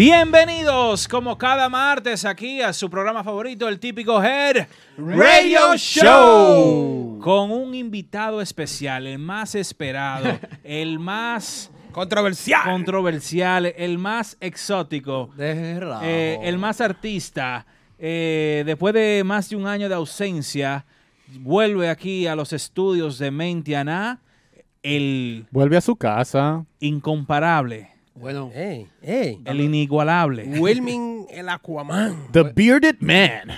Bienvenidos como cada martes aquí a su programa favorito, el típico Head Radio Show. Con un invitado especial, el más esperado, el más Controversial. controversial, el más exótico, eh, el más artista. Eh, después de más de un año de ausencia, vuelve aquí a los estudios de Mentiana, el Vuelve a su casa. incomparable, Bueno, el inigualable. Wilming el Aquaman. The Bearded Man.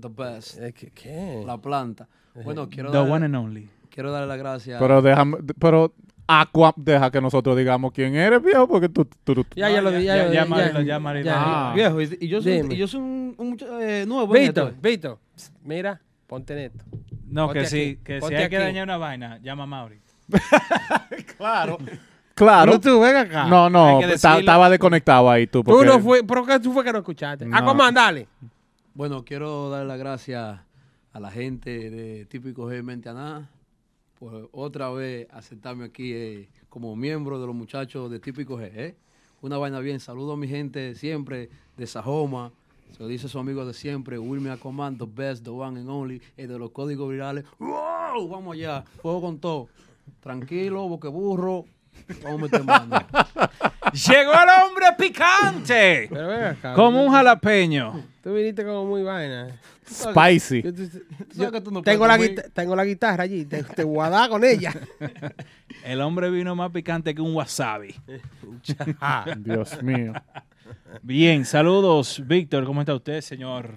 The best. Eh, ¿Qué? qué? La planta. Bueno, quiero, The darle, one and only. quiero darle las gracias. Pero déjame, pero Aqua, deja que nosotros digamos quién eres, viejo, porque tú, tú, tú- Ya, ya lo di. Ya, ya, ya, ya, ya, Marilo, ya, Marilo. ya. Ah. Viejo, y, y yo soy, y yo soy un, eh, nuevo en Víctor, esto. Víctor. Mira, ponte neto. No, Ponte que aquí, sí, que si ponte hay que aquí. dañar una vaina, llama a Mauri. Claro. Pero tú, ven acá. No, no, estaba desconectado ahí tú. Tú porque- no fue, ¿pero qué tú fue que no escuchaste? No. Aquaman, dale. Bueno, quiero darle las gracias a la gente de Típico G Mentianá por otra vez aceptarme aquí eh, como miembro de los muchachos de Típico G. ¿eh? Una vaina bien. Saludo a mi gente siempre de Sajoma. Se lo dice su amigo de siempre, Wilmy Aquaman, the best, the one and only, el de los códigos virales. ¡Wow! Vamos allá, fuego con todo. Tranquilo, boqueburro. ¡Llegó el hombre picante! Pero ven acá. Como un jalapeño. Tú viniste como muy vaina. Spicy. Yo, yo- sabes que tú no tengo, la conmigo. guita- tengo la guitarra allí. Te, te voy a dar con ella. El hombre vino más picante que un wasabi. Dios mío. Bien, saludos, Víctor. ¿Cómo está usted, señor?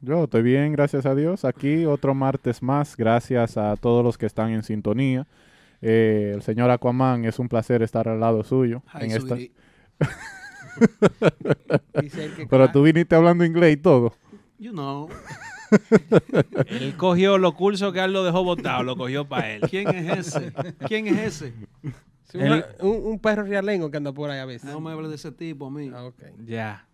Yo estoy bien, gracias a Dios. Aquí otro martes más. Gracias a todos los que están en sintonía. Eh, el señor Aquaman, es un placer estar al lado suyo. Ay, en esta... Pero tú viniste hablando inglés y todo. You know. Él cogió los cursos que él lo dejó botado, lo cogió para él. ¿Quién es ese? ¿Quién es ese? Sí, una- un, un perro realengo que anda por ahí a veces. No me hable de ese tipo a mí. Ah. Ya.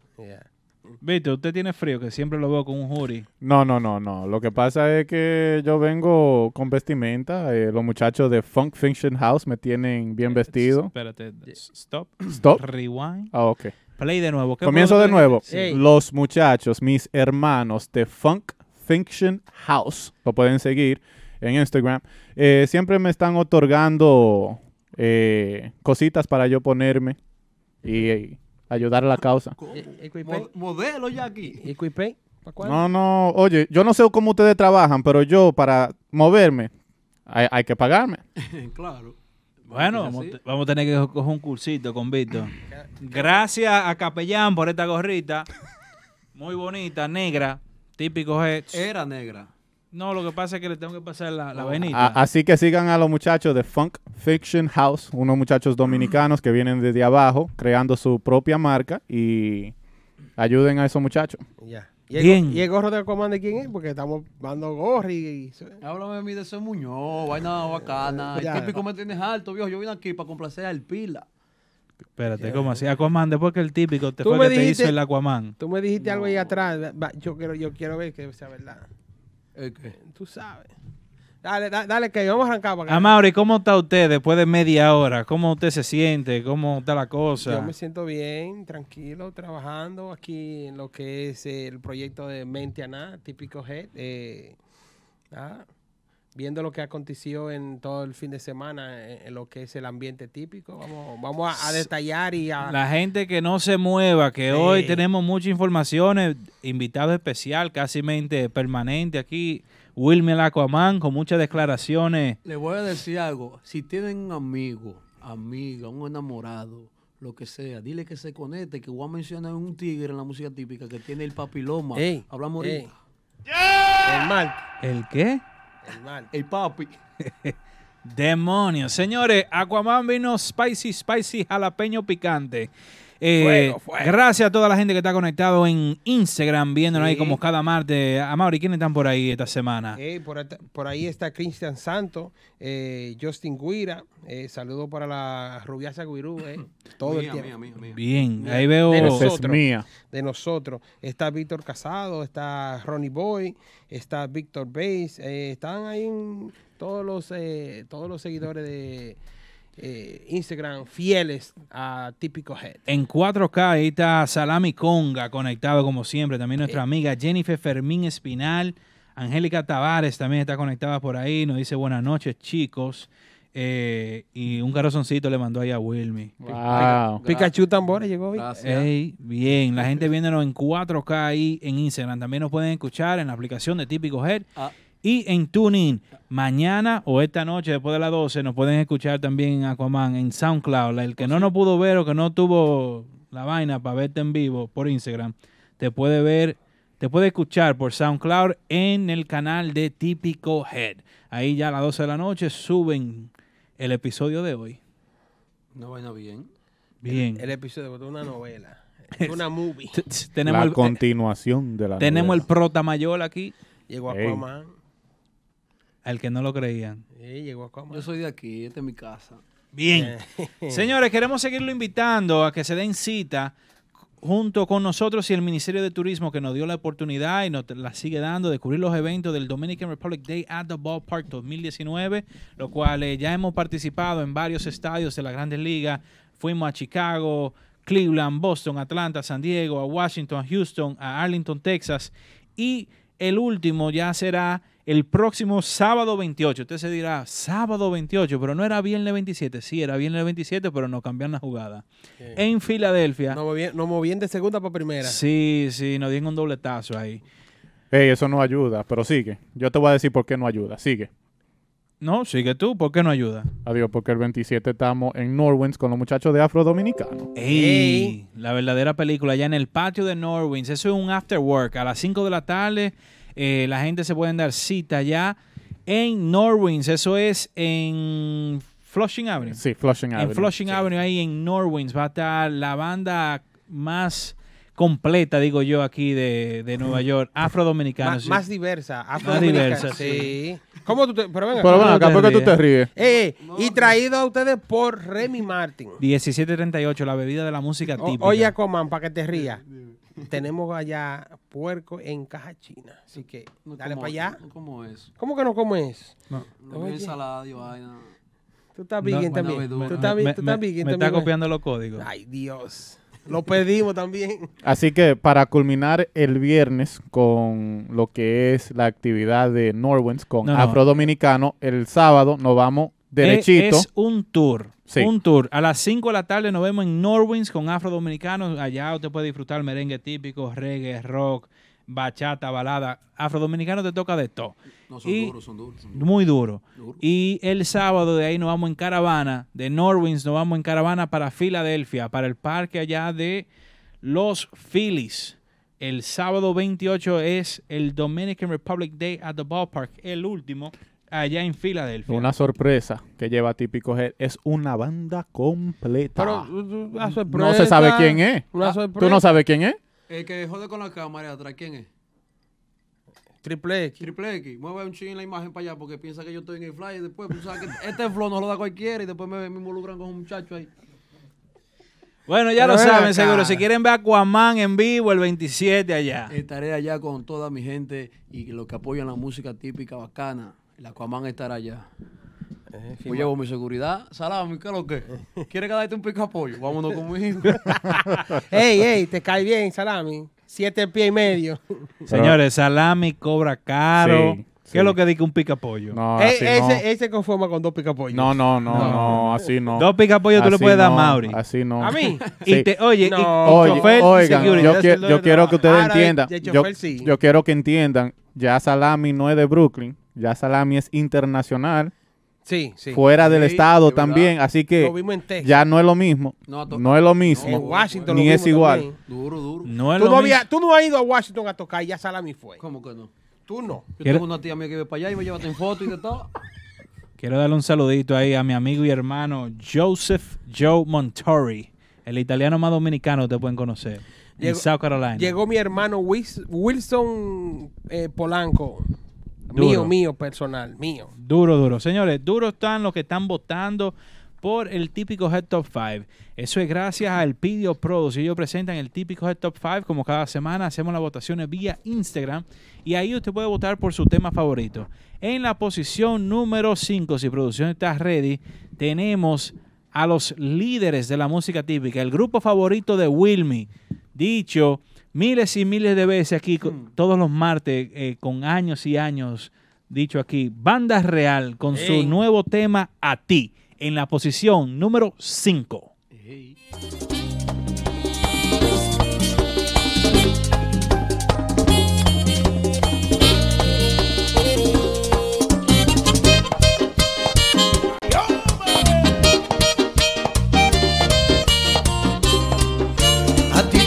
Víctor, usted tiene frío, que siempre lo veo con un hoodie. No, no, no, no. Lo que pasa es que yo vengo con vestimenta. eh, los muchachos de Funk Fiction House me tienen bien vestido. Espérate, stop, Stop. rewind, Ah, ok. play de nuevo. ¿Qué Comienzo de nuevo. Sí. Los muchachos, mis hermanos de Funk Fiction House, lo pueden seguir en Instagram, eh, siempre me están otorgando eh, cositas para yo ponerme y, y ayudar a la causa. ¿Y- Equipay? Mo- modelo ya aquí. ¿Equipay? ¿Para cuándo? No, no, oye, yo no sé cómo ustedes trabajan, pero yo para moverme hay, hay que pagarme. claro. Bueno, ¿Es vamos, a tener que co- coger un cursito con Víctor. Gracias a Capellán por esta gorrita. Muy bonita, negra. Típico es. Era negra. No, lo que pasa es que le tengo que pasar la, la A- venita. así que sigan a los muchachos de Funk Fiction House, unos muchachos dominicanos que vienen desde abajo, creando su propia marca y ayuden a esos muchachos. Ya. ¿Y el, Bien. ¿Y el gorro del comando de quién es? Porque estamos dando gorro y... Háblame a mí de ese Muñoz, vaina bacana. Ya. El típico me tienes alto, viejo. Yo vine aquí para complacer al pila. Espérate, ¿cómo así? Aquaman, después que el típico te fue me que te hizo el Aquaman. Tú me dijiste algo ahí atrás. Yo quiero, yo quiero ver que sea verdad. Tú sabes. Dale, da- dale, que vamos a arrancar. Para que- Amaury, ¿cómo está usted después de media hora? ¿Cómo usted se siente? ¿Cómo está la Yo cosa? me siento bien, tranquilo, trabajando aquí en lo que es el proyecto de Mente a Nada, típico Head. eh, nada, viendo lo que aconteció en todo el fin de semana en, en lo que es el ambiente típico. Vamos, vamos a, a detallar y a... La gente que no se mueva, que Sí. hoy tenemos muchas informaciones, invitado especial, casi mente permanente aquí, Wilmer Aquaman, con muchas declaraciones. Le voy a decir algo. Si tienen un amigo, amiga, un enamorado, lo que sea, dile que se conecte, que voy a mencionar un tigre en la música típica que tiene el papiloma. Ey, Hablamos ey. ahorita. El mal, ¿El qué? El mal. El papi. Demonios. Señores, Aquaman vino spicy, spicy, jalapeño picante. Eh, Fuego, fuego. Gracias a toda la gente que está conectado en Instagram, viéndonos ahí como cada martes. Amaury, ¿quiénes están por ahí esta semana? Eh, por, ahí está Cristian Santo, eh, Justin Guira. Eh, saludo para la rubiasa Guirú. Eh, todo Mía, el tiempo. mía, mía, mía. Bien, ahí veo. De es nosotros. mía. de nosotros. Está Víctor Casado, está Ronnie Boy, está Víctor Bass, eh, están ahí en todos los eh, todos los seguidores de eh, Instagram fieles a Típico Head. En 4K ahí está Salami Conga conectado como siempre. También nuestra Eh. amiga Jennifer Fermín Espinal. Angélica Tavares también está conectada por ahí. Nos dice buenas noches, chicos. Eh, y un corazoncito le mandó ahí a Wilmy. Wow. Pikachu Tambores llegó hoy. Ey, bien, la gente viéndonos en 4K ahí en Instagram. También nos pueden escuchar en la aplicación de Típico Head Ah, y en TuneIn. Mañana o esta noche, después de las 12, nos pueden escuchar también en Aquaman, en SoundCloud. El que no nos pudo ver o que no tuvo la vaina para verte en vivo por Instagram, te puede ver, te puede escuchar por SoundCloud en el canal de Típico Head. Ahí ya a las 12 de la noche suben el episodio de hoy. una vaina bien. Bien. El episodio de una novela, una movie. Tenemos La el, continuación de la tenemos el prota mayor aquí, Llegó Ey. Aquaman. Al que no lo creían. Sí, llegó Aquaman. Yo soy de aquí, esta es mi casa. Bien. Señores, queremos seguirlo invitando a que se den cita junto con nosotros y el Ministerio de Turismo que nos dio la oportunidad y nos la sigue dando de cubrir los eventos del Dominican Republic Day at the Ballpark 2019, lo cual eh, ya hemos participado en varios estadios de la Grandes Ligas. Fuimos a Chicago, Cleveland, Boston, Atlanta, San Diego, a Washington, a Houston, a Arlington, Texas y el último ya será el próximo sábado 28. Usted se dirá, sábado 28, pero no era viernes 27. Sí, era viernes 27, pero no cambiaron la jugada. En Filadelfia. Nos movían, nos movían de segunda para primera. Sí, sí, nos dieron un dobletazo ahí. Ey, eso no ayuda, pero sigue. Yo te voy a decir por qué no ayuda. Sigue. No, sigue tú, ¿por qué no ayuda? Adiós, porque el 27 estamos en Norwins con los muchachos de Afro Dominicano. Ey, la verdadera película, ya en el patio de Norwins. Eso es un after work. A las 5 de la tarde, eh, la gente se pueden dar cita ya en Norwins. Eso es en Flushing Avenue. Sí, Flushing Avenue. En Flushing Avenue, ahí en Norwins, va a estar la banda más completa, digo yo, aquí de, de Nueva York, afrodominicana. Más, sí. más diversa. afrodominicana. diversa, Sí. ¿Cómo tú te.? Pero venga. Pero ¿Cómo ven acá, te ¿por qué tú ríes? te ríes? Eh, y traído a ustedes por Remy Martin. 1738, la bebida de la música O- típica. oye, Aquaman, para que te rías. Tenemos allá puerco en caja china. Así que No dale como- para allá. No como eso. ¿Cómo que no comes? No Oye. ensalada y vaina. Tú estás No, bien bueno, también. me- Tú estás bien, me, tú me- también, está copiando los códigos. Ay, Dios. Lo pedimos también. Así que para culminar el viernes con lo que es la actividad de Norwins con No, no. Afro Dominicano, el sábado nos vamos derechito. Es, es un tour. Sí. Un tour. A las 5 de la tarde nos vemos en Norwins con afrodominicanos. Allá usted puede disfrutar merengue típico, reggae, rock, bachata, balada. Afrodominicano te toca de todo. No, son Y- duros, son duros. son duros. Muy duro. Duro. Y el sábado de ahí nos vamos en caravana, de Norwins nos vamos en caravana para Filadelfia, para el parque allá de los Phillies. El sábado 28 es el Dominican Republic Day at the Ballpark, el último allá en Filadelfia. Una sorpresa que lleva Típico Head es una banda completa. Pero uh, una no sorpresa. se sabe quién es. Una Ah, sorpresa. ¿Tú no sabes quién es? El que jode con la cámara atrás, ¿quién es? Triple X. Triple X. Mueve un ching la imagen para allá porque piensa que yo estoy en el fly y después, pues, sabes que este flow no lo da cualquiera y después me, me involucran con un muchacho ahí. Bueno, ya Pero lo saben acá. seguro. Si quieren ver Aquaman en vivo el 27 allá. Estaré allá con toda mi gente y los que apoyan la música típica bacana. El Aquaman estará allá. Eh, Yo llevo mi seguridad. Salami, ¿qué es lo que? ¿Quieres que darte un pico apoyo? Vámonos conmigo. Ey, ey, te cae bien, salami. Siete pies y medio. Señores, salami cobra caro. Sí, ¿Qué sí. es lo que dice un picapollo? No, Eh, así no. ese, ese conforma con dos picapollos. No, no, no, No. no, así no. Dos picapollos tú le puedes dar a Mauri. Así no. ¿A mí? Y te, oye, y- No. y, Oye, chofer oigan, yo, ese qui- yo quiero que ustedes Ahora, de- entiendan. de yo, chofer, sí. yo quiero que entiendan. Ya Salami no es de Brooklyn. Ya Salami es internacional. Sí, sí. fuera del Sí, estado también. Así que Lo vimos en Texas. ya no es lo mismo. No, No es lo mismo. en Washington lo ni es igual. también. Duro, duro. No es Tú lo no, mismo. había- tú no has ido a Washington a tocar y ya Salami fue. ¿Cómo que no? Tú no. Yo tengo una tía mía que ve para allá y me lleva en foto y de todo. Quiero darle un saludito ahí a mi amigo y hermano Joseph Joe Montori, el italiano más dominicano que te pueden conocer. en South Carolina. Llegó mi hermano Wilson eh, Polanco. Mío, mío, personal, mío. Duro, duro. Señores, duro están los que están votando por el típico Head Top 5. Eso es gracias al Pidio Pro. Si ellos presentan el típico Head Top 5, como cada semana hacemos las votaciones vía Instagram. Y ahí usted puede votar por su tema favorito. En la posición número 5, si producción está ready, tenemos a los líderes de la música típica, el grupo favorito de Wilmy. Dicho miles y miles de veces aquí, mm. todos los martes, eh, con años y años, dicho aquí, Banda Real con su nuevo tema A ti, en la posición número 5.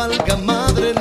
valga madre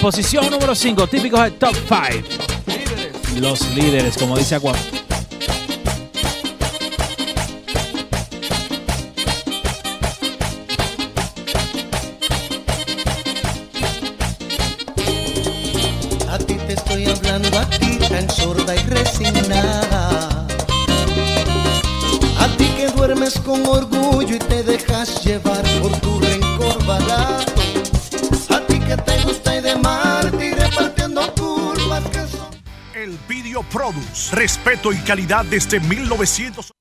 Posición número 5, típicos de Top 5. Los líderes, como dice Aqua. Respeto y calidad desde 1900.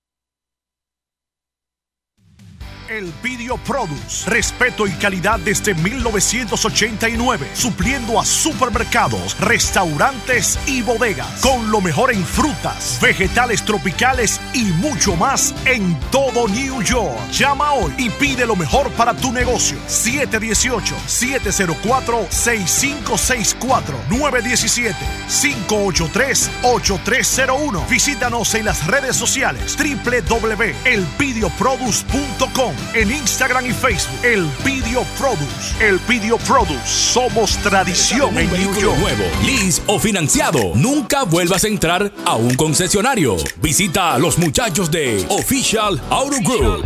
Produce. Respeto y calidad desde 1989. Supliendo a supermercados, restaurantes y bodegas. Con lo mejor en frutas, vegetales tropicales y mucho más en todo New York. Llama hoy y pide lo mejor para tu negocio. 718-704-6564. 917-583-8301. Visítanos en las redes sociales www.elvideoproduce.com en Instagram y Facebook. El Video Produce. El Video Produce. Somos tradición en New York. nuevo, lease o financiado. Nunca vuelvas a entrar a un concesionario. Visita a los muchachos de Official Auto Group.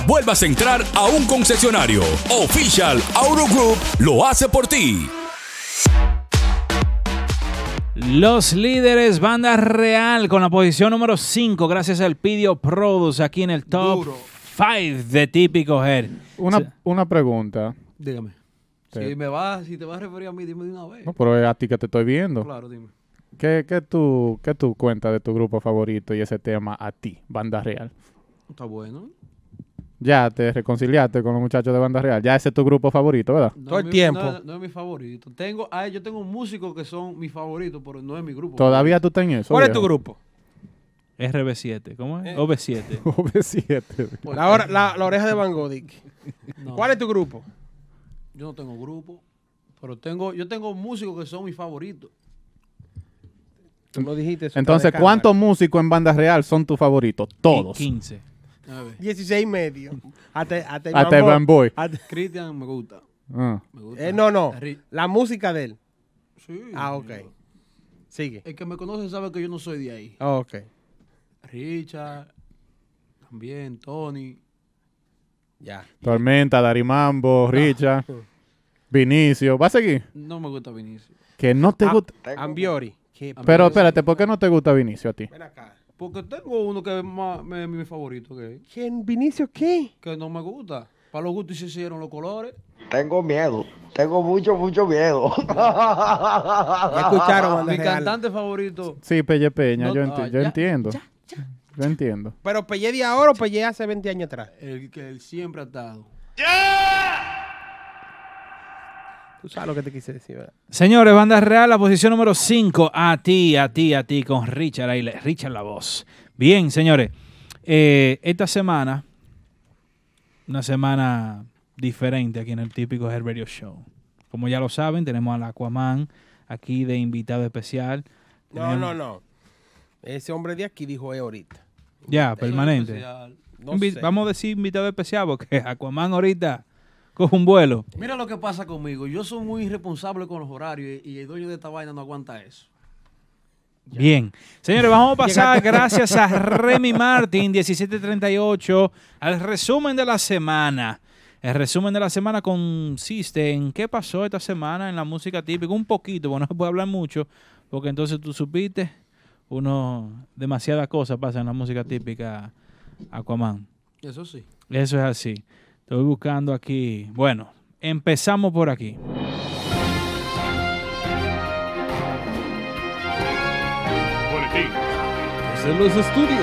vuelvas a entrar a un concesionario. Official Auto Group lo hace por ti. Los líderes, banda real, con la posición número 5, gracias al Pidio Produce, aquí en el top 5 de Típico Head. Una, una pregunta. Dígame. Sí. Si me vas, si te vas a referir a mí, dime de una vez. No, pero es a ti que te estoy viendo. Claro, dime. ¿Qué, qué, tú, ¿Qué tú cuentas de tu grupo favorito y ese tema a ti, Banda Real? Está bueno. Ya te reconciliaste con los muchachos de Banda Real. Ya ese es tu grupo favorito, ¿verdad? No Todo es el mi- tiempo. No, es- no es mi favorito. Tengo, ah, yo tengo músicos que son mis favoritos, pero no es mi grupo. Todavía tú estás en eso. ¿Cuál es tu grupo? RB7, ¿cómo Eh. es? OB7. OV7. Pues, La, hora- la, la oreja de Van Gogh. No, ¿Cuál es tu grupo? Yo no tengo grupo, pero tengo, yo tengo músicos que son mis favoritos. Tú no dijiste eso. Entonces, ¿cuántos músicos en Banda Real son tus favoritos? Todos. 15. A ver, 16 y medio. Hasta, hasta, Hasta Iván Boy. Hasta- Cristian me gusta. Ah. Me gusta. eh, no, no. Ri- La música de él. Sí. Ah, ok. Sigue. El que me conoce sabe que yo no soy de ahí. Ah, ok. Richard, también Tony. Ya. Tormenta, Darimambo, Richard, Vinicio. ¿Va a seguir? No me gusta Vinicio. Que no te Ah, gusta. Ambiori. ¿Qué Am- Pero espérate, ¿por qué no te gusta Vinicio a ti? Ven acá. Porque tengo uno que es más, me- mi favorito que, ¿Quién? ¿Vinicio qué? que no me gusta. Para los gustos se hicieron los colores. Tengo miedo, tengo mucho, mucho miedo. Ya escucharon, Mi Real. cantante favorito. Sí, Pelle Peña, No, yo, ah, enti- yo ya, entiendo. Yo entiendo. Pero Pellé de ahora o Pellé hace 20 años atrás. El que él siempre ha estado. Tú sabes lo que te quise decir, ¿verdad? Señores, banda real, la posición número 5. A ti, a ti, a ti, con Richard ahí, Richard la voz. Bien, señores. eh, esta semana, una semana diferente aquí en el típico Head Radio Show. Como ya lo saben, tenemos al Aquaman aquí de invitado especial. No, Tenemos- no, no. Ese hombre de aquí dijo eh ahorita. Ya, permanente. No Invi- sé. Vamos a decir invitado especial porque Aquaman ahorita coge un vuelo. Mira lo que pasa conmigo. Yo soy muy irresponsable con los horarios y, y el dueño de esta vaina no aguanta eso. Bien. Señores, vamos a pasar gracias a Remy Martin, 1738, al resumen de la semana. El resumen de la semana consiste en qué pasó esta semana en la música típica. Un poquito, porque no se puede hablar mucho, porque entonces tú supiste, uno, demasiadas cosas pasan en la música típica Aquaman. Eso sí. Eso es así. Estoy buscando aquí. Bueno, empezamos por aquí. Desde los estudios.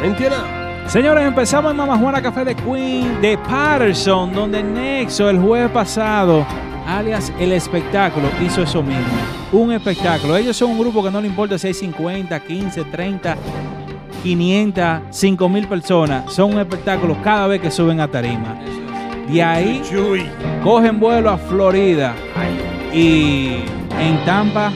Mentira. Señores, empezamos en Mama Juana Café de Queen de Patterson, donde Nexo el jueves pasado, alias El Espectáculo, hizo eso mismo. Un espectáculo. Ellos son un grupo que no le importa si hay 50, 15, 30, 500, 5 mil personas. Son un espectáculo cada vez que suben a tarima. De ahí cogen vuelo a Florida y en Tampa.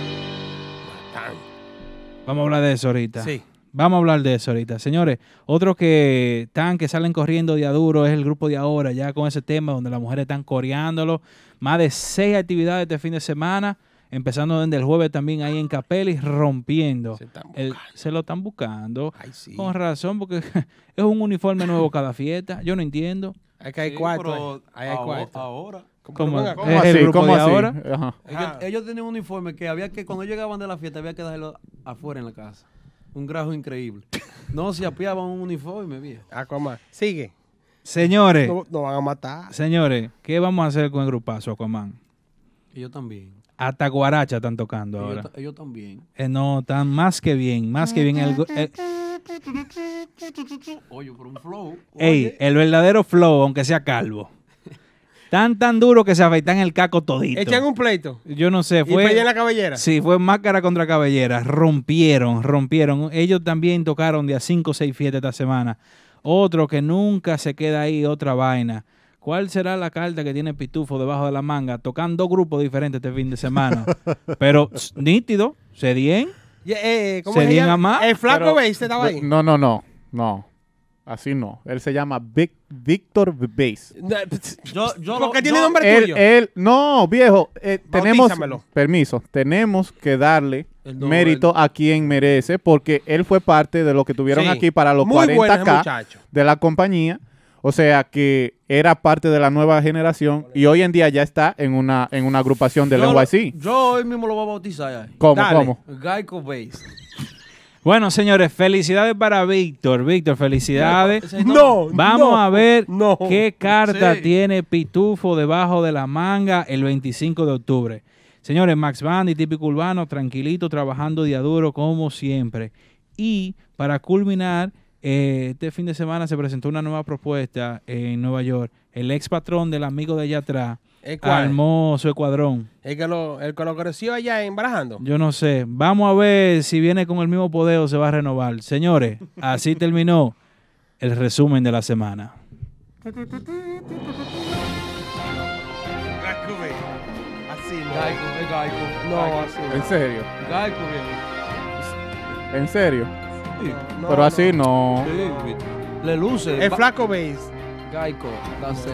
Vamos a hablar de eso ahorita. Sí. Vamos a hablar de eso ahorita. Señores, otros que están, que salen corriendo de duro es el grupo de ahora, ya con ese tema donde las mujeres están coreándolo. Más de seis actividades este fin de semana, empezando desde el jueves también ahí en Capelis, rompiendo. Se están El- se lo están buscando. Ay, sí. Con razón, porque es un uniforme nuevo cada fiesta. Yo no entiendo. Hay que hay Sí, pero ahí. Hay ahora- cuarto. Ahora. ¿Cómo? ¿Cómo ¿Es el así? ¿Cómo de así? ahora? Ajá. Ellos, ellos tenían un uniforme que había que, cuando llegaban de la fiesta, había que dejarlo afuera en la casa. Un grajo increíble. No se apiaban un uniforme, viejo. Aquaman. Sigue. Señores, No, no van a matar. señores, ¿qué vamos a hacer con el grupazo Aquaman? Ellos también. Hasta Guaracha están tocando ahora. Ellos, ta- ellos también. Eh, no, están más que bien, más que bien. El, el- Oye, por un flow. ey, Oye, el verdadero flow, aunque sea calvo. Tan, tan duro que se afeitan el caco todito. Echan un pleito. Yo no sé, Y fue... pellean la cabellera. Sí, fue máscara contra cabellera. Rompieron, rompieron. Ellos también tocaron de a 5 o 6 fiestas esta semana. Otro que nunca se queda ahí, otra vaina. ¿Cuál será la carta que tiene Pitufo debajo de la manga? Tocan dos grupos diferentes este fin de semana. Pero nítido, se dien. Yeah, eh, ¿Cómo ¿Se a más? El flaco Pero- Bass estaba ahí. No, no, no. No. Así no. Él se llama Vic- Víctor Bass. No, yo, yo ¿Por lo- qué tiene yo- nombre Él, tuyo? él, no, viejo, eh, tenemos, permiso, tenemos que darle no- mérito a quien merece, porque él fue parte de lo que tuvieron Sí. aquí para los Muy bueno ese 40K muchacho. de la compañía. O sea que era parte de la nueva generación y hoy en día ya está en una, en una agrupación del Yo NYC. Yo hoy mismo lo voy a bautizar. ¿Cómo? Dale. ¿Cómo? Geico Base. Bueno, señores, felicidades para Víctor. Víctor, felicidades. No, Vamos no, a ver no. qué carta Sí. tiene Pitufo debajo de la manga el 25 de octubre. Señores, Max Bandy, típico urbano, tranquilito, trabajando día duro como siempre. Y para culminar, eh, este fin de semana se presentó una nueva propuesta en Nueva York. El ex patrón del amigo de allá atrás ¿El cuál? armó su escuadrón. El que lo, el que lo creció allá en Barajando. Yo no sé. Vamos a ver si viene con el mismo poder o se va a renovar. Señores, así terminó el resumen de la semana. Así, no. Así no. ¿En serio? Bien. ¿En serio? No, Pero así no. Sí, le luce. El flaco base. Geico, that's it.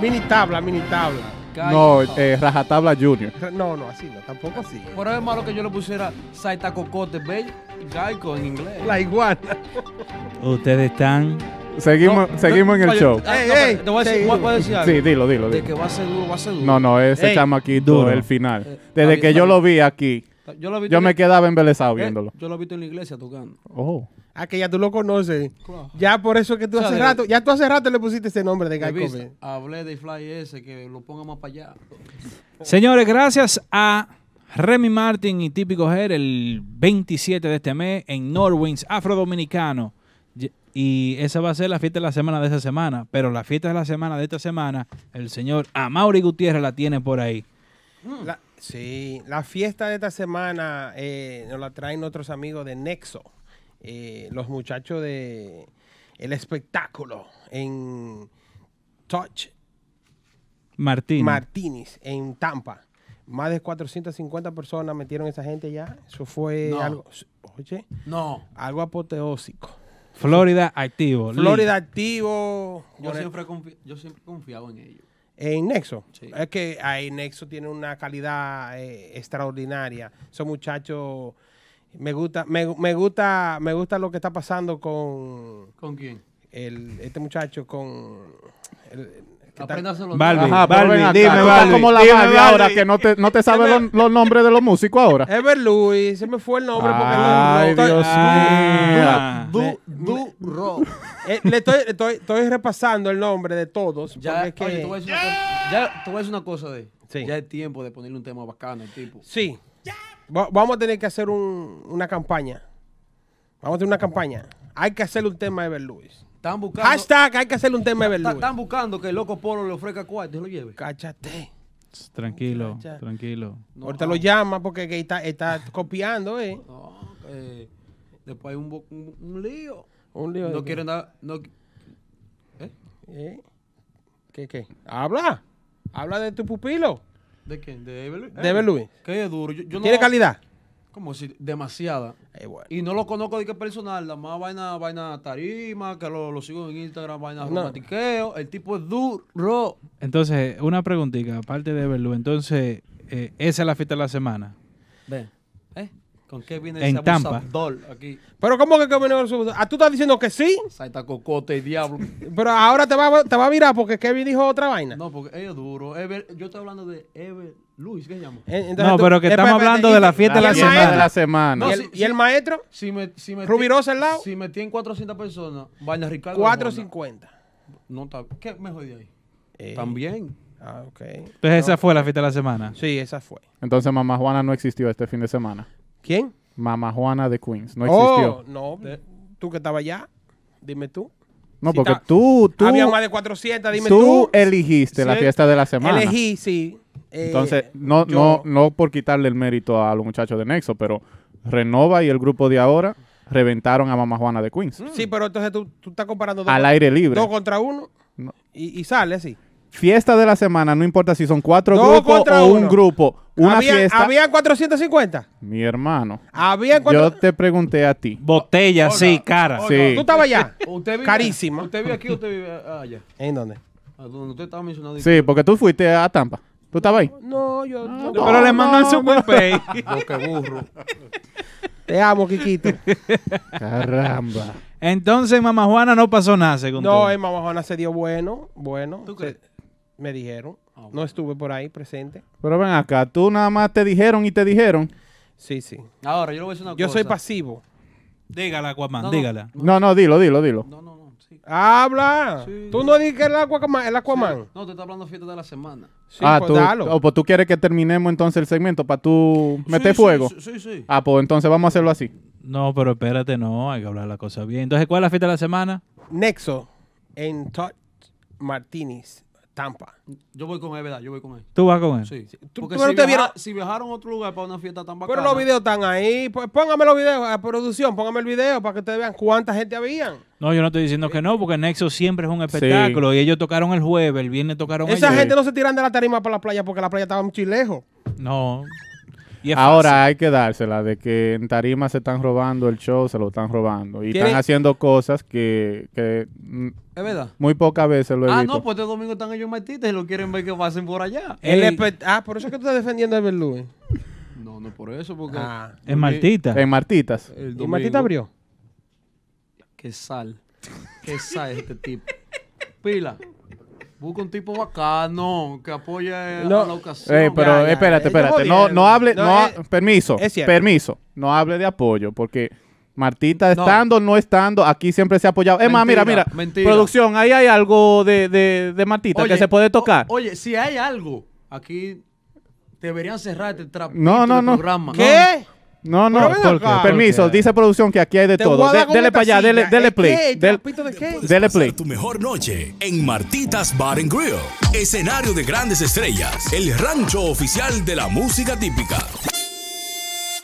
Mini tabla, mini tabla. No, eh, Rajatabla Junior. No, no, así no, tampoco así. Por eso es malo que yo le pusiera Saita Cocote Bay, Geico en inglés. La iguana. Ustedes están... Seguimos, No, seguimos en no, el oye, show. ah, Ey, no, ey, pero te voy a decir, voy a- decir algo. Sí, dilo, dilo, De dilo. que va a ser duro, va a ser duro. No, no, ese Ey, chamaquito, duro. el final. Eh, Desde que yo lo vi aquí, Yo lo he visto yo en- me quedaba embelesado eh, viéndolo. Yo lo he visto en la iglesia tocando. Oh. Ah, que ya tú lo conoces. Claro. Ya por eso que tú O sea, hace de- rato, ya tú hace rato le pusiste ese nombre de Base. Hablé de Fly ese, que lo ponga más para allá. Señores, gracias a Remy Martin y Típico Her el 27 de este mes en Norwins, Afrodominicano. Y- Y esa va a ser la fiesta de la semana de esa semana. Pero la fiesta de la semana de esta semana, el señor Amaury Gutiérrez la tiene por ahí. La- sí, la fiesta de esta semana eh, nos la traen nuestros amigos de Nexo. Eh, los muchachos de El Espectáculo en Touch Martín. Martínez en Tampa. Más de 450 personas metieron esa gente ya. Eso fue No. algo, oye, No. algo apoteósico. Florida activo. Florida activo. Yo siempre, yo siempre he confiado en ellos. En Nexo. Sí. Es que ahí Nexo tiene una calidad eh, extraordinaria. Esos muchachos me gusta, me, me gusta, me gusta lo que está pasando con ¿Con quién? el, este muchacho con el- ven acá, dime, tú como la dime, Barbie ahora que no te, no te sabe los, los nombres de los músicos ahora. Ever Luis, se me fue el nombre porque Ay, no- Dios Ah. mío. Du, duro. Eh, le estoy, estoy, estoy repasando el nombre de todos. Ya, es que, oye, a decir una ya, a decir una cosa de. Sí. Ya es tiempo de ponerle un tema bacano al tipo. Sí. Va- vamos a tener que hacer un- una campaña. Vamos a hacer una campaña. Hay que hacerle un tema a Ever Luis. Están buscando. Hashtag, hay que hacerle un tema ta- Luis. Están buscando que el loco Polo le ofrezca cuarto y se lo lleve. Cáchate. Tranquilo, tranquilo. No, Ahorita ah, lo llama porque que está, está copiando, ¿eh? No, eh, después hay un, bo- un, un lío. Un lío. de No quieren dar. No, ¿Eh? ¿Qué, qué? Habla. Habla de tu pupilo. ¿De quién? De Ever Luis. De Ever Luis. Que es duro. Yo, yo no- ¿Tiene calidad? ¿Cómo decir? Demasiada. Eh, bueno. Y no lo conozco de qué personal, nada más vaina, vaina tarima, que lo, lo sigo en Instagram, vaina No. romantiqueo. El tipo es duro. Entonces, una preguntita, aparte de verlo. Entonces, eh, esa es la fiesta de la semana. Ve. ¿Con qué viene En ese Tampa. abusador aquí? Pero ¿cómo que, que viene su- Ah, tú estás diciendo que sí, Saita cocote y diablo. pero ahora te va, a- te va a virar porque Kevin dijo otra vaina. no, porque ella es duro. Ever- yo estoy hablando de Ever Luis, ¿qué se llama? Eh, entonces No, pero que estamos hablando ¿y- de la fiesta de la semana. de la semana. ¿Y el, y maestro? Si me, si me ¿Rubirosa al lado? Si metí en 400 personas, vaina Ricardo. 4.50. No está. ¿Qué mejor de ahí? Eh, También. Ah, ok. Entonces, esa fue la fiesta de la semana. Sí, esa fue. Entonces Mamá Juana no existió este fin de semana. ¿Quién? Mamá Juana de Queens. No existió. Oh, no. Tú que estabas allá, dime tú. no, si porque tú, tú, Había más de 400, dime tú tú. eligiste la fiesta de la semana. Elegí, sí. Eh, Entonces, no, yo- no, no por quitarle el mérito a los muchachos de Nexo, pero Renova y el grupo de ahora reventaron a Mamá Juana de Queens. Sí, pero entonces tú, tú estás comparando dos, Al aire libre. dos contra uno No. y, y sale así. Fiesta de la semana, no importa si son cuatro Dos grupos contra o un uno. grupo. Una Había- fiesta. ¿Habían 450? Mi hermano. Había Yo cuatro... te pregunté a ti. Botella, Oiga, sí, cara. oiga, Sí. ¿Tú estabas allá? ¿Usted vive, Carísima. ¿Usted vive aquí o usted vive allá? ¿En dónde? A donde usted estaba mencionando. Sí, porque tú fuiste a Tampa. ¿Tú estabas ahí? No, yo... yo- Pero le mandan su pay. Yo, qué burro. Te amo, Kikito. Caramba. Entonces, Mamá Juana no pasó nada, según No, tú. en Mamá Juana se dio bueno, bueno. ¿Tú se- crees? Me dijeron. Ah, No estuve por ahí presente. Pero ven acá, tú nada más te dijeron y te dijeron. Sí, sí. Ahora, yo le voy a decir una Yo cosa. soy pasivo. Dígala, Aquaman, No, no. dígala. No, no, dilo, dilo, dilo. No, no, no. Sí. Habla. Sí. Tú no dices que el Aquaman. El Aquaman. No, te está hablando fiesta de la semana. Sí, ah, pues tú, dalo. o pues tú quieres que terminemos entonces el segmento para tú meter Sí, sí, fuego. Sí, sí, sí. Ah, pues entonces vamos a hacerlo así. No, pero espérate, no, hay que hablar la cosa bien. Entonces, ¿cuál es la fiesta de la semana? Nexo en Todd Martínez, Tampa. Yo voy con él, ¿verdad? Yo voy con él. ¿Tú vas con él? Sí. Tú- Porque si, te viaja- vieron- si viajaron a otro lugar para una fiesta tan bacana. Pero los videos están ahí. Pues póngame los videos a producción. Póngame el video para que ustedes vean cuánta gente había. No, yo no estoy diciendo que no, porque Nexo siempre es un espectáculo y ellos tocaron el jueves, el viernes tocaron Esa ellos. gente no se tiran de la tarima para la playa porque la playa estaba muy lejos. No. Y es Ahora fácil. hay que dársela de que en tarima se están robando el show, se lo están robando. Y están haciendo cosas que, que, ¿Es verdad? muy pocas veces lo he Ah, visto. no, pues este domingo están ellos metidos y lo quieren ver que pasen por allá. El ah, por eso es que tú estás defendiendo a Lewin. No, no por eso, porque. Ah. En Martita. En Martitas. El ¿Y Martita abrió? Qué sal. Qué sal es este tipo. Pila. Busca un tipo bacano que apoye No. a la ocasión. Eh, pero ya, ya, espérate, espérate. No, no hable, No, no, es- permiso, es cierto. permiso. No hable de apoyo, porque Martita No. estando, no estando, aquí siempre se ha apoyado. Es más, mira, mira, mentira. producción, ahí hay algo de, de, de Martita que se puede o- tocar. oye, si hay algo, aquí deberían cerrar este trapito No, no, de no. programa. ¿Qué? No, no, acá. permiso, dice producción que aquí hay de Te todo. De- dele para allá, dele, dele ¿Eh, play. qué? del- ¿Trapito de qué? Dele play. tu mejor noche en Martitas Bar and Grill, escenario de grandes estrellas, el rancho oficial de la música típica.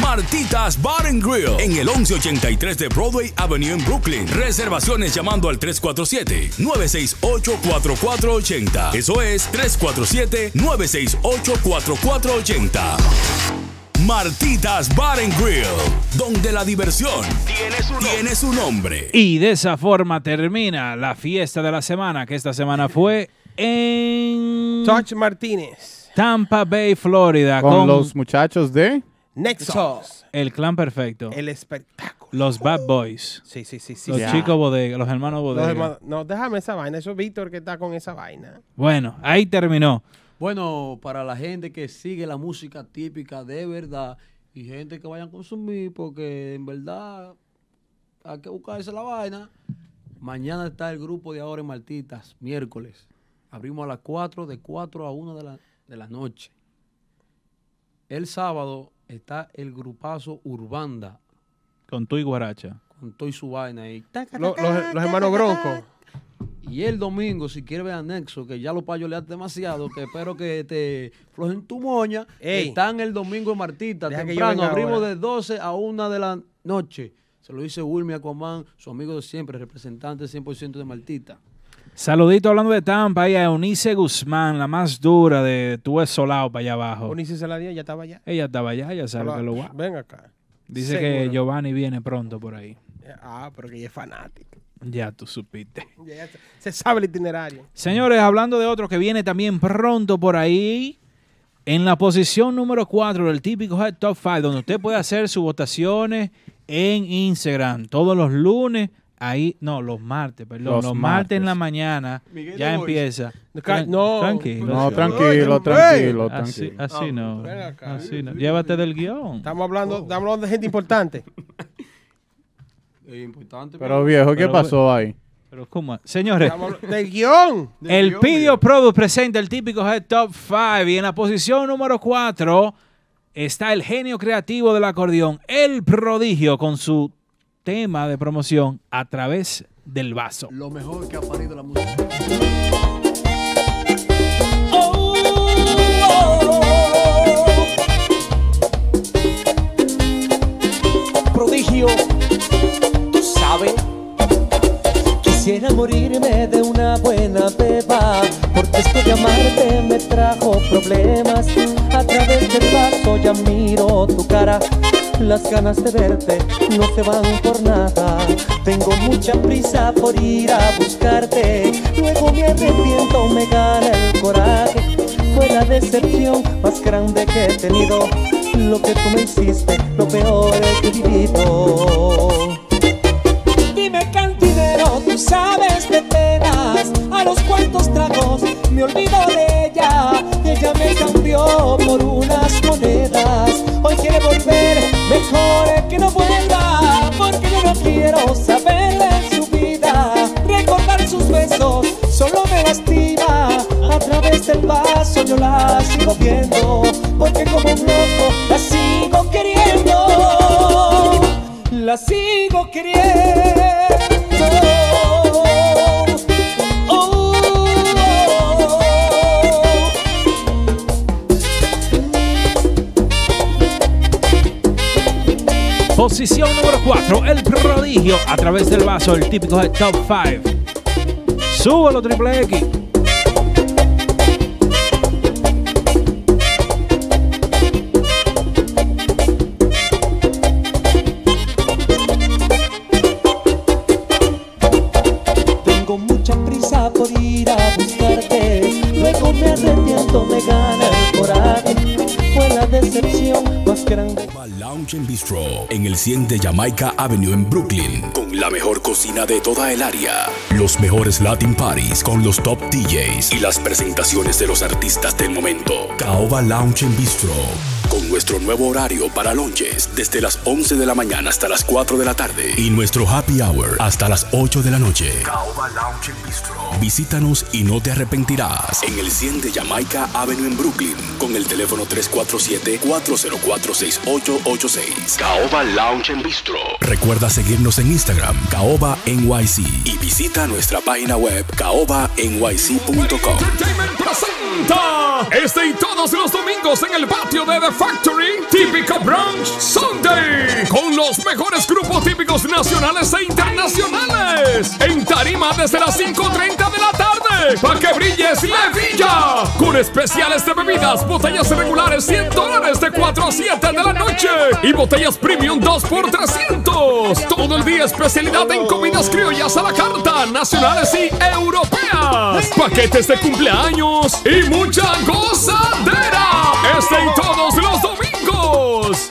Martitas Bar and Grill en el 1183 de Broadway Avenue en Brooklyn. Reservaciones llamando al 347-968-4480. Eso es 347-968-4480. Martitas Bar and Grill, donde la diversión tiene su, nombre. Y de esa forma termina la fiesta de la semana, que esta semana fue en Touch Martínez. Tampa Bay, Florida, Con con, los muchachos de... Nexus. el clan perfecto, El espectáculo. los Bad Boys, Sí, sí, sí, sí. los chicos bodega, los hermanos Los bodega. hermanos- no, déjame esa vaina. Eso es Víctor que está con esa vaina. Bueno, ahí terminó. Bueno, para la gente que sigue la música típica de verdad y gente que vayan a consumir, porque en verdad hay que buscarse la vaina. Mañana está el grupo de ahora en Martitas, miércoles. Abrimos a las 4, de 4 a 1 de la, de la noche. El sábado está el grupazo Urbanda, Con tu y guaracha. con todo y su vaina ahí. Lo- los, los hermanos Bronco. Y el domingo, si quieres ver anexo, que ya los payoleaste demasiado, que espero que te flojen tu moña, Ey. están el domingo en Martita, temprano, abrimos ahora. de 12 a 1 de la noche. Se lo dice Wilmy Aquaman, su amigo de siempre, representante 100% de Martita. Saludito hablando de Tampa, ahí a Eunice Guzmán, la más dura de tu es solado para allá abajo. Unice se la dio, ya estaba allá. Ella estaba allá, ya sabe que lo va. Ven acá. Dice que. Giovanni viene pronto por ahí. Ah, pero que ella es fanático. Ya tú supiste. Ya- ya se- se sabe el itinerario. Señores, hablando de otro que viene también pronto por ahí, en la posición número 4 del típico Head Top 5, donde usted puede hacer sus votaciones en Instagram todos los lunes. Ahí, no, los martes, perdón. Los, Los martes. en la mañana Miguel ya empieza. Tran- no. tranquilo. No, tranquilo, ay, tranquilo, Así, tranquilo. así no. Ven acá. Así no. Llévate del guion. Estamos hablando, estamos hablando de gente importante. Importante. Pero viejo, ¿qué Pero- pasó ahí? Pero ¿cómo? Señores, del guion. el Pidio Product presenta el típico Head Top 5 y en la posición número 4 está el genio creativo del acordeón, el prodigio, con su tema de promoción a través del vaso. Lo mejor que ha parido la música. prodigio, tú sabes. Quisiera morirme de una buena beba, porque esto de amarte me trajo problemas. A través del vaso ya miro tu cara, Las ganas de verte no se van por nada. Tengo mucha prisa por ir a buscarte. Luego me arrepiento, me gana el coraje. Fue la decepción más grande que he tenido. Lo que tú me hiciste, lo peor que he vivido. Dime cantinero, tú sabes de penas A los cuantos tragos me olvido de ella Ella me cambió por unas monedas Hoy quiere volver, mejor que no vuelva Porque yo no quiero saber de su vida. Recordar sus besos solo me lastima. A través del vaso yo la sigo viendo Porque como un loco la sigo queriendo. La sigo queriendo. Posición número 4, el prodigio a través del vaso, el típico de Top 5. Súbalo, triple X. Lounge and Bistro en el 100 de Jamaica Avenue en Brooklyn con la mejor cocina de toda el área, los mejores Latin parties con los top DJs y las presentaciones de los artistas del momento. Caoba Lounge and Bistro con nuestro nuevo horario para lunches desde las 11 de la mañana hasta las 4 de la tarde y nuestro happy hour hasta las 8 de la noche. Caoba Lounge and Bistro. Visítanos y no te arrepentirás en el 100 de Jamaica Avenue en Brooklyn con el teléfono 347-404-6886. Caoba Lounge and Bistro. Recuerda seguirnos en Instagram, Caoba NYC y visita nuestra página web caobanyc.com. Entertainment presenta este y todos los domingos en el patio de The Factory, típico Brunch Sunday, con los mejores grupos típicos nacionales e internacionales, en tarima desde las 5.30 de la tarde, para que brilles Levilla, con especiales de bebidas, botellas regulares 100 dólares de 4 a 7 de la noche, y botellas premium 2 por 300, todo el día especialidad en comidas criollas a la carta, nacionales y europeas, paquetes de cumpleaños y mucha gozadera. Este y todos los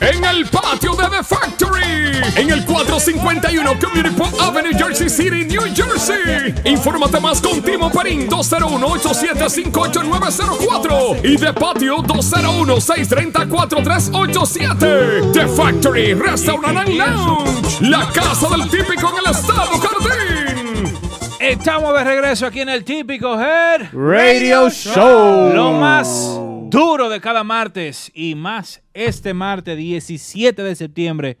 en el patio de The Factory, en el 451 Community Park Avenue, Jersey City, New Jersey. Infórmate más con Timo Perín 201-875-8904 y de patio 201-634-387. The Factory Restaurant and Lounge, la casa del típico en el estado Jardín. Estamos de regreso aquí en el típico Head Radio Show. Lo más duro de cada martes y más este martes 17 de septiembre,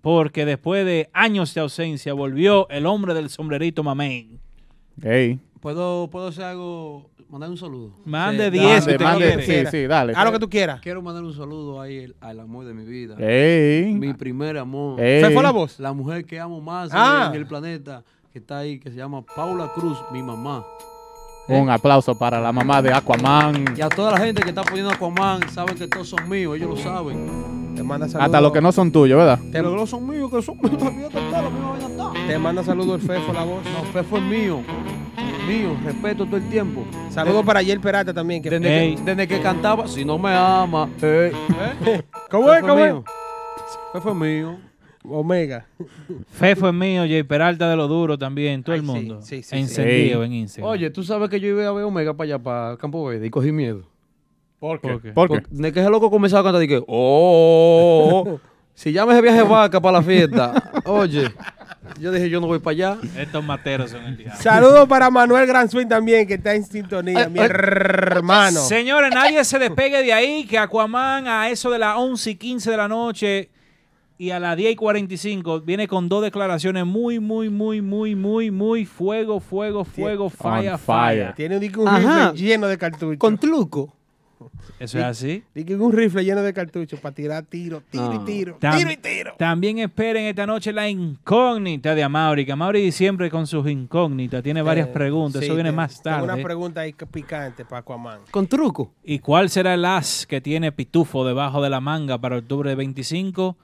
porque después de años de ausencia volvió el hombre del sombrerito mamén. Ey. ¿Puedo, ¿Puedo hacer algo? Mandar un saludo. Mande Sí, 10 si Mande, sí, sí, dale. Haz lo que tú quieras. Quiero mandar un saludo ahí al, al amor de mi vida. Ey. Mi primer amor. Ey. ¿Se fue la voz? La mujer que amo más Ah. en el planeta, que está ahí, que se llama Paula Cruz, mi mamá. Un aplauso para la mamá de Aquaman. Y a toda la gente que está poniendo Aquaman, saben que todos son míos, ellos lo saben. Te manda saludos. Hasta los que no son tuyos, ¿verdad? Te, Pero no son míos, que son míos, también te manda saludos el Fefo, la voz. No, Fefo es mío. Mío, respeto todo el tiempo. Saludos para Ayer Peralta también. Que Desde Ey. que, desde que cantaba, si no me ama, ey, ¿eh? ¿Cómo es? Fefo ¿Cómo es? mío. Fefo es mío. Omega. Fefo es mío, Jay Peralta de lo duro también, todo Ay, el mundo. sí, sí, sí. Encendido en Instagram. Oye, tú sabes que yo iba a ver Omega para allá, para Campo Verde, y cogí miedo. ¿Por ¿Por qué? ¿Por qué? Porque De que ese loco comenzaba a cantar, dije, oh, si llama ese viaje vaca para la fiesta, oye, yo dije, yo no voy para allá. Estos materos son el diablo. Saludos para Manuel Gran Swing también, que está en sintonía, Ay, mi ay. hermano. Señores, nadie se despegue de ahí, que Aquaman a eso de las 11 y 15 de la noche y a las 10 y 45 viene con dos declaraciones muy, muy, muy, muy, muy, muy fuego, fuego, fuego, fire. fire. Tiene un, Ajá. rifle lleno de cartuchos. Con truco. Eso es así. Dique, un rifle lleno de cartuchos para tirar tiro, tiro y Ah. tiro, Tam- tiro y tiro. También esperen esta noche la incógnita de Amaury, que Amaury siempre con sus incógnitas tiene varias Eh, preguntas, sí, eso viene te- más tengo tarde. Una pregunta ahí picante para Aquaman. Con truco. ¿Y cuál será el as que tiene Pitufo debajo de la manga para octubre 25?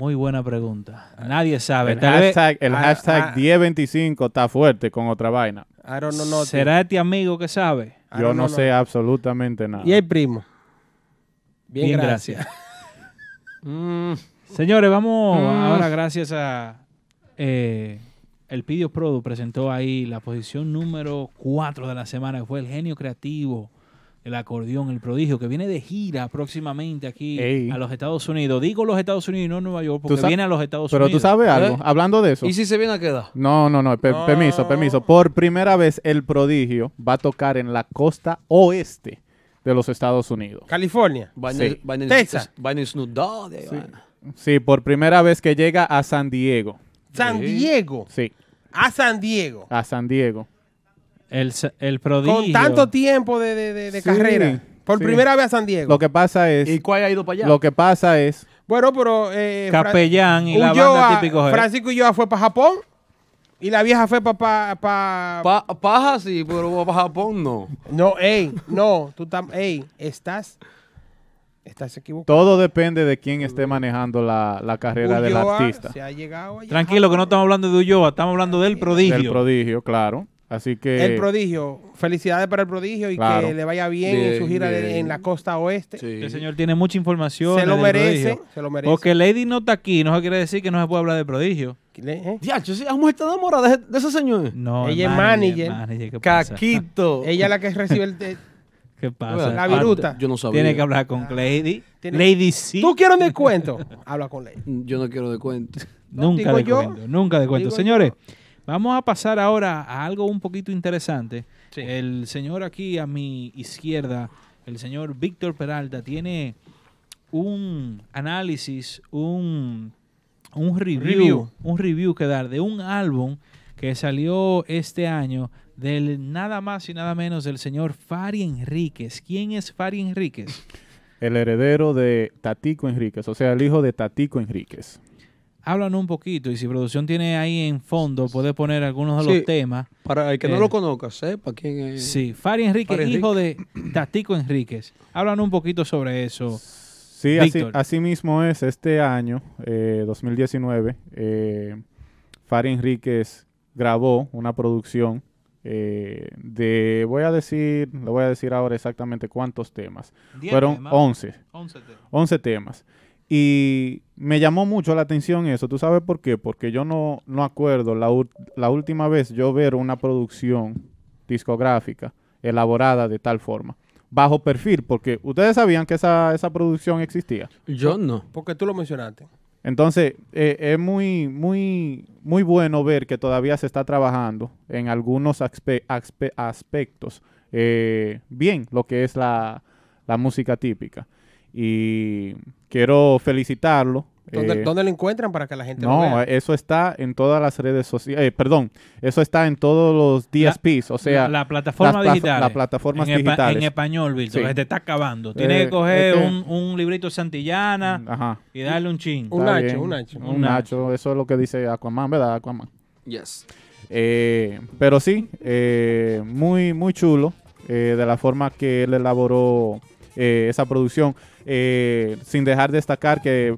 Muy buena pregunta. Nadie sabe. El Tal vez- hashtag, el Ah, hashtag ah. 1025 está fuerte con otra vaina. I don't know. ¿Será este amigo que sabe? I Yo no know sé absolutamente nada. Y el primo. Bien, Bien, gracias. Mm, Señores, vamos Mm. ahora gracias a eh, el Pidio Produ presentó ahí la posición número 4 de la semana, que fue el genio creativo, el acordeón, el prodigio, que viene de gira próximamente aquí Ey. a los Estados Unidos. Digo los Estados Unidos y no Nueva York, porque viene a los Estados Pero Unidos. tú sabes algo, ¿Eh? hablando de eso. ¿Y si se viene a quedar? No, no, no, pe- No. permiso, permiso. Por primera vez el prodigio va a tocar en la costa oeste de los Estados Unidos. California. Vaina- Sí. vaina- Texas. De vaina. Sí, por primera vez que llega a San Diego. San Sí. Diego. Sí, A San Diego. a San Diego. El, el prodigio. Con tanto tiempo de, de- de- de Sí, carrera. Por sí. primera vez a San Diego. Lo que pasa es, ¿Y cuál ha ido para allá? lo que pasa es, Bueno, pero. Eh, Capellán y la banda típico. Francisco Ulloa fue para Japón. Y la vieja fue para. Pa, pa- Pa- paja sí, pero para Japón no. no, ey, no. Tú estás. Ey, estás. Estás equivocado. todo depende de quién esté manejando la, la carrera del artista. Se ha llegado allá. Tranquilo, que no estamos hablando de Ulloa, estamos hablando del prodigio. Del prodigio, claro. Así que El prodigio. Felicidades para el prodigio y Claro. que le vaya bien, en su gira de- bien. en la costa oeste. Sí. El señor tiene mucha información. Se lo merece. Se lo merece. Porque Lady no está aquí, no se quiere decir que no se puede hablar de prodigio. ¿eh? Diacho, sí, la mujer está enamorada de, de ese señor. No, Ella es manager. manager. Caquito. Ella es la que recibe el. de- ¿Qué pasa? La viruta. Yo no sabía. Tiene que hablar con Lady. Tiene- Lady sí. ¿Tú quieres un descuento? Habla con Ley. Yo no quiero de cuento. Nunca digo de yo. cuento, nunca de cuento. Señores, vamos a pasar ahora a algo un poquito interesante. Sí. El señor aquí a mi izquierda, el señor Víctor Peralta, tiene un análisis, un, un review, Review. un review que dar de un álbum que salió este año del nada más y nada menos del señor Fari Enríquez. ¿Quién es Fari Enríquez? el heredero de Tatico Enríquez, o sea, el hijo de Tatico Enríquez. Háblanos un poquito y si producción tiene ahí en fondo, puede poner algunos de Sí. los temas. Para el que Eh. no lo conozca, sepa quién es. Sí, Fari Enríquez, Fari hijo de Tatico Enríquez. Háblanos un poquito sobre eso. Sí, así, así mismo es. Este año, eh, 2019, eh, Fari Enríquez grabó una producción eh, de, voy a decir, le voy a decir ahora exactamente cuántos temas. Fueron 11, 11 temas. Y me llamó mucho la atención eso. ¿Tú sabes por qué? Porque yo no, no acuerdo la, la última vez yo ver una producción discográfica elaborada de tal forma. Bajo perfil, porque ustedes sabían que esa, esa producción existía. Yo no. Porque tú lo mencionaste. Entonces, eh, es muy, muy, muy bueno ver que todavía se está trabajando en algunos aspe- aspe- aspectos eh, bien lo que es la, la música típica. Y quiero felicitarlo. ¿Dónde, eh, dónde lo encuentran para que la gente lo no, vea? eso está en todas las redes sociales. eh, perdón, eso está en todos los DSPs, o sea, la, la plataforma digital. las plataformas en, espa- digitales. en español, Víctor, Sí. que te está acabando. Tienes Eh, que coger este- un, un librito Santillana Ajá. y darle un chin. Un Nacho, bien. un Nacho. Un, Un Nacho, eso es lo que dice Aquaman, ¿verdad, Aquaman? Yes. Eh, pero sí, eh, muy, muy chulo eh, de la forma que él elaboró eh, esa producción, eh, sin dejar destacar que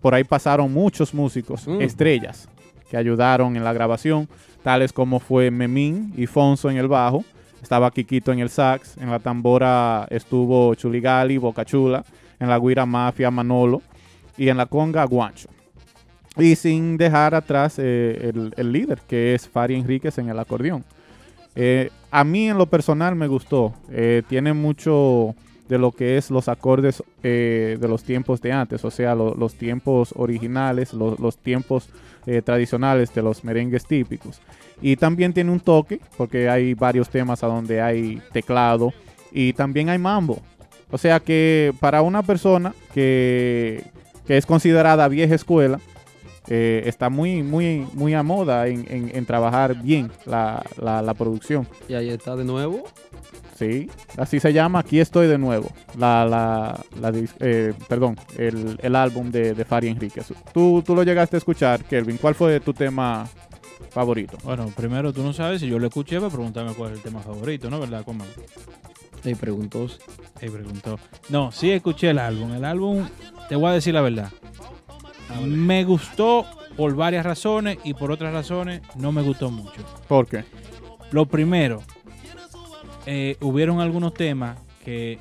por ahí pasaron muchos músicos, Mm. estrellas, que ayudaron en la grabación, tales como fue Memín y Fonso en el bajo, estaba Kikito en el sax, en la tambora estuvo Chuligali, Boca Chula, en la guira Mafia Manolo y en la conga Guancho. Y sin dejar atrás eh, el, el líder, que es Fari Enríquez en el acordeón. Eh, a mí en lo personal me gustó. Tiene mucho de lo que es los acordes eh, de los tiempos de antes, o sea, lo- los tiempos originales, lo- los tiempos eh, tradicionales de los merengues típicos. Y también tiene un toque, porque hay varios temas a donde hay teclado y también hay mambo. O sea que para una persona que, que es considerada vieja escuela, eh, está muy, muy, muy a moda en, en- trabajar bien la, la- la producción. Y ahí está de nuevo. Sí, así se llama. Aquí estoy de nuevo. La, la, la eh, perdón, el, el álbum de, de Fari Enríquez. ¿Tú, tú lo llegaste a escuchar, Kelvin. ¿Cuál fue tu tema favorito? Bueno, primero tú no sabes si yo lo escuché para preguntarme cuál es el tema favorito, ¿no? ¿Verdad, Coman? Y preguntó. Ahí preguntó. No, sí escuché el álbum. El álbum, te voy a decir la verdad. Me gustó por varias razones y por otras razones no me gustó mucho. ¿Por qué? Lo primero, eh, hubieron algunos temas que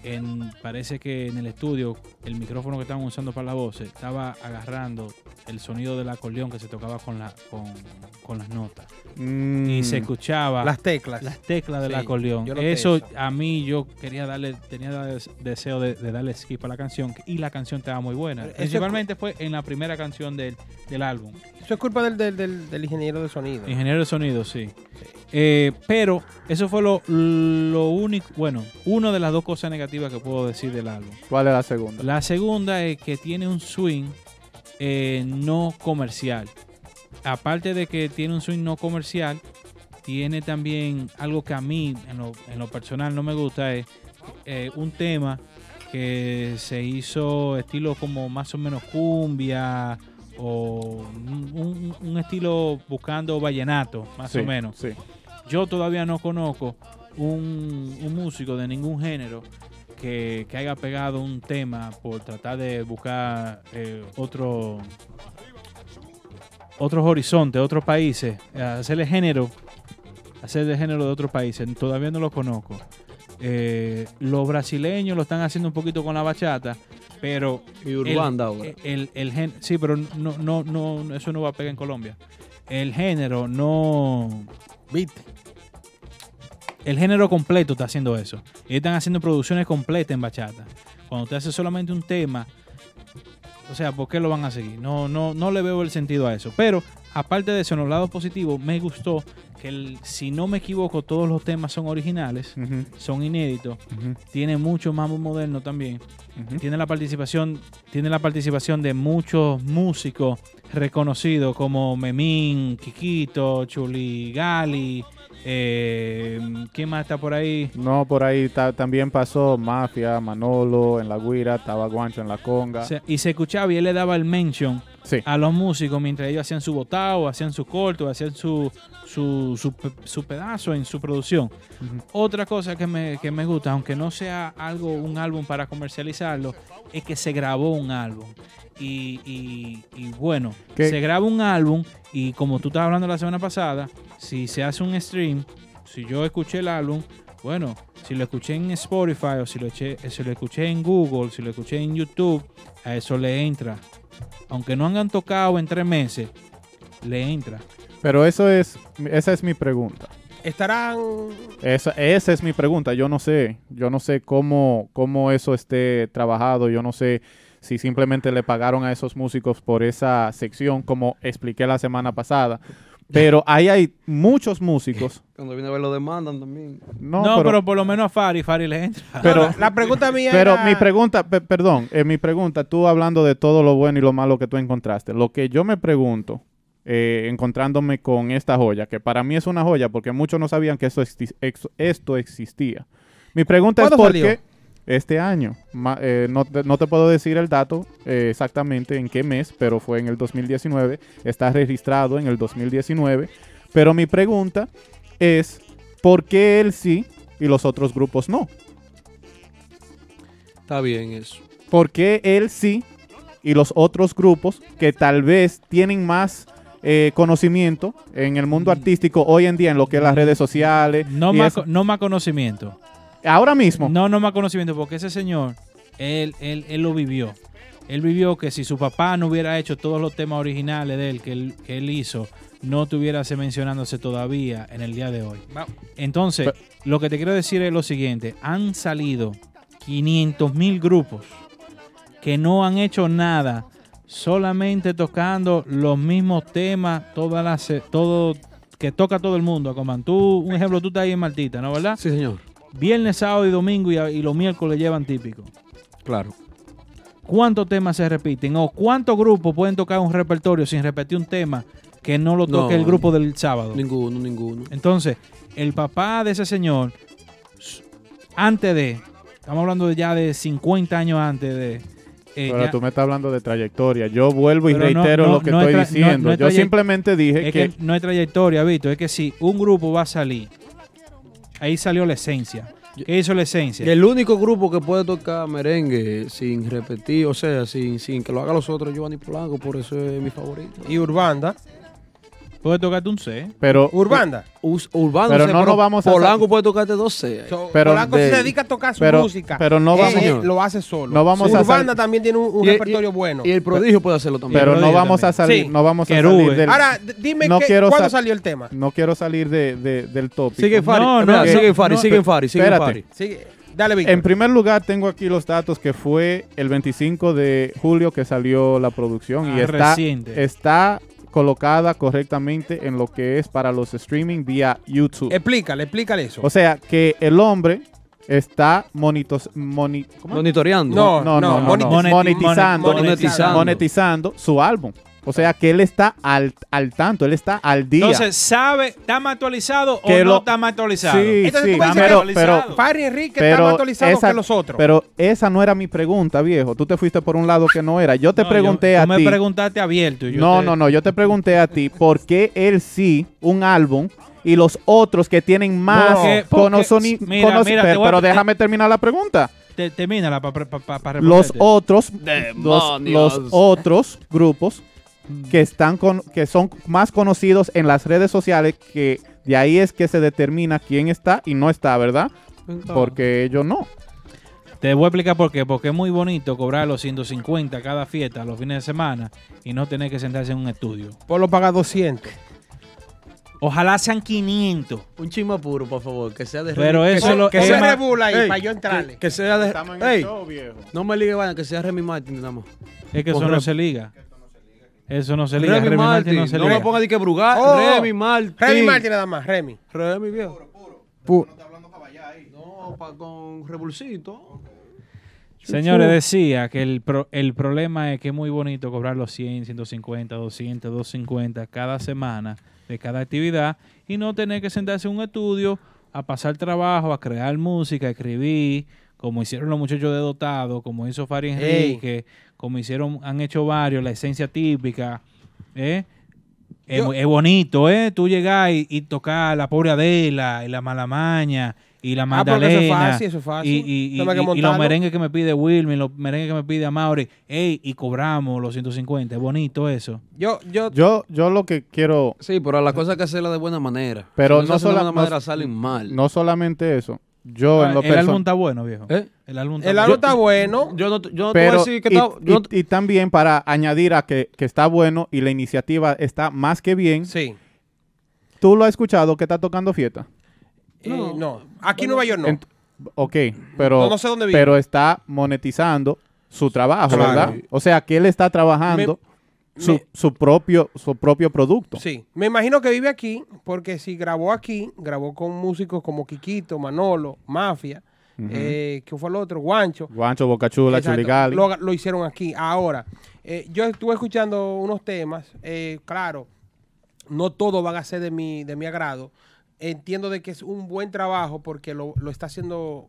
parece que en el estudio el micrófono que estaban usando para la voz estaba agarrando el sonido del acordeón que se tocaba con, la, con las notas. Y se Mm, escuchaba Las teclas. las teclas del Sí, acordeón. Eso, eso. a mí yo quería darle, tenía des- deseo de, de darle skip a la canción y la canción estaba muy buena. Eso Principalmente fue en la primera canción del, del álbum. Eso es culpa del, del, del- del ingeniero de sonido. Ingeniero de sonido, sí. Eh, pero eso fue lo, lo único, bueno, una de las dos cosas negativas que puedo decir del álbum. ¿Cuál es la segunda? La segunda es que tiene un swing eh, no comercial. Aparte de que tiene un swing no comercial, tiene también algo que a mí en lo, en lo personal no me gusta, es eh, un tema que se hizo estilo como más o menos cumbia o un, un- un estilo buscando vallenato, más Sí, o menos. Sí. Yo todavía no conozco un, un músico de ningún género que, que haya pegado un tema por tratar de buscar eh, otro otros horizontes, otros países, hacerle género, hacer de género de otros países. Todavía no lo conozco. Eh, los brasileños lo están haciendo un poquito con la bachata, pero Y Urbanda ahora. el, el, el gen- sí, pero no, no, no, eso no va a pegar en Colombia. El género no. ¿Viste? El género completo está haciendo eso. Ellos están haciendo producciones completas en bachata. Cuando usted hace solamente un tema, o sea, ¿por qué lo van a seguir? No, no, no le veo el sentido a eso. Pero aparte de eso, en los lados positivos, me gustó que, el- si no me equivoco, todos los temas son originales, son inéditos. Tiene mucho mambo moderno también. Tiene la participación, tiene la participación de muchos músicos reconocidos como Memín, Kikito, Chuli Gali, eh, ¿quién más está por ahí? No, por ahí ta- también pasó Mafia, Manolo en la Guira, estaba Guancho en la Conga. Y se escuchaba y él le daba el mention Sí. a los músicos mientras ellos hacían su botado, hacían su corto, hacían su, su, su su pedazo en su producción. Otra cosa que me, que me gusta, aunque no sea algo, un álbum para comercializarlo, es que se grabó un álbum. Y, y- y bueno, ¿Qué? se graba un álbum y como tú estabas hablando la semana pasada, si se hace un stream, si yo escuché el álbum, bueno, si lo escuché en Spotify o si lo, eché- si lo escuché en Google, si lo escuché en YouTube, a eso le entra. Aunque no han tocado en tres meses, le entra. Pero eso es, esa es mi pregunta. Estarán. Esa, esa es mi pregunta. Yo no sé, yo no sé cómo, cómo eso esté trabajado. Yo no sé si simplemente le pagaron a esos músicos por esa sección, como expliqué la semana pasada. Pero ahí hay muchos músicos. Cuando viene a ver lo demandan también. No, No, pero, pero, por lo menos a Fari, Fari le entra. pero, La pregunta mía pero era- mi pregunta, pe- perdón, eh, mi pregunta, tú hablando de todo lo bueno y lo malo que tú encontraste. Lo que yo me pregunto, eh, encontrándome con esta joya, que para mí es una joya porque muchos no sabían que eso exi- ex- esto existía. Mi pregunta es ¿Cuándo por salió? qué este año, ma- eh, no, te, no te puedo decir el dato eh, exactamente en qué mes, pero fue en el 2019, está registrado en el 2019, pero mi pregunta es, ¿por qué él sí y los otros grupos no? Está bien eso. ¿Por qué él sí y los otros grupos que tal vez tienen más eh, conocimiento en el mundo artístico hoy en día en lo que es las redes sociales? No más, no más conocimiento. Ahora mismo. No, no más conocimiento, porque ese señor, él, él, él lo vivió. Él vivió que si su papá no hubiera hecho todos los temas originales de él que él, que él hizo, no estuviérase mencionándose todavía en el día de hoy. Entonces, lo que te quiero decir es lo siguiente. Han salido 500 mil grupos que no han hecho nada, solamente tocando los mismos temas, todas las, todo, que toca todo el mundo. Como tú, un ejemplo, tú estás ahí en Martita, ¿no verdad? Sí, señor. Viernes, sábado y domingo y, y los miércoles llevan típico. Claro. ¿Cuántos temas se repiten? ¿O cuántos grupos pueden tocar un repertorio sin repetir un tema que no lo toque No, el grupo del sábado? Ninguno, ninguno. Entonces, el papá de ese señor, antes de, estamos hablando de ya de 50 años antes de... eh, Pero ya- tú me estás hablando de trayectoria. Yo vuelvo y Pero reitero no- lo que no estoy diciendo. no es Yo simplemente dije es que, que no hay trayectoria, Vito. Es que si un grupo va a salir, ahí salió la esencia. ¿Qué hizo la esencia? El único grupo que puede tocar merengue sin repetir, o sea, sin, sin que lo hagan los otros, Giovanni Polanco, por eso es mi favorito. Y Urbanda. Puede tocarte un C. Pero, Urbanda. Us- Urbano, Pero no nos vamos a Polanco puede tocarte dos C. So, Pero Polanco de- se dedica a tocar su pero- música. pero no Él- vamos- él lo hace solo. no vamos a Urbanda también tiene un, un Y- y- repertorio bueno. Y el prodigio puede hacerlo también. pero no vamos a salir, Sí. no vamos a Querube. salir del, Ahora, d- dime no qué- quiero cuándo sa- salió el tema. no quiero salir de, de- del tópico. Sigue Fari, No, espera, no, sigue no, Fari, no, sigue Fari, sigue espérate. Fari. Sigue. Dale, Víctor. En primer lugar, tengo aquí los datos que fue el 25 de julio que salió la producción y Ah, está, reciente. está colocada correctamente en lo que es para los streaming vía YouTube. Explícale, explícale eso. O sea, que el hombre está monitos, moni-. Monitoreando. No, no, no, no, no, monetiz- monetizando, monetizando. monetizando su álbum. O sea, que él está al, al tanto, él está al día. Entonces, ¿sabe? ¿Está más actualizado o no está más actualizado? Sí, Entonces, sí, tú me dices pero, que- pero, Fari Enrique pero está más actualizado esa- que los otros. Pero esa no era mi pregunta, viejo. Tú te fuiste por un lado que no era. Yo te No, yo- pregunté tú a me ti. preguntaste abierto. yo No, te- no, no. Yo te pregunté a ti por qué él sí, un álbum, y los otros que tienen más Porque- porque- conoconi- mira, conoci- mira, te pero, a- déjame terminar la pregunta. Te, termínala para pa, pa, pa Los otros, los otros grupos que están con, que son más conocidos en las redes sociales, que de ahí es que se determina quién está y no está, ¿verdad? Porque ellos no. Te voy a explicar por qué. Porque es muy bonito cobrar los 150 cada fiesta los fines de semana y no tener que sentarse en un estudio. Por lo paga 200. Ojalá sean 500. Un chisme puro, por favor, que sea de Pero eso que, lo- que es sea se más- regula ahí para yo entrarle. Que, que sea de Ey, viejo. no me ligue vaina, que sea Remy Martin nada más. Es que eso no se liga. Eso no se liga. Remy, Remy Martin, no se no liga. me ponga de que brugar. Oh, Remy Martin. Remy Martin nada más, Remy. Remy, viejo. Pu- No, pa- con Rebulcito. Señores, decía que el, pro- el problema es que es muy bonito cobrar los 100, 150, 200, 250 cada semana de cada actividad y no tener que sentarse en un estudio a pasar trabajo, a crear música, a escribir, como hicieron los muchachos de Dotado, como hizo Fari Enrique, como hicieron, han hecho varios, la esencia típica. ¿eh? Es, es bonito, ¿eh? Tú llegar y, y tocar la pobre Adela y la Malamaña y la Ah, porque eso es Magdalena. fácil, eso es fácil. Y, y- y- No los merengues que me pide Wilmy, los merengues que me pide Amaury, ey, y cobramos los 150. Es bonito eso. Yo, yo, Yo, yo lo que quiero, Sí, pero las cosas hay que hacerlas de buena manera. Pero Si no hacen de buena no- manera salen mal. no solamente eso. Yo en lo el álbum está bueno, viejo. ¿Eh? El álbum está el bueno. álbum está bueno. Yo no, yo no te voy a Pero, decir que y, está... yo no y- y también para añadir a que, que está bueno y la iniciativa está más que bien, Sí. tú lo has escuchado que está tocando fiesta. Eh, no. Aquí en Nueva York no. Ent- ok, pero, No, no sé dónde vive. pero está monetizando su trabajo, Claro. ¿verdad? O sea, que él está trabajando Me- su, me- su propio, su propio producto. Sí, me imagino que vive aquí, porque si grabó aquí, grabó con músicos como Quiquito, Manolo, Mafia, eh, ¿qué fue el otro? Guancho. Guancho, Bocachula, Chuligali. Lo, lo hicieron aquí. Ahora, eh, yo estuve escuchando unos temas, eh, claro, no todos van a ser de mi, de mi agrado. Entiendo de que es un buen trabajo porque lo, lo está haciendo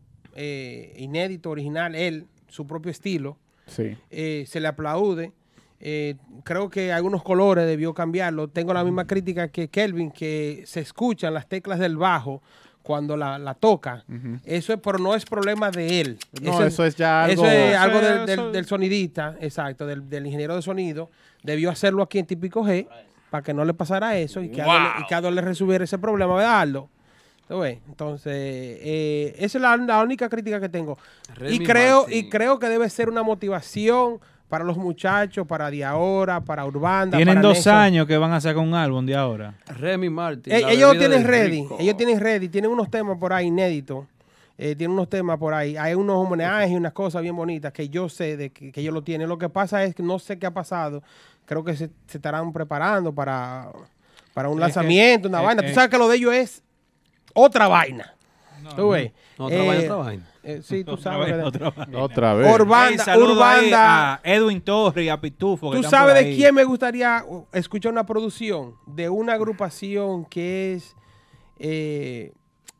inédito, original, él, su propio estilo. Sí. se le aplaude. Eh, creo que algunos colores debió cambiarlo. Tengo la misma crítica que Kelvin, que se escuchan las teclas del bajo cuando la, la toca. Eso es, pero no es problema de él. No, eso es ya algo- Eso es algo del, del- eso- del sonidista, exacto, del, del ingeniero de sonido. Debió hacerlo aquí en Típico G para que no le pasara eso y que, Aldo, le- y que Aldo le resolviera ese problema, ¿verdad, Aldo? Entonces, eh, esa es la, la única crítica que tengo. y creo, Martin. y creo que debe ser una motivación para los muchachos, para de ahora, para Urbanda. Tienen para dos años que van a sacar un álbum de ahora. Remy Martin. Eh, ellos tienen ready, rico. ellos tienen ready, tienen unos temas por ahí inéditos. eh, tienen unos temas por ahí, hay unos homenajes y unas cosas bien bonitas que yo sé de que, que ellos lo tienen. Lo que pasa es que no sé qué ha pasado. Creo que se, se estarán preparando para, para un Es que- lanzamiento, una eh, vaina. eh. Tú sabes que lo de ellos es otra vaina. ¿Tú ves? No, otra Eh, vaina, otra vaina. Eh, sí, tú Otra sabes. vez, otra vez. Otra vez. Urbanda, saludo ahí Urbanda. a Edwin Torres y a Pitufo. que ¿Tú sabes de quién me gustaría uh, escuchar una producción? De una agrupación que es, eh,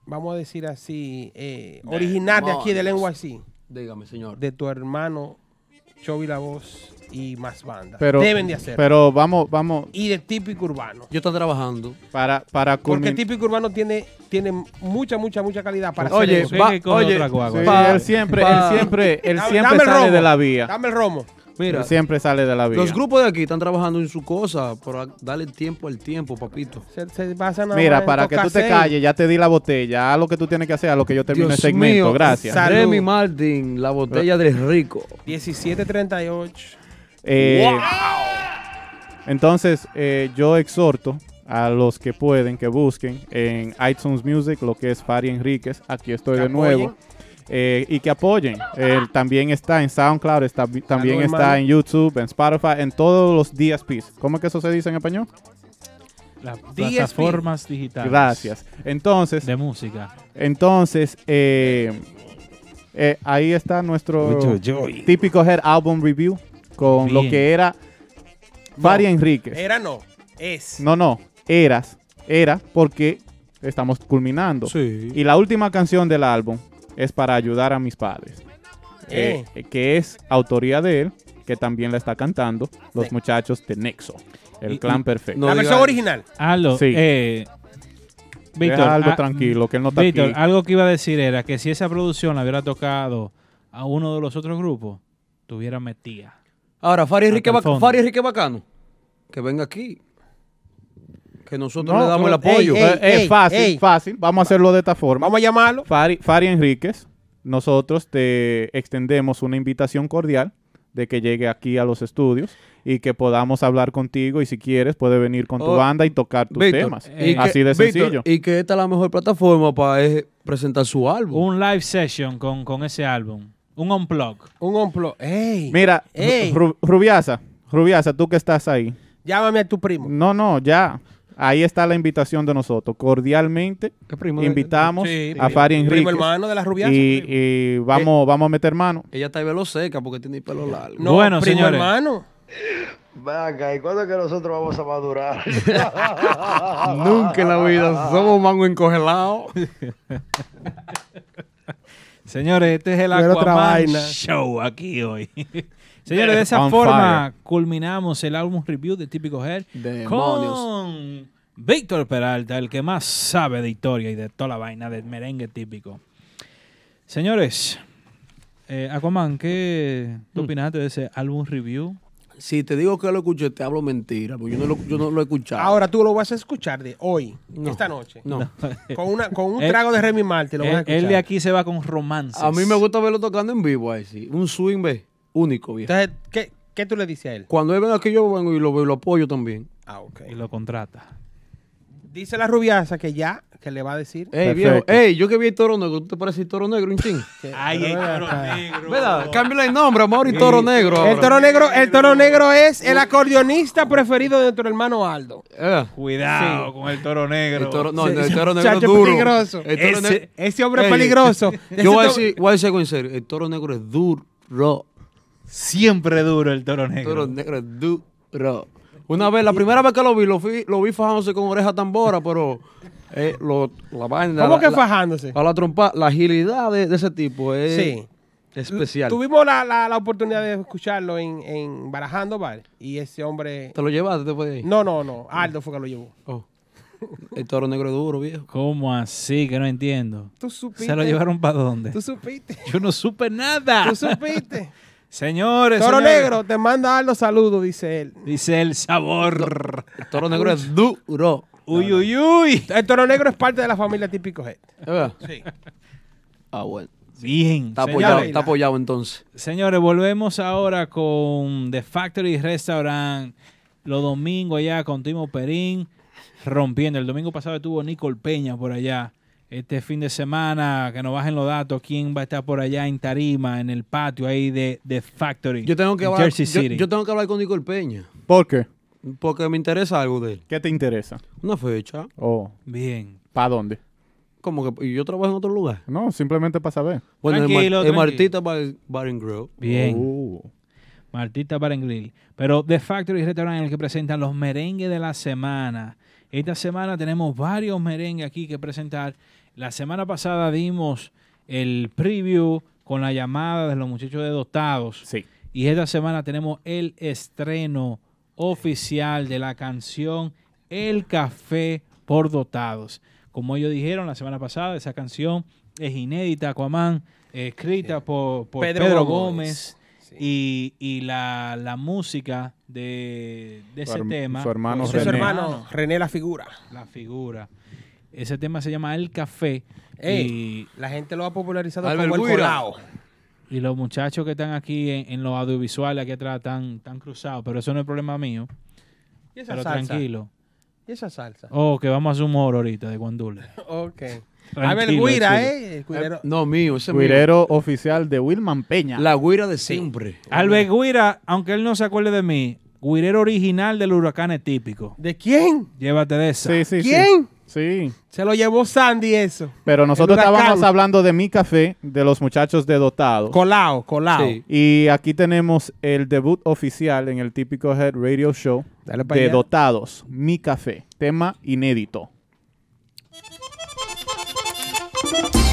vamos a decir así, eh, original de aquí del Demonios. NYC. Dígame, señor. De tu hermano Chovy La Voz y más bandas. Pero, Deben de hacerlo. Pero vamos, vamos. y de típico urbano. Yo estoy trabajando. Para, para Porque típico urbano tiene, tiene mucha, mucha, mucha calidad para Oye, hacer eso. va- ¿Qué con oye? Sí, Pa- él siempre, pa- él siempre, él Dame- siempre dame sale romo. de la vía. Dame el romo. Mira, Él siempre sale de la vía. los grupos de aquí están trabajando en su cosa, pero dale tiempo al tiempo, papito. Se, se más Mira, para que tú te calles, ya te di la botella. Haz lo que tú tienes que hacer, a lo que yo termine el segmento. mío, Gracias. Remy Martin, la botella del rico. 1738. Eh, Entonces, eh, yo exhorto a los que pueden que busquen en iTunes Music lo que es Fari Enríquez. Aquí estoy de nuevo. Eh, y que apoyen. También está en SoundCloud, está, también está hermano. en YouTube, en Spotify, en todos los DSPs. ¿Cómo es que eso se dice en español? Las plataformas digitales. Gracias. Entonces, De música. entonces eh, eh, ahí está nuestro típico Head Album Review con lo que era Fari Enríquez. Era no. Es. No, no, eras, era porque estamos culminando. Sí. Y la última canción del álbum es para ayudar a mis padres, Eh. eh, que es autoría de él, que también la está cantando los Sí. muchachos de Nexo, el Y- clan y- perfecto. No la versión original. Aldo, Sí. eh, Víctor, algo tranquilo, que él no está Víctor, aquí. algo que iba a decir era que si esa producción la hubiera tocado a uno de los otros grupos, tuviera metida. Ahora, Fari Enrique, Bac-. Fari Enrique Bacano, que venga aquí. Que nosotros No, le damos el pero- apoyo. ey, Eh, es ey, fácil, ey. fácil. Vamos a hacerlo de esta forma. Vamos a llamarlo. Fari, Fari Enríquez, nosotros te extendemos una invitación cordial de que llegue aquí a los estudios y que podamos hablar contigo y si quieres puede venir con tu Oh, banda y tocar tus Víctor, temas. Así de Víctor, sencillo. y que esta es la mejor plataforma para eh, presentar su álbum. Un live session con, con ese álbum. Un unplug. Un omplo. ¡Ey! Mira, Ey. Ru- Rubiasa, Rubiasa, tú que estás ahí. Llámame a tu primo. No, no, ya. Ahí está la invitación de nosotros. Cordialmente ¿Qué primo de- invitamos Sí, a sí. Fari Primo Enríquez hermano de la rubiasa. y, primo. y vamos, vamos a meter mano. Ella está de velo seca porque tiene el pelo largo. No, Bueno, primo señores. hermano. Venga, ¿y cuándo es que nosotros vamos a madurar? Nunca en la vida. Somos mango encogelado. Señores, este es el Pero Aquaman. Show aquí hoy. Señores, de esa On forma culminamos el álbum review de Típico Head Demonios. con Víctor Peralta, el que más sabe de historia y de toda la vaina del merengue típico. Señores, eh, Aquaman, ¿qué tú Mm. opinaste de ese álbum review? Si te digo que lo escuché, te hablo mentira, porque yo no lo, yo no lo he escuchado. Ahora tú lo vas a escuchar de hoy, No. esta noche. no. Con, una, con un trago de Remy Martin lo vas a escuchar. él de aquí se va con romances. A mí me gusta verlo tocando en vivo ahí, sí. Un swing, ve, único, viejo. Entonces, ¿qué, ¿qué tú le dices a él? Cuando él venga aquí, yo vengo y lo veo y lo apoyo también. Ah, ok. Y lo contrata. Dice la rubiasa que ya, que le va a decir. Ey, Perfecto. viejo, ey, yo que vi el toro negro, ¿tú te parece el toro negro, un ching? Ay, el toro negro. ¿Verdad? Cámbiale el nombre, amor, y toro negro. El toro negro, el toro negro es el acordeonista preferido de nuestro hermano Aldo. Eh, Cuidado con el toro negro. el toro, no, Sí, el ese toro negro es duro. peligroso. El toro Ese- negro- ese hombre es peligroso. Ese Yo voy a decir, voy a decir algo en serio. El toro negro es duro. Siempre duro el toro El negro. toro negro es duro. Una vez, la primera vez que lo vi, lo vi, lo vi fajándose con oreja tambora, pero eh, lo, la vaina. ¿Cómo la- que la- fajándose? A la trompa, la agilidad de, de ese tipo es Sí. especial. Tuvimos la, la, la oportunidad de escucharlo en, en Barajando, ¿vale? Y ese hombre... ¿Te lo llevaste después de ahí? No, no, no. Aldo fue que lo llevó. Oh. El toro negro duro, viejo. ¿Cómo así? Que no entiendo. Tú supiste. ¿Se lo llevaron para dónde? Tú supiste. Yo no supe nada. Tú supiste. Señores, Toro señores, Negro, te manda Aldo saludos, dice él. Dice el sabor. El toro negro es duro. Uy, uy, uy. El Toro Negro es parte de la familia típico Head. ¿Es verdad? Sí. Ah, bueno. Bien. Está señores. apoyado, está apoyado entonces. Señores, volvemos ahora con The Factory Restaurant. Los domingos allá con Timo Perín rompiendo. El domingo pasado estuvo Nicole Peña por allá. Este fin de semana, que nos bajen los datos, quién va a estar por allá en Tarima, en el patio ahí de The Factory. Yo tengo que en hablar, Jersey yo, City. yo tengo que hablar con Nicole Peña. ¿Por qué? Porque me interesa algo de él. ¿Qué te interesa? Una fecha. Oh, Bien. ¿para dónde? Como que y yo trabajo en otro lugar. No, simplemente para saber. Bueno, en Tranquilo, Mar-. Martita Bar, Bar and Grill. Bien. Uh, Martita Bar and Grill. Pero The Factory Restaurant en el que presentan los merengues de la semana. Esta semana tenemos varios merengues aquí que presentar. La semana pasada dimos el preview con la llamada de los muchachos de Dotados. sí. Y esta semana tenemos el estreno oficial de la canción El Café por Dotados. Como ellos dijeron la semana pasada, esa canción es inédita, Aquaman, escrita por, por Pedro Pedro, Gómez. Gómez. Y, y la, la música de, de Su ese tema. su hermano pues, su René. hermano, René la figura. La figura. Ese tema se llama El Café. Ey, la gente lo ha popularizado Albert como el colao. Y, y los muchachos que están aquí en, en los audiovisuales, aquí atrás, están, están cruzados. Pero eso no es problema mío. ¿Y esa Pero salsa? tranquilo. ¿Y esa salsa? Oh, que vamos a hacer un humor ahorita de Guandule. Ok. Tranquilo, Albert Guira. ¿eh? El. No, mío, ese es mío. Guirero oficial de Wilman Peña. La guira de siempre. Albert Guira, aunque él no se acuerde de mí, Guirero original del huracán es típico. ¿De quién? Llévate de esa. Sí, sí, sí. ¿Quién? Sí. Se lo llevó Sandy eso. Pero nosotros estábamos hablando de mi café, de los muchachos de Dotados. Colao, colao. Sí. Y aquí tenemos el debut oficial en el típico Head Radio Show Dale de allá. Dotados, Mi Café, tema inédito. Un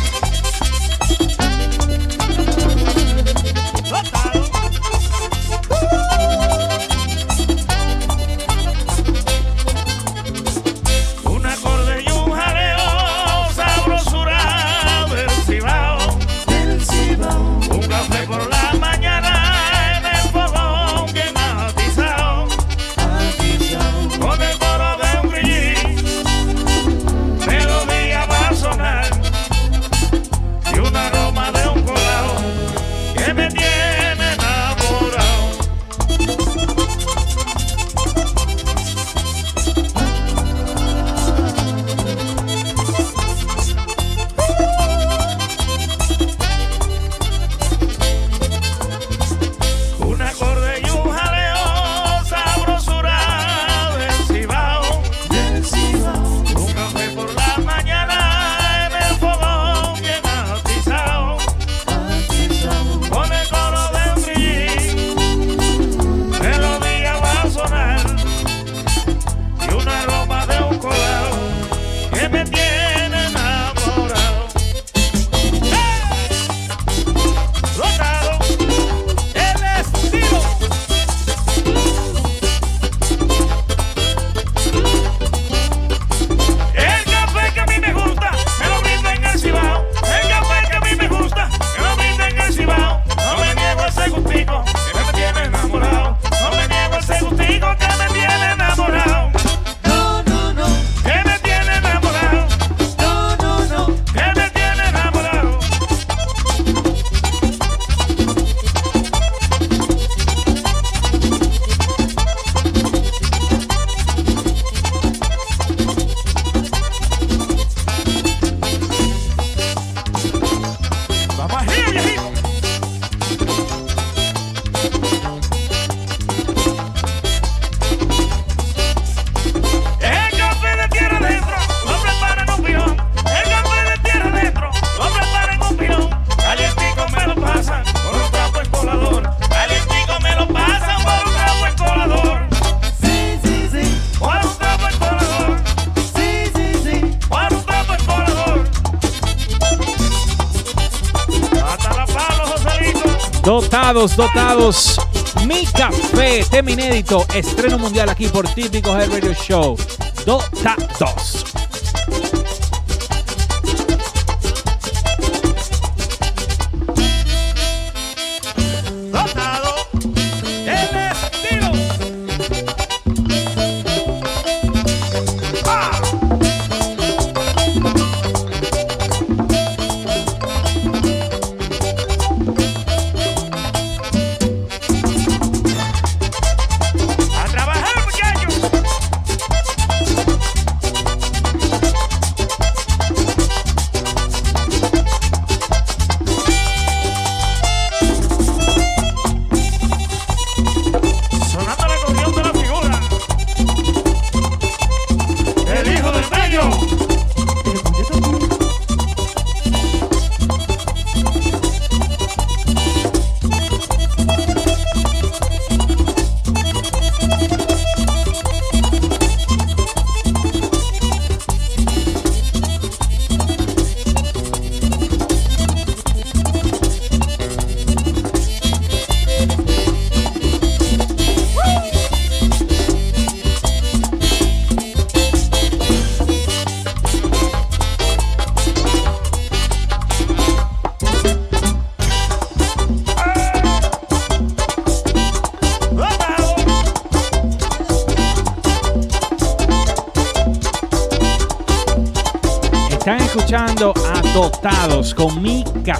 Mi café, tema inédito, estreno mundial aquí por Típico Head Radio Show. Dota 2.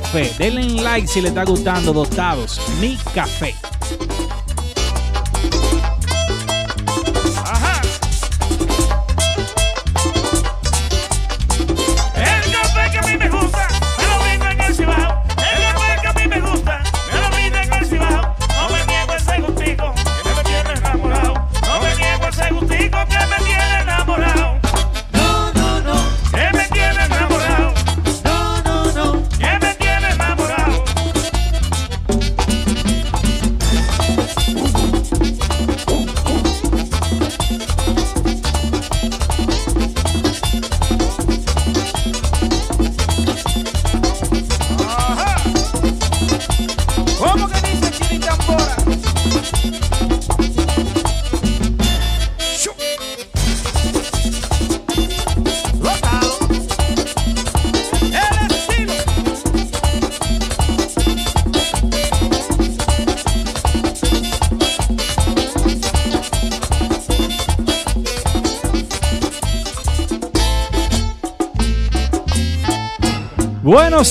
Café. Denle like si le está gustando Dotados, Mi Café.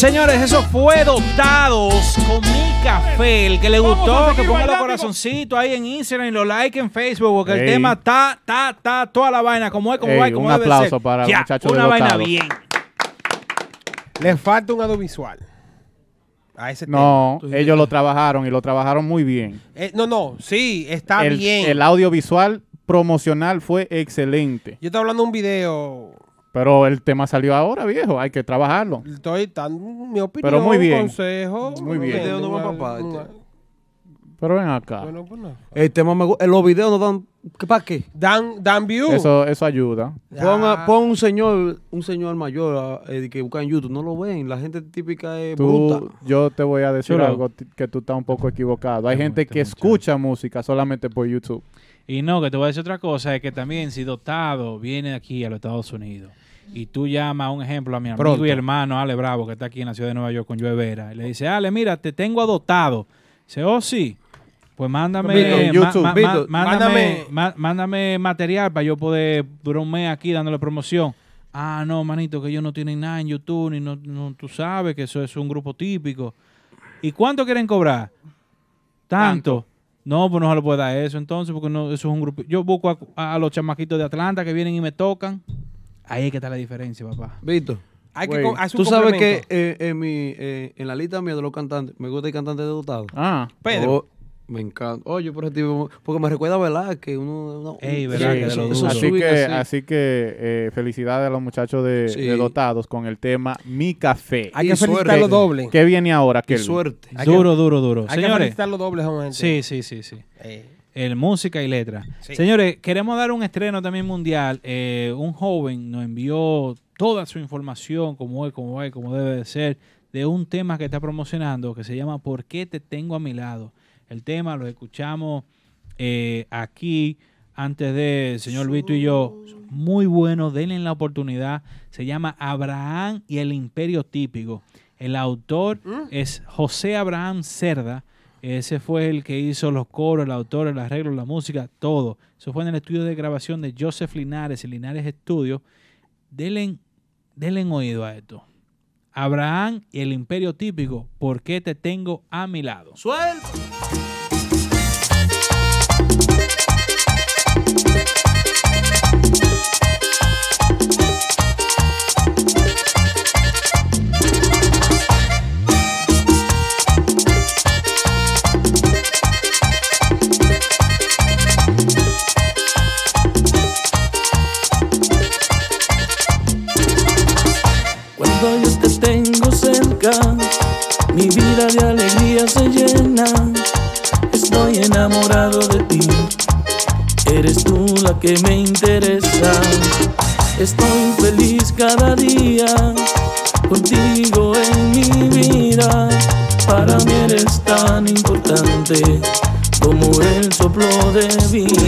Señores, eso fue Dotados con Mi Café. El que le gustó, que ponga los corazoncitos ahí en Instagram y los like en Facebook, porque el Ey. tema está, está, está toda la vaina, como es, como Ey, va y como un debe aplauso ser. para los Ya, muchachos de Una vaina Dotados. bien. Le falta un audiovisual. A ese No, tema. ellos lo trabajaron y lo trabajaron muy bien. Eh, no, no, sí, está el, bien. el audiovisual promocional fue excelente. Yo estoy hablando de un video. Pero el tema salió ahora, viejo. Hay que trabajarlo. Estoy dando mi opinión, Pero muy bien. consejo. Muy bien. Video no va Una- papá, este. una- Pero ven acá. Bueno, pues no. El tema me gu- eh, Los videos no dan. ¿qué- ¿Para qué? Dan, dan view. Eso, eso ayuda. Pon, a- pon un señor, un señor mayor eh, que busca en YouTube, no lo ven. La gente típica es Tú, bruta. yo te voy a decir Chulo. algo t- que tú estás un poco equivocado. Hay gente que escucha música solamente por YouTube. Y no, que te voy a decir otra cosa, es que también si Dotado viene aquí a los Estados Unidos y tú llamas, un ejemplo, a mi amigo Pronto. y hermano Ale Bravo, que está aquí en la ciudad de Nueva York con Joe Vera, y le dice, Ale, mira, te tengo adoptado. Dice, oh, sí. Pues mándame, ma- YouTube, ma- mándame, mándame- ma- mándame material para yo poder durar un mes aquí dándole promoción. Ah, no, manito, que ellos no tienen nada en YouTube, ni no, no- tú sabes que eso es un grupo típico. ¿Y cuánto quieren cobrar? Tanto. No, pues no se le puede dar eso entonces, porque no, eso es un grupo. Yo busco a, a los chamaquitos de Atlanta que vienen y me tocan. Ahí es que está la diferencia, papá. Víctor. Hay que Tú sabes que eh, en, mi, eh, en la lista mía de los cantantes, me gusta el cantante de dotado. Ah, Pedro. Oh, me encanta. Oye, por ese tipo, porque me recuerda a Velázquez. Uno, uno- Ey, Velázquez, eso- de lo eso así que, así. así que eh, felicidades a los muchachos de, Sí. de Dotados con el tema Mi Café. Hay y que felicitarlo doble. ¿Qué viene ahora, Qué suerte. Hay que- duro, duro, duro. Hay que Señores, felicitarlo doble, gente. sí, sí, sí, sí. Eh, El música y letra. Sí. Señores, queremos dar un estreno también mundial. Eh, un joven nos envió toda su información, como es, como es, como debe de ser, de un tema que está promocionando que se llama ¿Por qué te tengo a mi lado? El tema lo escuchamos eh, aquí antes de señor Vito y yo. Muy bueno, denle la oportunidad. Se llama Abraham y el Imperio Típico. El autor es José Abraham Cerda. Ese fue el que hizo los coros, el autor, el arreglo, la música, todo. Eso fue en el estudio de grabación de Joseph Linares, el Linares Studio. Denle, denle oído a esto. Abraham y el imperio típico, ¿por qué te tengo a mi lado? Suelta. Que me interesa. Estoy feliz cada día, contigo en mi vida. Para mí eres tan importante como el soplo de vida.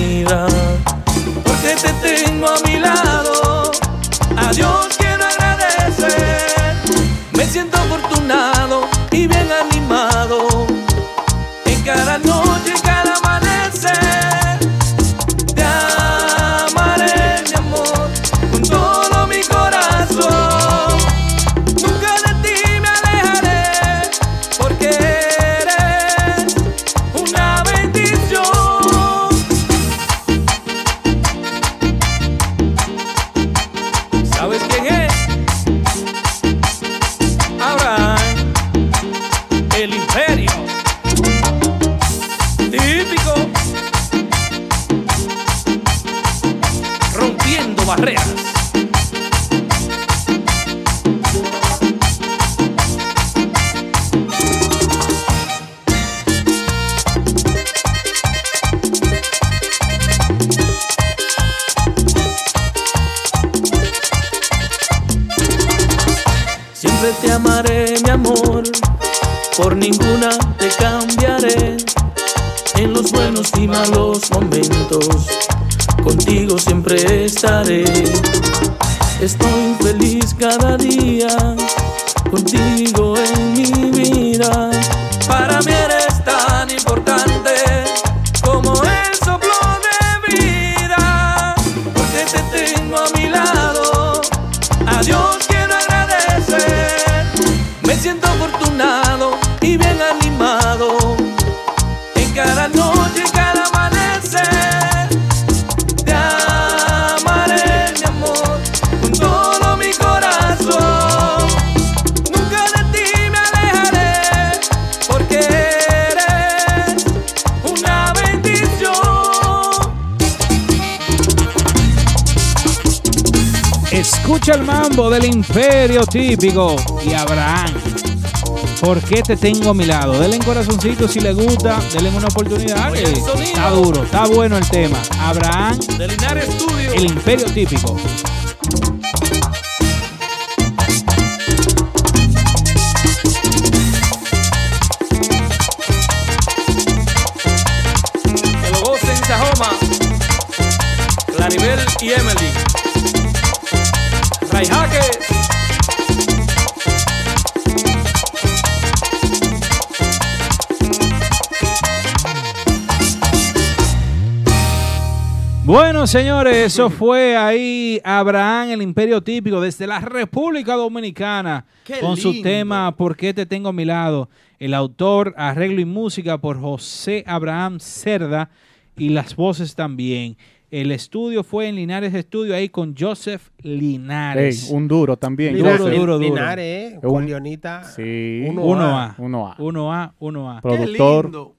Mambo del imperio típico y Abraham. ¿Por qué te tengo a mi lado? Denle un corazoncito si le gusta, denle una oportunidad. Está duro, está bueno el tema. Abraham, De Linares Studio. el imperio típico. Que lo gocen Sajoma, Claribel y Emily. Bueno, señores, eso fue ahí Abraham, el imperio típico, desde la República Dominicana, Qué con su lindo. tema ¿Por qué te tengo a mi lado? El autor, arreglo y música por José Abraham Cerda y las voces también. El estudio fue en Linares Estudio, ahí con Joseph Ey, Linares. un duro también. Duro, Joseph. duro, duro. Linares, Un- con Leonita. Sí. 1A. 1A. 1A, 1A. Productor.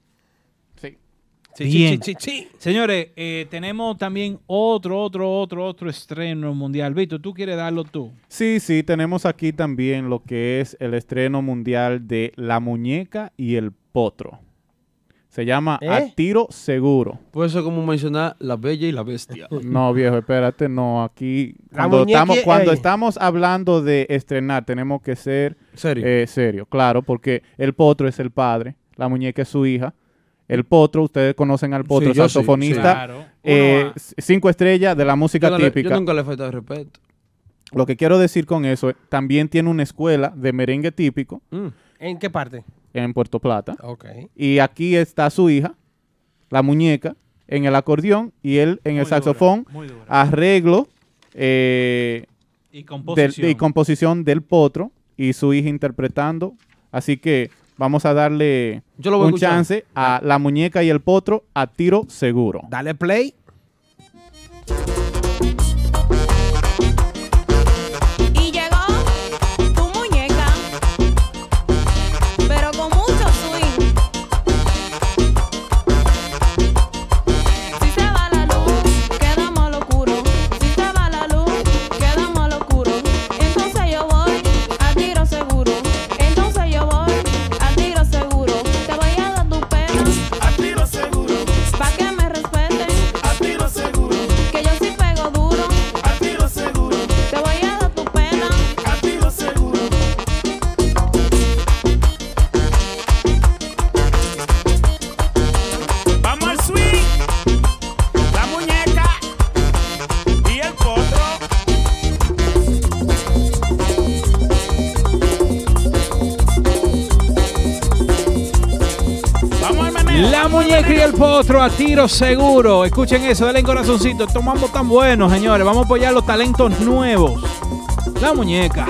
Sí, Bien. sí, sí, sí. Señores, eh, tenemos también otro, otro, otro, otro estreno mundial. Víctor, ¿tú quieres darlo tú? Sí, sí, tenemos aquí también lo que es el estreno mundial de La Muñeca y el Potro. Se llama ¿Eh? A Tiro Seguro. Puede ser como mencionar La Bella y la Bestia. No, viejo, espérate, no. Aquí, cuando, muñeca- estamos, cuando ey. estamos hablando de estrenar, tenemos que ser Serio. eh, serio, claro, porque el potro es el padre, la muñeca es su hija. El potro, ustedes conocen al potro, Sí, saxofonista, sí. Claro. eh, cinco estrellas de la música Yo no le- típica. yo nunca le he faltado respeto. Lo que quiero decir con eso, es, también tiene una escuela de merengue típico ¿En qué parte? en Puerto Plata. Ok. Y aquí está su hija, la muñeca, en el acordeón y él en el saxofón, arreglo eh, Y del- composición. y composición del potro y su hija interpretando. Así que vamos a darle Yo lo voy a un chance a la muñeca y el potro a tiro seguro. Dale play. Potro a tiro seguro. Escuchen eso, denle corazoncito. Tomamos tan buenos, señores. Vamos a apoyar los talentos nuevos. La muñeca.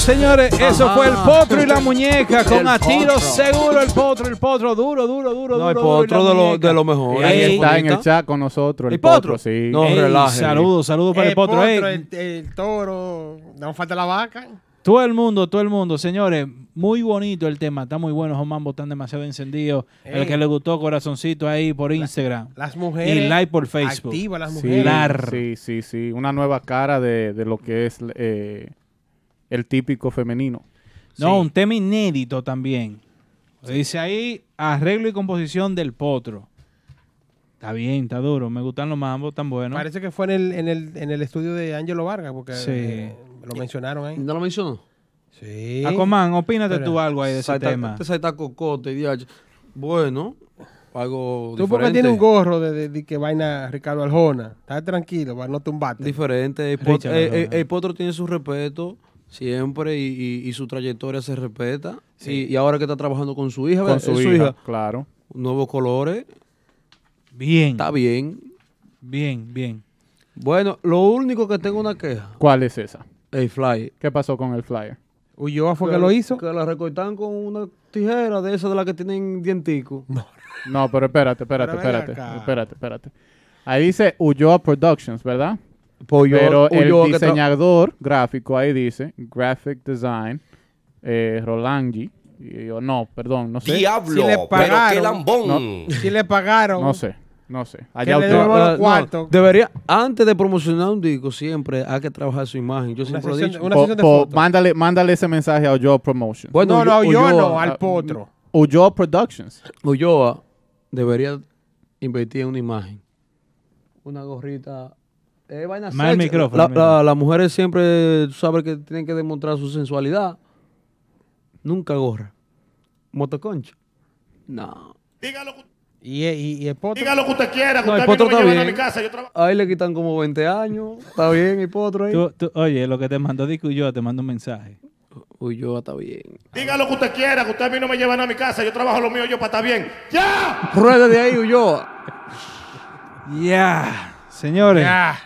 Señores, eso fue el potro y la muñeca con El a tiro potro. seguro el potro, el potro, duro, duro, duro, No, el duro. potro de lo, de lo mejor. Ahí está en el chat con nosotros. El, ¿El potro? potro, sí. No, relaje. Saludos, saludos para el, potro. El, el toro, no falta la vaca. Todo el mundo, todo el mundo, señores, muy bonito el tema, está muy bueno, los mambos están demasiado encendidos. El que le gustó, corazoncito ahí por Instagram. Las mujeres. Y like por Facebook. Activa las Sí, mujeres. Sí, sí, sí. Una nueva cara de, de lo que es eh, el típico femenino. No, Sí. un tema inédito también. Dice ahí, arreglo y composición del potro. Está bien, está duro. Me gustan los mambos, tan buenos. Parece que fue en el, en el, en el estudio de Angelo Vargas, porque Sí. eh, lo mencionaron ahí. ¿No lo mencionó? Sí. Aquaman, opínate Pero- tú algo ahí de ese tema. Este saita cocote. Bueno, algo Tú porque diferente. tienes un gorro de, de- de que vaina Ricardo Arjona. Estás tranquilo, para no tumbarte. Diferente. El, pot- Richard eh, eh, el potro tiene su respeto siempre y, y- y su trayectoria se respeta. Sí. Y, y ahora que está trabajando con su hija, Con su hija, claro. nuevos colores, Bien, está bien. bien, bien. Bueno, lo único que tengo una queja, ¿Cuál es esa? el fly. ¿Qué pasó con el flyer? Ulloa fue que lo hizo. Que la recortan con una tijera de esas de las que tienen dientico. No, pero espérate, espérate, espérate, espérate, espérate. Ahí dice Ulloa Productions, ¿verdad? Pues yo- Pero el diseñador gráfico ahí dice Graphic Design eh, Rolangi. Y yo, no, perdón, no sé. Si le pagaron, No, si le pagaron. no sé, no sé. Que Allá le usted- Ah, no, debería, antes de promocionar un disco, siempre hay que trabajar su imagen. Yo siempre lo he dicho. una Po- sesión de po- fotos. mándale, mándale ese mensaje a Ulloa Promotions. Bueno, no, no, yo Ulloa, no, al potro. Ulloa Productions. Ulloa debería invertir en una imagen. Una gorrita. Eh, vaina Más el sexy. micrófono, La- el micrófono. la- las mujeres siempre, tú sabes que tienen que demostrar su sensualidad. Nunca gorra. Motoconcha. No. Y, y, y el potro. Diga lo que usted quiera, que No, el usted potro a mí no está me llevan a bien. mi casa. Yo. Ahí le quitan como 20 años. Está bien, el potro ahí. Tú- tú- oye, lo que te mandó Dico y yo, te mando un mensaje. Ulloa está bien. Diga lo que usted quiera, que usted a mí no me llevan a mi casa. Yo trabajo lo mío yo para estar bien. ¡Ya! Rueda de ahí, Ulloa. Ya, señores. Ya.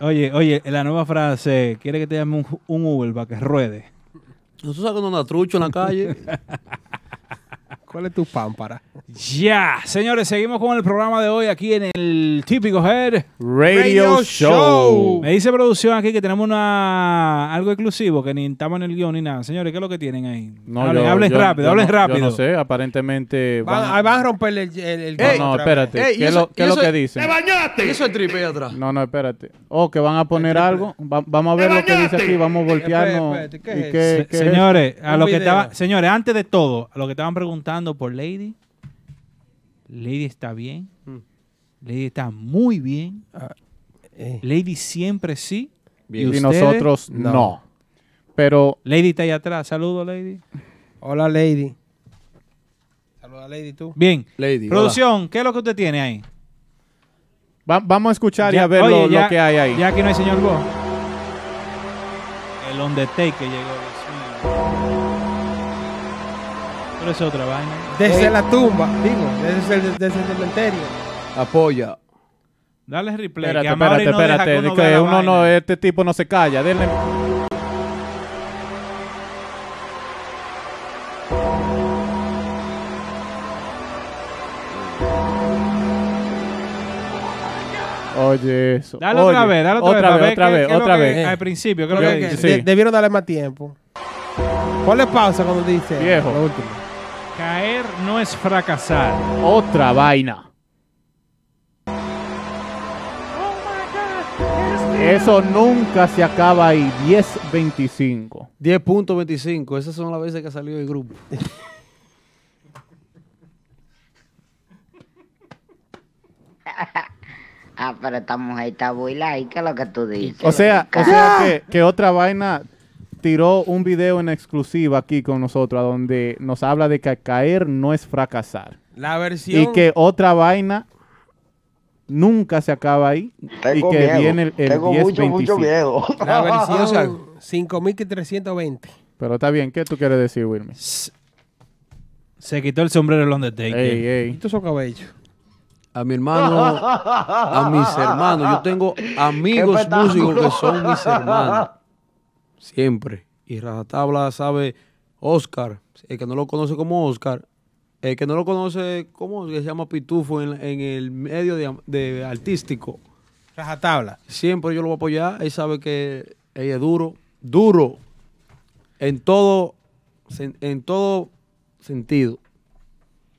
Oye, oye, la nueva frase, quiere que te llame un, un Uber para que ruede. ¿No tú sabes cuando anda trucho en la calle? ¿Cuál es tu pámpara? Ya, señores, seguimos con el programa de hoy aquí en el típico Head. Radio, Radio Show. Show. Me dice producción aquí que tenemos una algo exclusivo que ni estamos en el guion ni nada. Señores, ¿qué es lo que tienen ahí? No, hablen yo- hablen yo- rápido, yo hablen no- rápido. Yo no sé, aparentemente Van, van- ahí van a romperle el. el, el No, no, espérate. Ey, ¿Qué es eso- lo, qué y es lo eso- que ¡Te dicen? bañaste! ¿Y eso es tripe atrás? No, no, espérate. Oh, que van a poner algo. Va- vamos a ver ¡Te lo que dice bañaste! aquí. Vamos a voltearnos. Espérate, espérate, ¿qué ¿Y es qué- Se- señores, a lo que estaba, señores, antes de todo, a lo que estaban preguntando por Lady. Lady está bien. Mm. Lady está muy bien. Eh, Lady siempre sí. Bien. Y ustedes? nosotros No. no. Pero Lady está ahí atrás. Saludos, Lady. Hola, Lady. Saluda, Lady, tú. Bien. Lady, Producción, ¿qué es lo que usted tiene ahí? va- vamos a escuchar y a ver oye, lo, que hay ahí. Ya aquí no hay señor Go. El Undertaker llegó. Pero es otra vaina. Desde la tumba, digo, desde el, desde el cementerio. Apoya. Dale replay. Espérate, que espérate, no deja espérate. que uno que no, este tipo no se calla. Denle. Oye, eso. Dale Oye, otra vez, dale otra, otra vez. vez, otra ¿Qué- vez, otra que- vez. Al principio, ¿qué es lo Creo que que dice? sí. de- debieron darle más tiempo. Ponle pausa cuando dice Viejo. lo último. Caer no es fracasar. Otra vaina. Eso nunca se acaba ahí. 10-25. 10.25. Esas son las veces que ha salido el grupo. Ah, pero esta mujer está buila y ¿qué es lo que tú dices? O sea, o sea que, que otra vaina tiró un video en exclusiva aquí con nosotros donde nos habla de que caer no es fracasar. La versión. Y que otra vaina nunca se acaba ahí. Tengo y que miedo. viene el, el Tengo 10, mucho, mucho 25. miedo. La versión 5320. Pero está bien, ¿qué tú quieres decir, Wilmy? Se quitó el sombrero el Undertaker. Ey, ¿Y ey. tú esos cabellos? A mi hermano, a mis hermanos. Yo tengo amigos músicos que son mis hermanos. Siempre. Y Rajatabla sabe Oscar, el que no lo conoce como Oscar, el que no lo conoce como se llama Pitufo en, en el medio de, de artístico. Rajatabla. Siempre yo lo voy a apoyar. Él sabe que ella es duro, duro en todo, en todo sentido.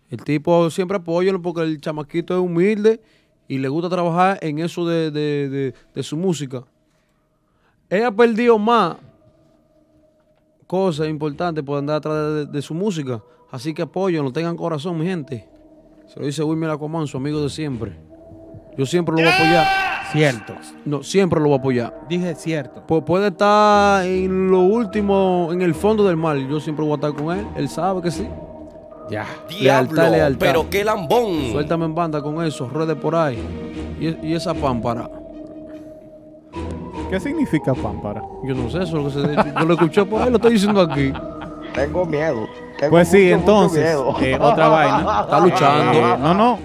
El tipo siempre apoya porque el chamaquito es humilde y le gusta trabajar en eso de, de- de- de su música. Ella ha perdido más cosas importantes por andar atrás de, de su música. Así que apoyo, no tengan corazón, mi gente. Se lo dice Wilmer Aquaman, su amigo de siempre. Yo siempre lo voy a apoyar. Cierto. No, siempre lo voy a apoyar. Dije cierto. Pu- puede estar en lo último, en el fondo del mar. Yo siempre voy a estar con él. Él sabe que sí. Ya. Lealtad, lealtad. pero qué lambón. Suéltame en banda con eso, ruede por ahí. Y, y esa pámpara. ¿Qué significa pámpara? Yo no sé, eso es lo que se Yo lo escuché por ahí, lo estoy diciendo aquí. Tengo miedo. Tengo Pues sí, mucho, mucho entonces, miedo. eh, otra vaina. Está luchando. Eh, no, no.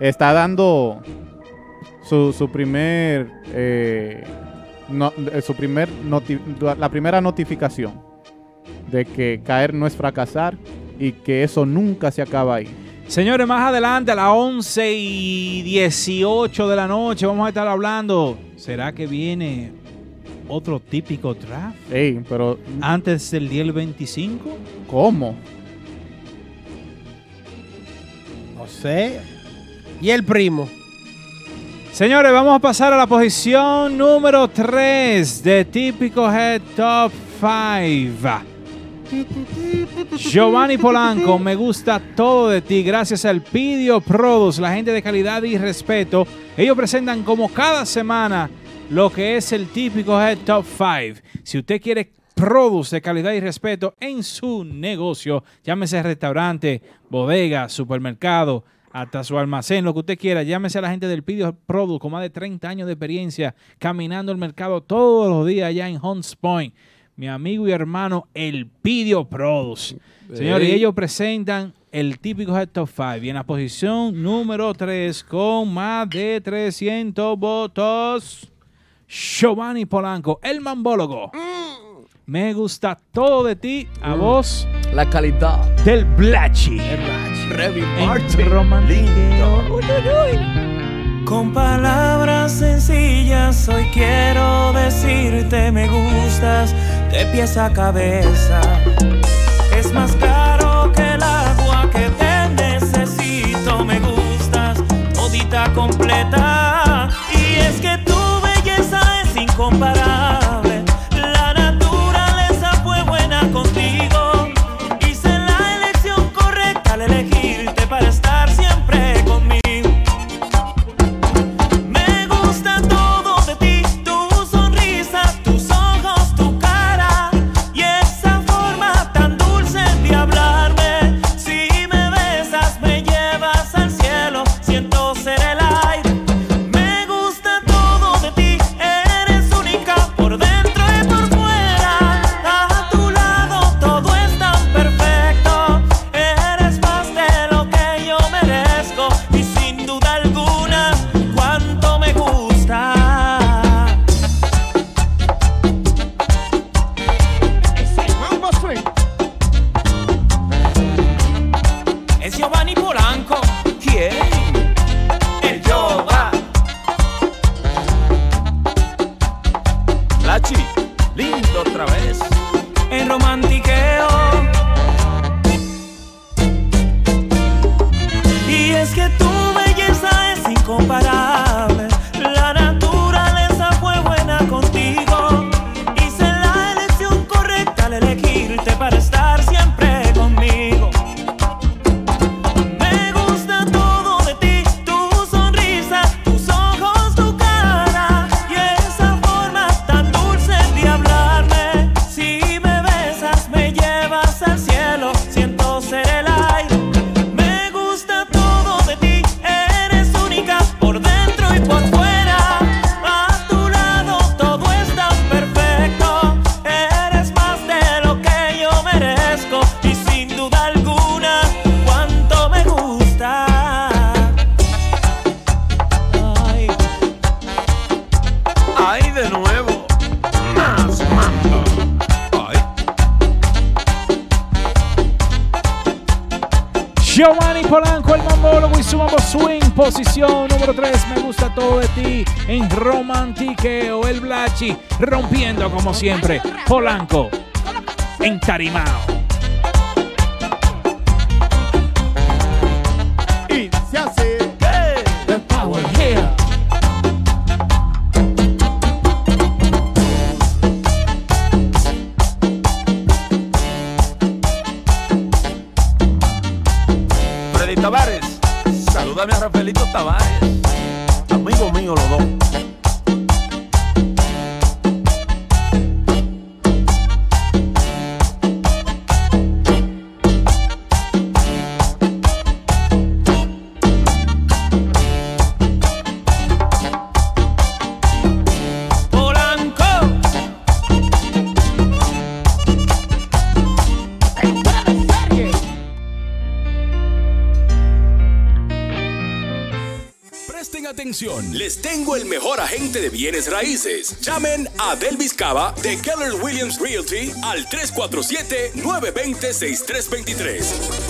Está dando su, su primer. eh, no- eh, su primer noti- la primera notificación de que caer no es fracasar y que eso nunca se acaba ahí. Señores, más adelante a las 11 y 18 de la noche vamos a estar hablando. ¿Será que viene otro típico draft? Ey, pero Antes del día del 25. ¿cómo? No sé. Y el primo. Señores, vamos a pasar a la posición número 3 de Típico Head Top 5. Giovanni Polanco, me gusta todo de ti. Gracias al Pidio Produce, la gente de calidad y respeto. Ellos presentan como cada semana lo que es el típico Head Top 5. Si usted quiere produce de calidad y respeto en su negocio, llámese restaurante, bodega, supermercado, hasta su almacén, lo que usted quiera, llámese a la gente del Pidio Produce con más de 30 años de experiencia caminando el mercado todos los días allá en Hunts Point. Mi amigo y hermano, el Pidio Produce. Señores, y ellos presentan el típico Head Top 5. Y en la posición número 3, con más de 300 votos, Giovanni Polanco, el mambólogo. Me gusta todo de ti, a vos, La calidad. del Blachi. Romantiqueo. Con palabras sencillas hoy quiero decirte me gustas de pies a cabeza. Es más claro que el agua que te necesito me gustas todita completa. Y es que es La naturaleza fue buena contigo. Hice la elección correcta al elegirte para estar como siempre. Polanco. En Tarimao. Bienes raíces. Llamen a Delvis Cava de Keller Williams Realty al 347-920-6323.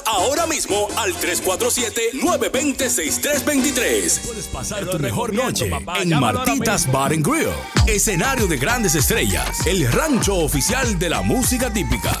ahora mismo al 347-920-6323. Puedes pasar tu mejor noche en Martitas Bar and Grill. Escenario de grandes estrellas. El rancho oficial de la música típica.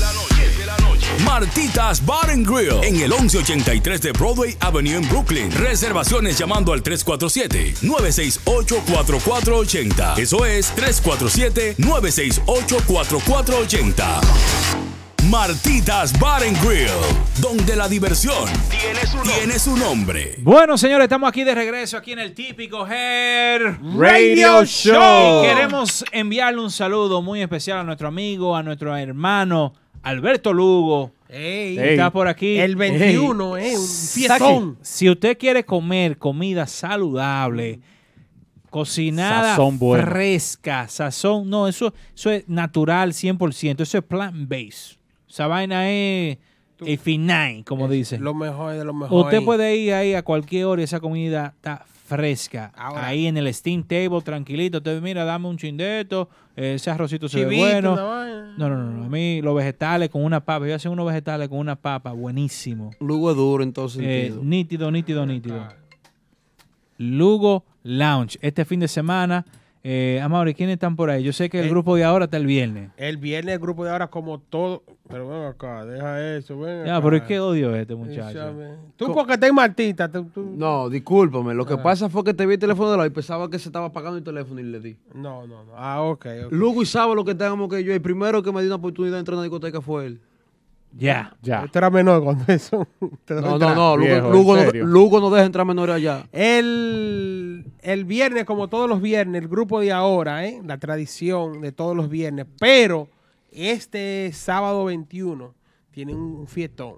Martitas Bar and Grill en el 1183 de Broadway Avenue en Brooklyn. Reservaciones llamando al 347-968-4480. Eso es 347-968-4480. Martitas Bar and Grill, donde la diversión tiene su, nombre. Bueno, señores, estamos aquí de regreso, aquí en el típico Hair Radio Show. Y queremos enviarle un saludo muy especial a nuestro amigo, a nuestro hermano Alberto Lugo. Ey. Está por aquí. El 21, eh, un fiestón. Si usted quiere comer comida saludable, cocinada Sazón bueno. fresca, sazón, no, eso, eso es natural 100%, eso es plant-based. Esa vaina es el final, como dicen. Lo mejor de lo mejor. Usted ahí. puede ir ahí a cualquier hora y esa comida está fresca. Ahora. ahí en el steam table, tranquilito. Usted mira, dame un chindeto, ese arrocito se ve bueno. No, no, no, no. A mí los vegetales con una papa. Yo hacen unos vegetales con una papa, buenísimo. Lugo es duro en todo Eh, sentido. nítido, nítido, nítido. Lugo Lounge. Este fin de semana. Eh, Amaury, ¿quiénes están por ahí? Yo sé que el Eh, grupo de ahora está el viernes. El viernes el grupo de ahora como todo. Pero ven acá, deja eso, ven Ya, acá. pero es que odio a este muchacho. Échame. Tú porque estás Martita. Tú, tú- No, discúlpame. Lo que Ah. pasa fue que te vi el teléfono de lado y pensaba que se estaba apagando el teléfono y le di. No, no, no. Ah, ok. ok. Luego y sabe lo que tengamos que yo. El primero que me dio una oportunidad de entrar a una discoteca fue él. Ya. Ya. Usted era menor cuando eso. No, no, no. Lugo, Viejo, Lugo ¿en no? Lugo no deja entrar menores allá. El, el viernes, como todos los viernes, el grupo de ahora, ¿eh? la tradición de todos los viernes. Pero este sábado 21 tienen un fiestón.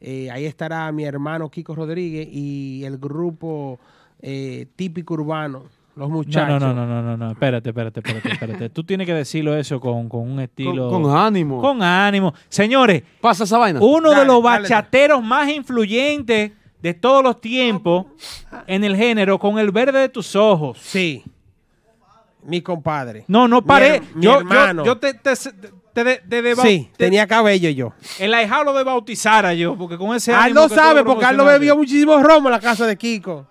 Eh, ahí estará mi hermano Kiko Rodríguez y el grupo eh, típico urbano, los muchachos. no, no, no, no, no, no. Espérate, espérate, espérate, espérate. Tú tienes que decirlo eso con, con un estilo. Con, con ánimo. Con ánimo. Señores, Pasa esa vaina. uno de los dale. bachateros más influyentes de todos los tiempos en el género, con el verde de tus ojos. Sí. Mi compadre. No, no Mi paré. her- mi yo, hermano. yo te, te, te, te- deba- Sí, te- tenía cabello yo. El ahijado lo de bautizar a yo, porque con ese ánimo no sabe porque él no promocionaste. bebió muchísimo romo en la casa de Kiko.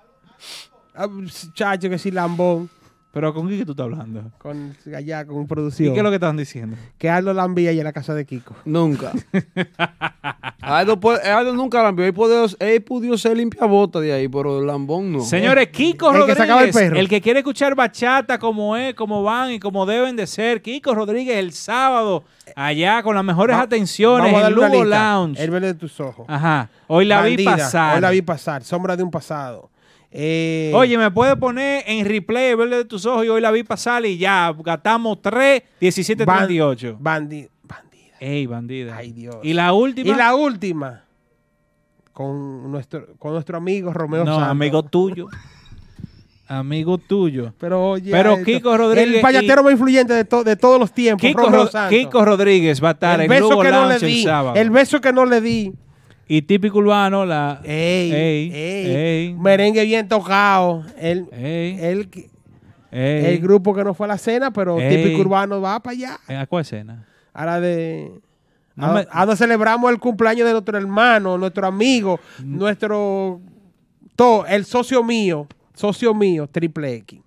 Ah, Chacho, que sí, lambón. Pero ¿con quién que tú estás hablando? Con allá, con ¿Y producción. qué es lo que están diciendo? Que Aldo la envía allá en la casa de Kiko. Nunca. Aldo, puede- Aldo nunca la envió. Él pudo, él pudo ser limpiabota de ahí, pero lambón no. Señores, Kiko El que sacaba el Rodríguez, perro. el que quiere escuchar bachata como es, como van y como deben de ser. Kiko Rodríguez el sábado, allá con las mejores Va- atenciones en Lugo. Lounge. El verde de tus ojos. Ajá. Hoy la vi pasar. Hoy la vi pasar. Sombra de un pasado. Eh, Oye, me puede poner en replay el verde de tus ojos y hoy la vi pasar y ya gastamos 3, 17, Ban- 38. Bandi bandida. Ey, bandida. Ay, Dios. Y la última. Y la última. Con nuestro, con nuestro amigo Romeo no, Santos. amigo tuyo. amigo tuyo. Pero oye. Pero esto- Kiko Rodríguez El payatero más influyente de, to- de todos los tiempos. Kiko, Ro- Santos. Kiko Rodríguez va a estar el en beso Lugo que no le di. el sábado. El beso que no le di. Y típico urbano, la. Ey, Ey, ey, ey. Merengue bien tocado. El, el, el grupo que no fue a la cena, pero típico urbano va para allá. ¿A cuál escena? Ahora de. No a, me- a donde celebramos el cumpleaños de nuestro hermano, nuestro amigo, Mm. nuestro. Todo, el socio mío, socio mío, Triple X.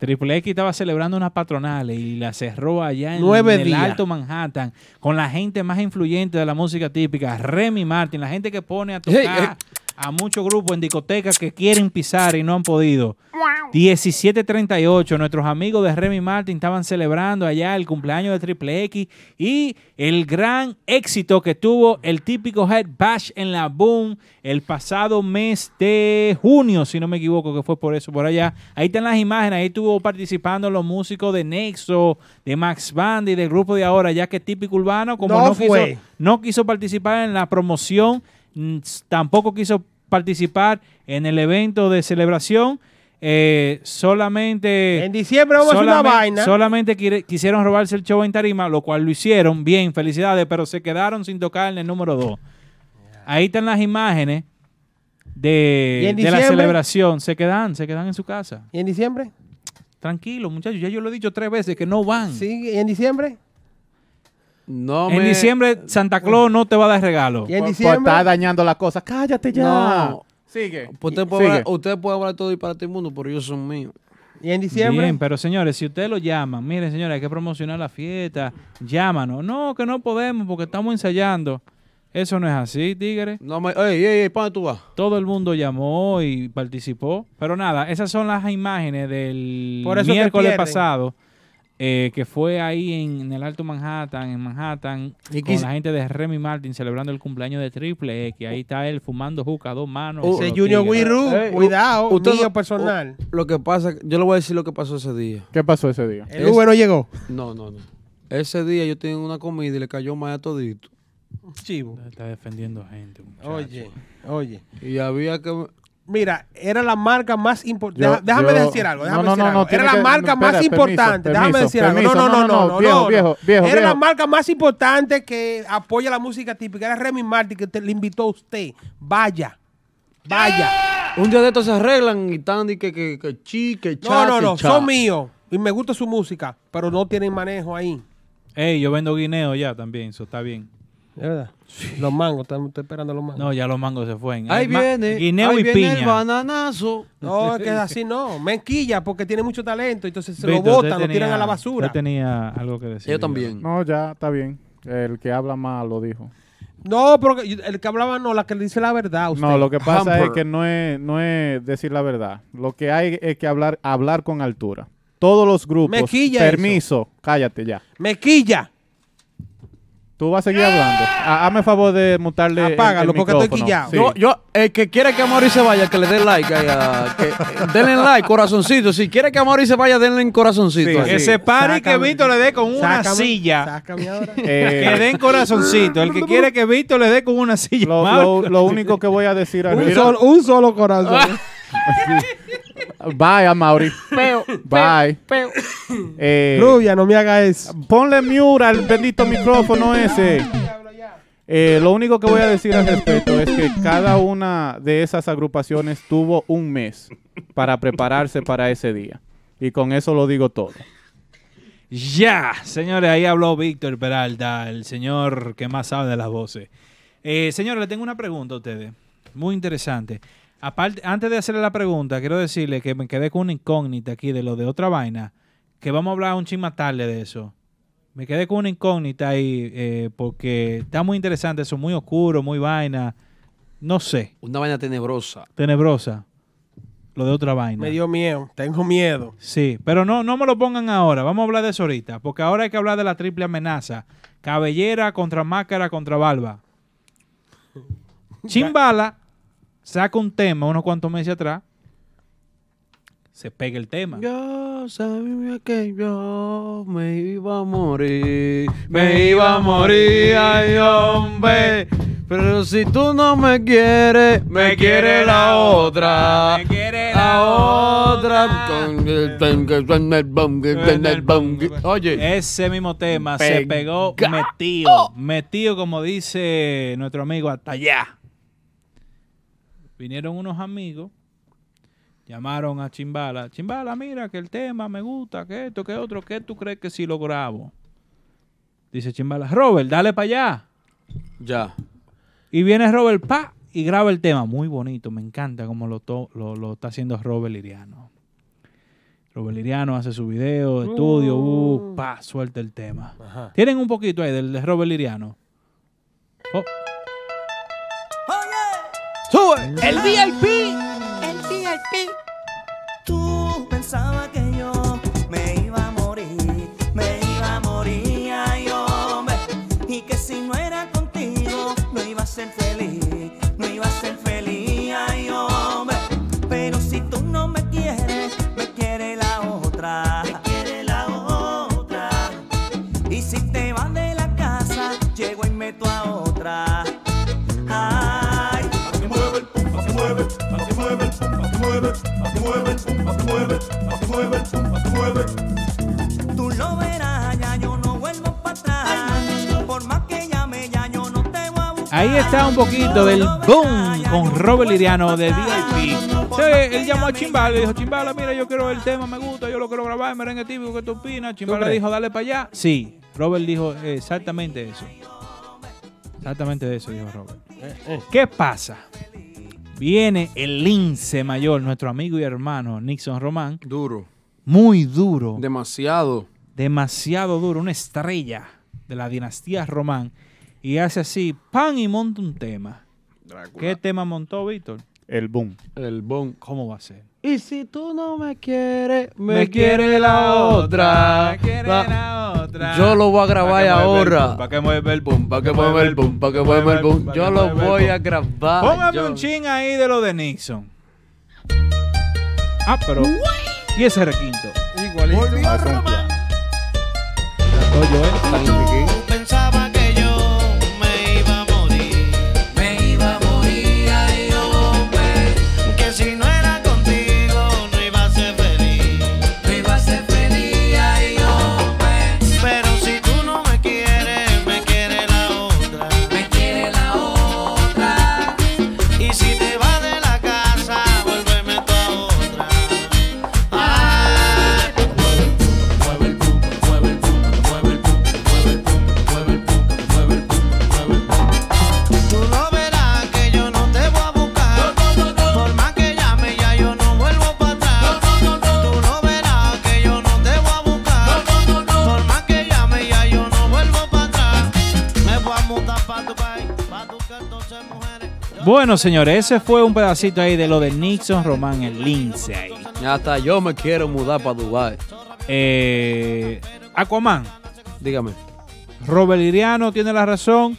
Triple X estaba celebrando unas patronales y la cerró allá en, Nueve en el días. Alto Manhattan con la gente más influyente de la música típica, Remy Martin, la gente que pone a tocar Hey, hey. A muchos grupos en discotecas que quieren pisar y no han podido. 1738, nuestros amigos de Remy Martin estaban celebrando allá el cumpleaños de Triple X y el gran éxito que tuvo el típico Head Bash en la Boom el pasado mes de junio, si no me equivoco, que fue por eso, por allá. Ahí están las imágenes, ahí estuvo participando los músicos de Nexo, de Max Band y del grupo de ahora, ya que típico urbano, como No no, fue. quiso, no quiso participar en la promoción, tampoco quiso participar en el evento de celebración. eh, solamente En diciembre vamos a hacer una solamente- vaina. Solamente quisieron robarse el show en tarima, lo cual lo hicieron bien, felicidades, pero se quedaron sin tocar en el número 2. Ahí están las imágenes ¿Y de, de la celebración. Se quedan, se quedan en su casa. ¿Y en diciembre? Tranquilo, muchachos, ya yo lo he dicho tres veces que no van. Sí, ¿y en diciembre? No en me- diciembre Santa Claus no te va a dar regalo. ¿Y en Por- por diciembre? estar dañando la cosa. Cállate ya. No. Sigue. Pues Usted puede, Sigue. hablar, usted puede hablar todo y para todo el mundo, pero ellos son míos. ¿Y en diciembre? Bien, pero señores, si ustedes lo llaman, miren, señores, hay que promocionar la fiesta, llámanos. No, que no podemos porque estamos ensayando. Eso no es así, tigre. No me, ey, ey, ey, ¿para dónde tú vas? Todo el mundo llamó y participó. Pero nada, esas son las imágenes del Por eso miércoles pasado, eh, que fue ahí en, en el Alto Manhattan, en Manhattan, Y con la gente de Remy Martin celebrando el cumpleaños de Triple X. Ahí está él fumando juca a dos manos. Uh, Ese Junior tigres. Wiru, Eh, cuidado, usted mío personal. Lo que pasa, yo le voy a decir lo que pasó ese día. ¿Qué pasó ese día? El Uber no llegó. No, no, no. Ese día yo tenía una comida y le cayó más a todito. Chivo. Está defendiendo gente. muchacho. Oye, oye. Y había que... Mira, era la marca más importante. Déjame yo- decir algo. no, Déjame no, decir no, algo. no, tiene era la que- marca espera, más permiso, importante. déjame permiso, decir algo. permiso. No, no, no, no, no. viejo, no. viejo, viejo, Era la marca más importante que apoya la música típica. Era Remy Martin que te, le invitó a usted. Vaya. Vaya. Un día de estos se arreglan y están de que, que, que chi, que cha, No, no, que no. cha. Son míos. Y me gusta su música. Pero no tienen manejo ahí. Ey, yo vendo guineo ya también, eso está bien. ¿De verdad? Los mangos. Estamos esperando los mangos. No, ya los mangos se fueron. Ahí Hay ma- viene, Guineo ahí y viene el piña. bananazo. No, es que así no. Menquilla porque tiene mucho talento. Entonces se lo botan, lo tiran a la basura. Usted tenía algo que decir. Yo también. No, ya, está bien. El que habla mal lo dijo. No, pero que- el que hablaba no, la que le dice la verdad. Usted. No, lo que pasa es que no es, no es decir la verdad. Lo que hay es que hablar, hablar con altura. Todos los grupos. Mequilla permiso, cállate ya. Mequilla. Tú vas a seguir hablando. Ha- Hazme favor de mutarle. el- Apágalo, el porque estoy quillado. Sí. Yo, yo, el que quiere que Amaury se vaya, que le dé like. ahí a- que, denle like, corazoncito. Si quiere que Amaury se vaya, denle en corazoncito. Sí. Que se pare y que. Víctor le dé con una Sácame, silla. Sácame ahora. Eh, Que den corazoncito. El que quiere que Víctor le dé con una silla. lo, Marco. lo- lo único que voy a decir al un, solo, un solo corazón. Bye, Amaury. Bye. Eh, Rubia, no me haga eso. Ponle mute al bendito micrófono ese. Eh, lo único que voy a decir al respecto es que cada una de esas agrupaciones tuvo un mes para prepararse para ese día. Y con eso lo digo todo. Ya, señores, ahí habló Víctor Peralta, el señor que más sabe de las voces. Eh, señores, le tengo una pregunta a ustedes, muy interesante. Aparte, antes de hacerle la pregunta, quiero decirle que me quedé con una incógnita aquí de lo de otra vaina, que vamos a hablar un chin más tarde de eso. Me quedé con una incógnita ahí eh, porque está muy interesante eso, muy oscuro, muy vaina. No sé, Una vaina tenebrosa. tenebrosa. Lo de otra vaina. Me dio miedo, tengo miedo. Sí, pero no, no me lo pongan ahora. Vamos a hablar de eso ahorita. Porque ahora hay que hablar de la triple amenaza. Cabellera contra máscara contra barba. Chimbala saca un tema unos cuantos meses atrás. Se pega el tema. Yo sabía que yo me iba a morir, me iba a morir, ay hombre. Pero si tú no me quieres, me quiere la otra. Me quiere la otra. Oye, Ese mismo tema se pegó metido. Metido, como dice nuestro amigo, hasta allá. Vinieron unos amigos, llamaron a Chimbala. Chimbala, mira que el tema me gusta, que esto, que otro, que tú crees que si lo grabo. Dice Chimbala, Robert, dale para allá. ya. Y viene Robert, pa, y graba el tema. Muy bonito, me encanta como lo, lo, lo está haciendo Robert Liriano. Robert Liriano hace su video, estudio, uh, pa, suelta el tema. Ajá. Tienen un poquito ahí del de Robert Liriano. Oh, ¡Sube! el VIP. El VIP. Tú pensabas que yo me iba a morir, me iba a morir, ay hombre. Y que si no era contigo, no iba a ser feliz, mueve el pum, así mueve, así mueve el pum, así mueve. Tú lo verás, ya yo no vuelvo para atrás. Por más que llame, ya yo no te voy a buscar. Ahí está un poquito del boom con Robert Liriano de VIP. Sí, él llamó a Chimbala y dijo, Chimbala, mira, yo quiero el tema, me gusta, yo lo quiero grabar, merengue típico, ¿qué tú opinas? Chimbala crees? dijo, dale para allá. Sí, Robert dijo exactamente eso. Exactamente eso dijo Robert. Eh, ¿Qué pasa? Viene el lince mayor, nuestro amigo y hermano Nixon Román, Duro. muy duro, Demasiado. demasiado duro, una estrella de la dinastía Román, y hace así, pan y monta un tema. ¿Qué tema montó Víctor? El boom. El bon. ¿Cómo va a ser? Y si tú no me quieres, me, Me quiere la otra. me quiere la otra. Yo lo voy a grabar ahora. Para que mueva el boom, Pa' que mueva el boom, pa' que mueva el boom. Yo lo voy a grabar. Póngame yo- un ching ahí de lo de Nixon. Ah, pero. ¿Y ese requinto? Igualito. Es un plan. Oye, ¿eh? Bueno, señores, ese fue un pedacito ahí de lo de Nixon Román, el lince ahí. Hasta yo me quiero mudar para Dubai. Eh, Aquaman, Dígame. Robert Liriano tiene la razón.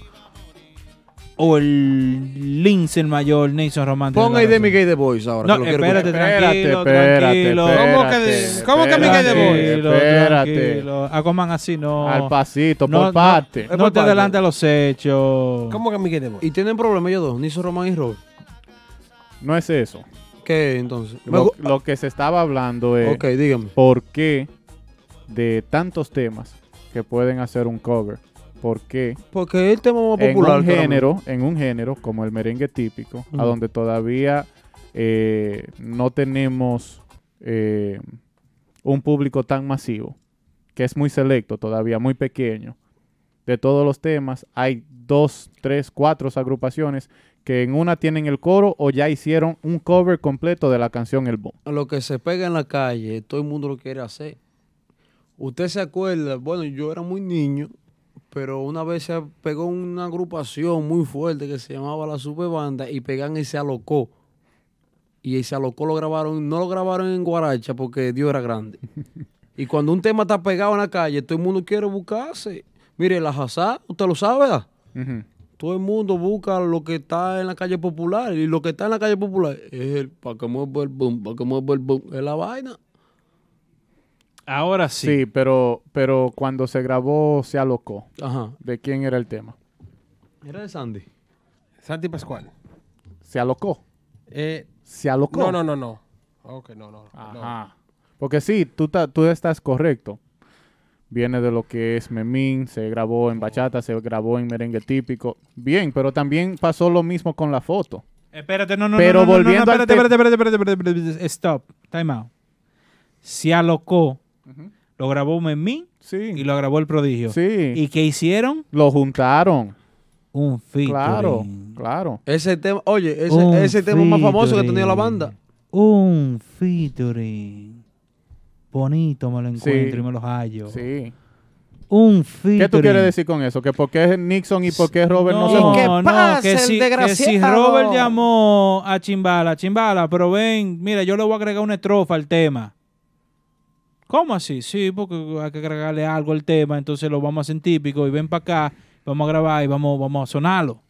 O el lince el mayor, Nixon Román. Ponga ahí de razón? mi gay de boys ahora. No, que lo espérate, Espérate, tranquilo. espérate, ¿Cómo que espérate, de- cómo que mi gay de boy? Tranquilo, Espérate. Aquaman así no. Al pasito, no, por parte. No, no te adelantes a los hechos. ¿Cómo que Miguel de Boy? Y tienen problemas ellos dos, Niso Román y Robert. No es eso. ¿Qué entonces? Lo que se estaba hablando es Ok, dígame. por qué de tantos temas que pueden hacer un cover, por qué Porque es el tema más en popular. un para mí. género, en un género como el merengue típico, a donde todavía eh, no tenemos eh, un público tan masivo, que es muy selecto todavía, muy pequeño, de todos los temas, hay dos, tres, cuatro agrupaciones que en una tienen el coro o ya hicieron un cover completo de la canción El Boom. Lo que se pega en la calle, todo el mundo lo quiere hacer. Usted se acuerda, bueno, yo era muy niño, pero una vez se pegó una agrupación muy fuerte que se llamaba La Superbanda y pegan y se alocó. Y ese alocó lo grabaron, no lo grabaron en Guaracha porque Dios era grande. y cuando un tema está pegado en la calle, todo el mundo quiere buscarse. Mire, la Hazá, usted lo sabe, ¿verdad? Todo el mundo busca lo que está en la calle popular. Y lo que está en la calle popular es el para que mueva el boom, para que mueva el boom. Es la vaina. Ahora sí. Sí, pero, pero cuando se grabó se alocó. Ajá. ¿De quién era el tema? Era de Sandy. Santi Pascual. Se alocó. Eh, Se alocó. no, no, no, no. Ok, no, no. no. Ajá. Porque sí, tú, ta- tú estás correcto. Viene de lo que es Memín, se grabó en bachata, se grabó en merengue típico. Bien, pero también pasó lo mismo con la foto. Espérate, no, no, Pero no, no, no, no, volviendo al espérate, te- espérate, espérate, espérate, espérate, espérate, Stop. Time out. Se alocó. Lo grabó Memín y lo grabó el prodigio. Sí. ¿Y qué hicieron? Lo juntaron. Un featuring. Claro, claro. Ese tema, oye, ese, Un ese tema más famoso que ha tenido la banda. Un featuring. Bonito me lo Sí. encuentro y me lo hallo. Sí. Un featuring. ¿Qué tú quieres decir con eso? ¿Que por qué Nixon y por qué Robert no, se No, juntan? no, que si, que si Robert llamó a Chimbala, Chimbala, pero ven, mira, yo le voy a agregar una estrofa al tema. ¿Cómo así? Sí, porque hay que agregarle algo al tema, entonces lo vamos a hacer típico y ven para acá, vamos a grabar y vamos, vamos a sonarlo.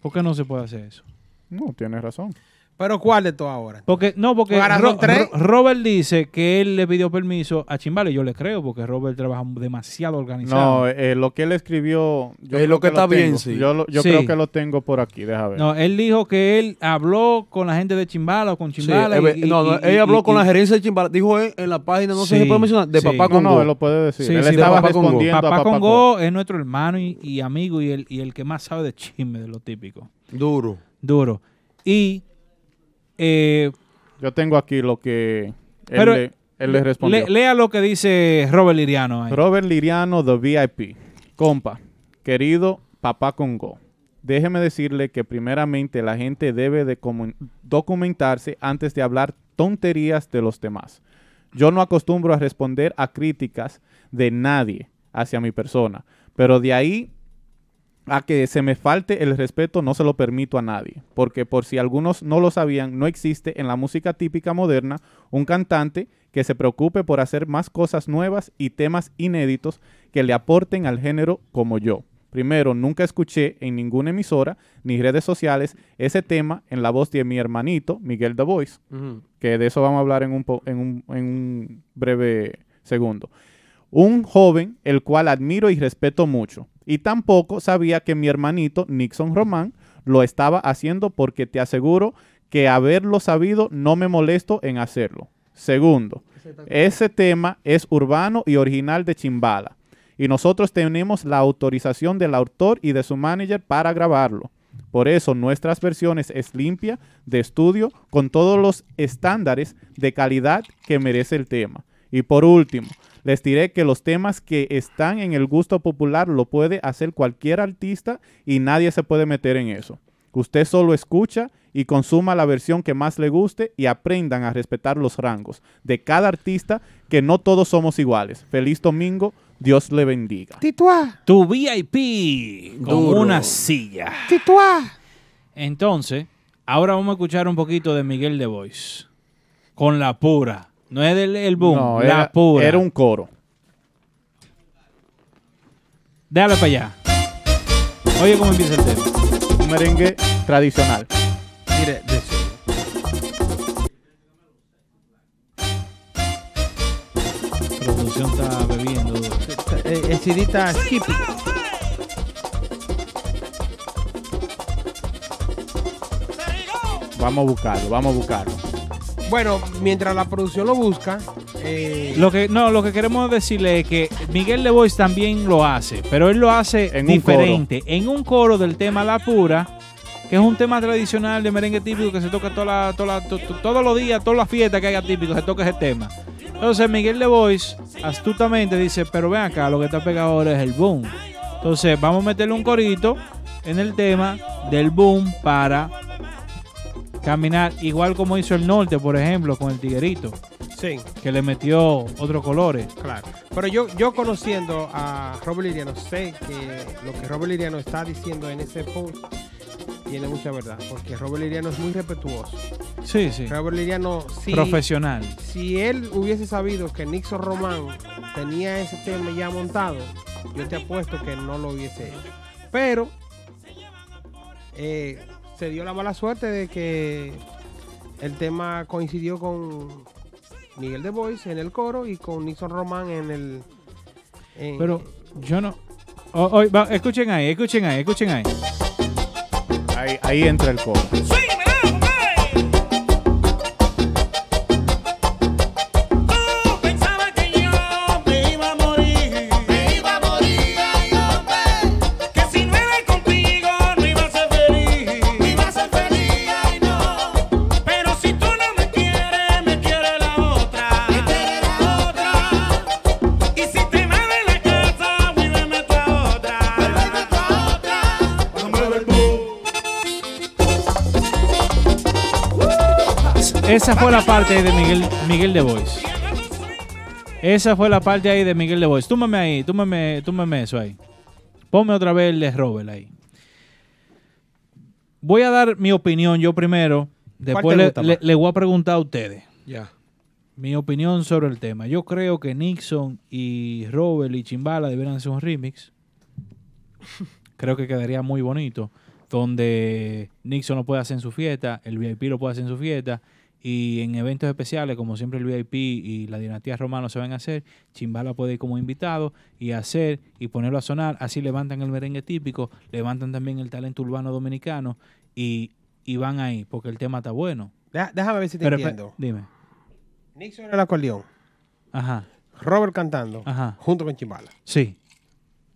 ¿Por qué no se puede hacer eso? No, tienes razón. Pero ¿cuál de todo ahora? Porque, no, porque Ro- tres. Ro- Robert dice que él le pidió permiso a Chimbala y yo le creo porque Robert trabaja demasiado organizado. No, eh, lo que él escribió. Yo Es creo lo que está bien, sí. Yo, lo- yo Sí. creo que lo tengo por aquí, deja ver. No, él dijo que él habló con la gente de Chimbala o con Sí, Chimbala. eh, y- ve- no, no, él habló y- con y- la gerencia de Chimbala. Dijo él en la página, no sé si Sí, puede mencionar, de sí. Papá no, Congo. no, él lo puede decir. Sí, él sí, de estaba Papá Congo. respondiendo Papá a Papá Congo es nuestro hermano y, y amigo y el, y el que más sabe de chisme de lo típico. Duro. Duro. Y eh, Yo tengo aquí lo que él, Pero, le, él le respondió. le- lea lo que dice Robert Liriano ahí. Robert Liriano, The VIP. Compa, querido Papá Congo, déjeme decirle que primeramente la gente debe de documentarse antes de hablar tonterías de los demás. Yo no acostumbro a responder a críticas de nadie hacia mi persona, pero de ahí a que se me falte el respeto no se lo permito a nadie, porque por si algunos no lo sabían, no existe en la música típica moderna un cantante que se preocupe por hacer más cosas nuevas y temas inéditos que le aporten al género como yo. Primero, nunca escuché en ninguna emisora ni redes sociales ese tema en la voz de mi hermanito, Miguel The Voice, que de eso vamos a hablar en un, en un, en un breve segundo. Un joven el cual admiro y respeto mucho. Y tampoco sabía que mi hermanito Nixon Román lo estaba haciendo porque te aseguro que haberlo sabido no me molesto en hacerlo. Segundo, ese tema es urbano y original de Chimbala. Y nosotros tenemos la autorización del autor y de su manager para grabarlo. Por eso nuestras versiones es limpia, de estudio, con todos los estándares de calidad que merece el tema. Y por último, les diré que los temas que están en el gusto popular lo puede hacer cualquier artista y nadie se puede meter en eso. Usted solo escucha y consuma la versión que más le guste y aprendan a respetar los rangos de cada artista, que no todos somos iguales. Feliz domingo, Dios le bendiga. Tituá. Tu VIP con Duro. una silla. Tituá. Entonces, ahora vamos a escuchar un poquito de Miguel de Voice. Con la pura. No es del el boom, No, la era, pura. era un coro. Déjalo para allá. Oye cómo empieza el tema. Un merengue tradicional. Mire, de eso. La producción está bebiendo. duro. Eh, El CD está Skippy. Vamos a buscarlo, vamos a buscarlo. Bueno, mientras la producción lo busca, eh, Lo que, no, lo que queremos decirle es que Miguel de Voice también lo hace, pero él lo hace En un diferente. En un coro del tema La Pura, que es un tema tradicional de merengue típico que se toca toda la- toda la- to- to- todos los días, todas las fiestas que haya típico, se toca ese tema. Entonces Miguel de Bois astutamente dice, pero ven acá, lo que está pegado ahora es el boom. Entonces vamos a meterle un corito en el tema del boom para caminar, igual como hizo el norte, por ejemplo, con el tiguerito, Sí, que le metió otros colores. claro. Pero yo, yo conociendo a Robert Liriano, sé que lo que Robert Liriano está diciendo en ese post tiene mucha verdad, porque Robert Liriano es muy respetuoso. Sí, sí. Robert Liriano, sí. Profesional. Si él hubiese sabido que Nixon Román tenía ese tema ya montado, yo te apuesto que no lo hubiese hecho. Pero eh, se dio la mala suerte de que el tema coincidió con Miguel de Bois en el coro y con Nixon Román en el. en- Pero yo no... Oh, oh, va, escuchen ahí, escuchen ahí, escuchen ahí. Ahí, ahí entra el coro. Pensaba Esa fue la parte de Miguel, Miguel de Bois. Esa fue la parte ahí de Miguel de Bois. Túmame ahí, túmame, túmame eso ahí. Ponme otra vez el de Robert ahí. Voy a dar mi opinión yo primero. Después le voy a preguntar a ustedes. Ya. Mi opinión sobre el tema. Yo creo que Nixon y Robert y Chimbala deberían hacer un remix. Creo que quedaría muy bonito. Donde Nixon lo puede hacer en su fiesta, el VIP lo puede hacer en su fiesta. Y en eventos especiales, como siempre el VIP y la dinastía romana se van a hacer, Chimbala puede ir como invitado y hacer y ponerlo a sonar. Así levantan el merengue típico, levantan también el talento urbano dominicano y, y van ahí, porque el tema está bueno. Deja- déjame ver si te Pero, pe- entiendo. dime. Nixon en el acordeón, Ajá. Robert cantando, Ajá. junto con Chimbala. Sí.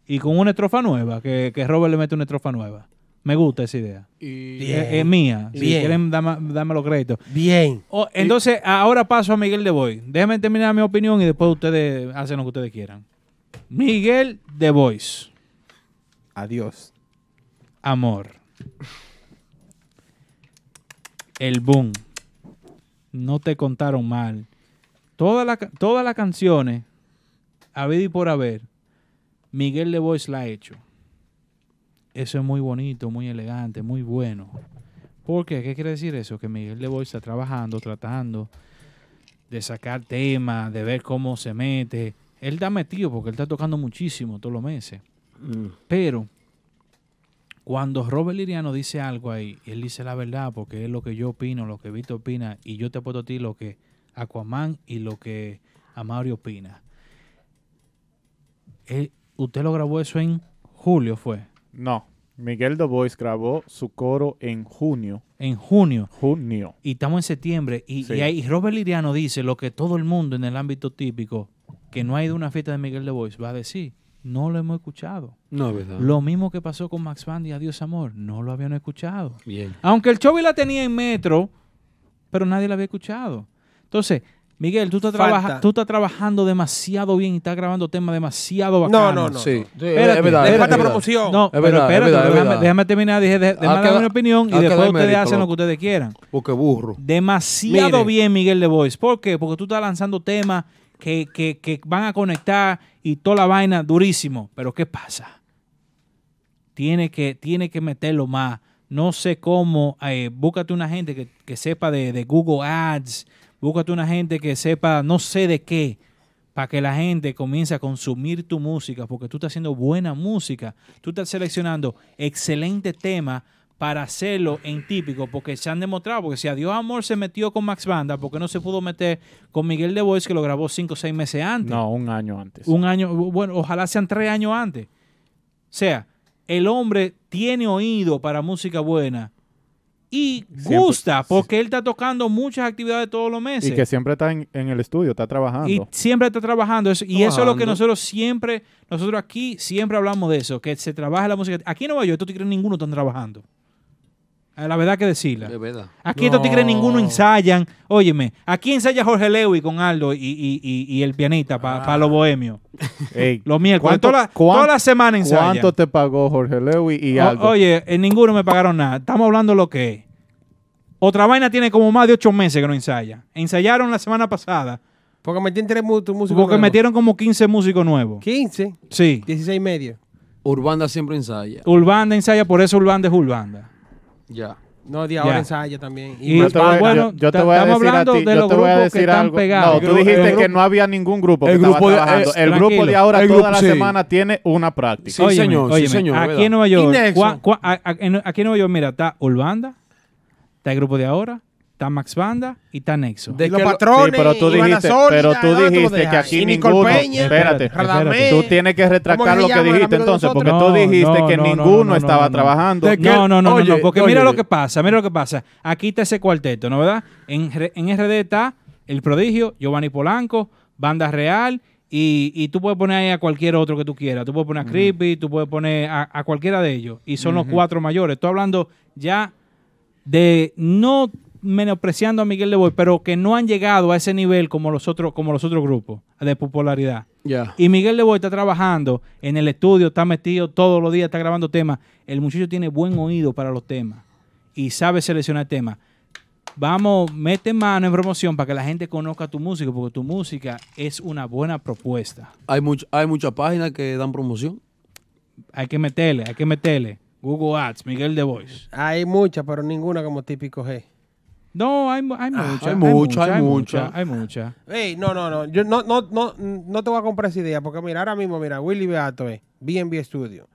Y con una estrofa nueva, que, que Robert le mete una estrofa nueva. Me gusta esa idea. Y Es, es mía. Si quieren, dame, dame los créditos. Bien. Oh, entonces, ahora paso a Miguel de Bois. Déjenme terminar mi opinión y después ustedes hacen lo que ustedes quieran. Miguel de Bois. Adiós. Amor. El boom. No te contaron mal. Todas las ca- todas las canciones, habido y por haber, Miguel de Bois la ha hecho. Eso es muy bonito, muy elegante, muy bueno. ¿Por qué? ¿Qué quiere decir eso? Que Miguel de Bois está trabajando, tratando de sacar temas, de ver cómo se mete. Él está metido porque él está tocando muchísimo todos los meses. Pero cuando Robert Liriano dice algo ahí, él dice la verdad porque es lo que yo opino, lo que Víctor opina, y yo te apuesto a ti lo que Aquaman y lo que Amaury opina. Él- usted lo grabó eso en julio, fue. No. Miguel The Voice grabó su coro en junio. En junio. Junio. Y estamos en septiembre. Y, Sí. y ahí Robert Liriano dice lo que todo el mundo en el ámbito típico que no ha ido a una fiesta de Miguel de Bois va a decir. No lo hemos escuchado. No, es verdad. Lo mismo que pasó con Max Band y Adiós Amor. No lo habían escuchado. Bien. Aunque el Chovy la tenía en metro, pero nadie la había escuchado. Entonces, Miguel, tú estás, Falta. trabaja- tú estás trabajando demasiado bien y estás grabando temas demasiado No, bacanos. no, no. Sí. no. Sí, Espérate, es verdad. falta promoción. No, Es pero verdad, es espérate, verdad, déjame, verdad. déjame terminar, dije, de- déjame que dar mi opinión y que después ustedes mérito, hacen lo que ustedes quieran. Porque burro. Demasiado Mire. bien Miguel de Bois. ¿Por qué? Porque tú estás lanzando temas que, que- que van a conectar y toda la vaina durísimo. Pero ¿qué pasa? Tiene que, tiene que meterlo más. No sé cómo. eh, búscate una gente que, que sepa de, de Google Ads. Búscate una gente que sepa no sé de qué. Para que la gente comience a consumir tu música. Porque tú estás haciendo buena música. Tú estás seleccionando excelente temas para hacerlo en típico, porque se han demostrado, porque si Adiós Amor se metió con Max Banda, porque no se pudo meter con Miguel de Bois, que lo grabó cinco o seis meses antes. No, un año antes. Un año, bueno, ojalá sean tres años antes. O sea, el hombre tiene oído para música buena y Siempre- gusta, porque él está tocando muchas actividades todos los meses. Y que siempre está en, en el estudio, está trabajando. Y siempre está trabajando. Eso- y eso es lo que nosotros siempre, nosotros aquí siempre hablamos de eso, que se trabaja la música. Aquí en Nueva York, tú te crees ninguno están trabajando. A La verdad que decirla. Es verdad. Aquí estos tigres ninguno ensayan. Óyeme, aquí ensaya Jorge Lewy con Aldo y, y- y- y el pianista para los bohemios. Ey, Los miércoles. ¿cuánto- Toda la, cuán- toda la semana ensayan. ¿Cuánto te pagó Jorge Lewy y O- algo? oye, en ninguno me pagaron nada. Estamos hablando lo que es. Otra vaina tiene como más de ocho meses que no ensaya. Ensayaron la semana pasada. Porque metieron tres músicos Porque nuevos. metieron como 15 músicos nuevos. 15, Sí. 16 y medio. Urbanda siempre ensaya. Urbanda ensaya, por eso Urbanda es Urbanda. Ya. No, de ahora Ya. ensaya también. Y yo te voy, bueno, yo- yo te ta- voy a estamos decir a hablando ti, de yo los te voy a grupos que decir están algo. pegados. No, tú dijiste que no había ningún grupo que el estaba grupo de- trabajando. el grupo de ahora El toda la sí. semana tiene una práctica. Sí, Óyeme, señor, sí, óyeme, señor, Aquí ¿verdad? en Nueva ¿Y York, Nexo? cua- cua- a- a- en- aquí en Nueva York, mira, está Urbanda, está el grupo de ahora, está Max Banda y está Nexo. De Y los patrones, Sí, pero tú dijiste, Sólida, pero tú ¿dónde lo dijiste que aquí ninguno. Peña, espérate. Tú tienes que retractar ¿Cómo lo que dijiste entonces, porque tú dijiste No, que no, no, ninguno no, estaba trabajando. Que- No, no, no, Oye, no, porque oye. mira lo que pasa, mira lo que pasa. Aquí está ese cuarteto, ¿no verdad? En, R- en RD está El Prodigio, Giovanni Polanco, Banda Real, y, y tú puedes poner ahí a cualquier otro que tú quieras. Tú puedes poner a Creepy, tú puedes poner a, a cualquiera de ellos. Y son los cuatro mayores. Estoy hablando ya de no menospreciando a Miguel de Boy, pero que no han llegado a ese nivel como los otros, como los otros grupos de popularidad. Ya. Y Miguel de Boy está trabajando en el estudio, está metido todos los días, está grabando temas. El muchacho tiene buen oído para los temas y sabe seleccionar temas. Vamos, mete mano en promoción para que la gente conozca tu música, porque tu música es una buena propuesta. Hay, much- hay muchas páginas que dan promoción. Hay que meterle, hay que meterle. Google Ads, Miguel de Voice. Hay muchas, pero ninguna como típico G. No, hay, mu- hay muchas. hay mucha, hay hay mucha. mucha, Hay mucha. Ey, no, no, no. Yo no, no, no, no te voy a comprar esa idea, porque mira, ahora mismo, mira, Willy Beato, eh, BNB Studio,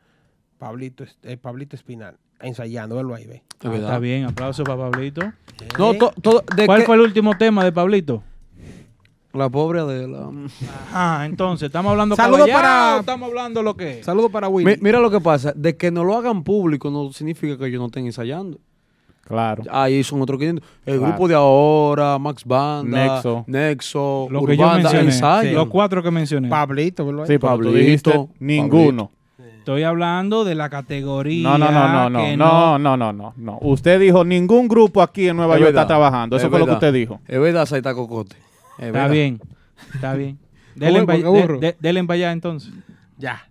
Pablito, eh, Pablito Espinal, ensayando, verlo ahí, ve. Verdad. Está bien, aplauso para Pablito. No, to- todo- de ¿Cuál que- fue el último tema de Pablito? La pobre Adela. Ah, entonces, ¿estamos hablando Saludos caballá para- estamos hablando lo que? Saludos para Willy. Mi- mira lo que pasa. De que no lo hagan público no significa que ellos no estén ensayando. Claro. Ahí son otros 500. El Claro. grupo de ahora, Max Banda, Nexo. Nexo, Lo que yo Urbanda, mencioné. Los cuatro que mencioné. Pablito, verlo ahí. Sí, tú Pablito, dijiste ninguno. Estoy hablando de la categoría. No, no, no, no, no, no, no, no, no, no. Usted dijo ningún grupo aquí en Nueva Es York verdad. está trabajando. Eso Es fue lo que verdad. usted dijo. Es verdad, Saita Cocote. Es Está verdad. bien, está bien. Denle burro, para allá entonces. Ya.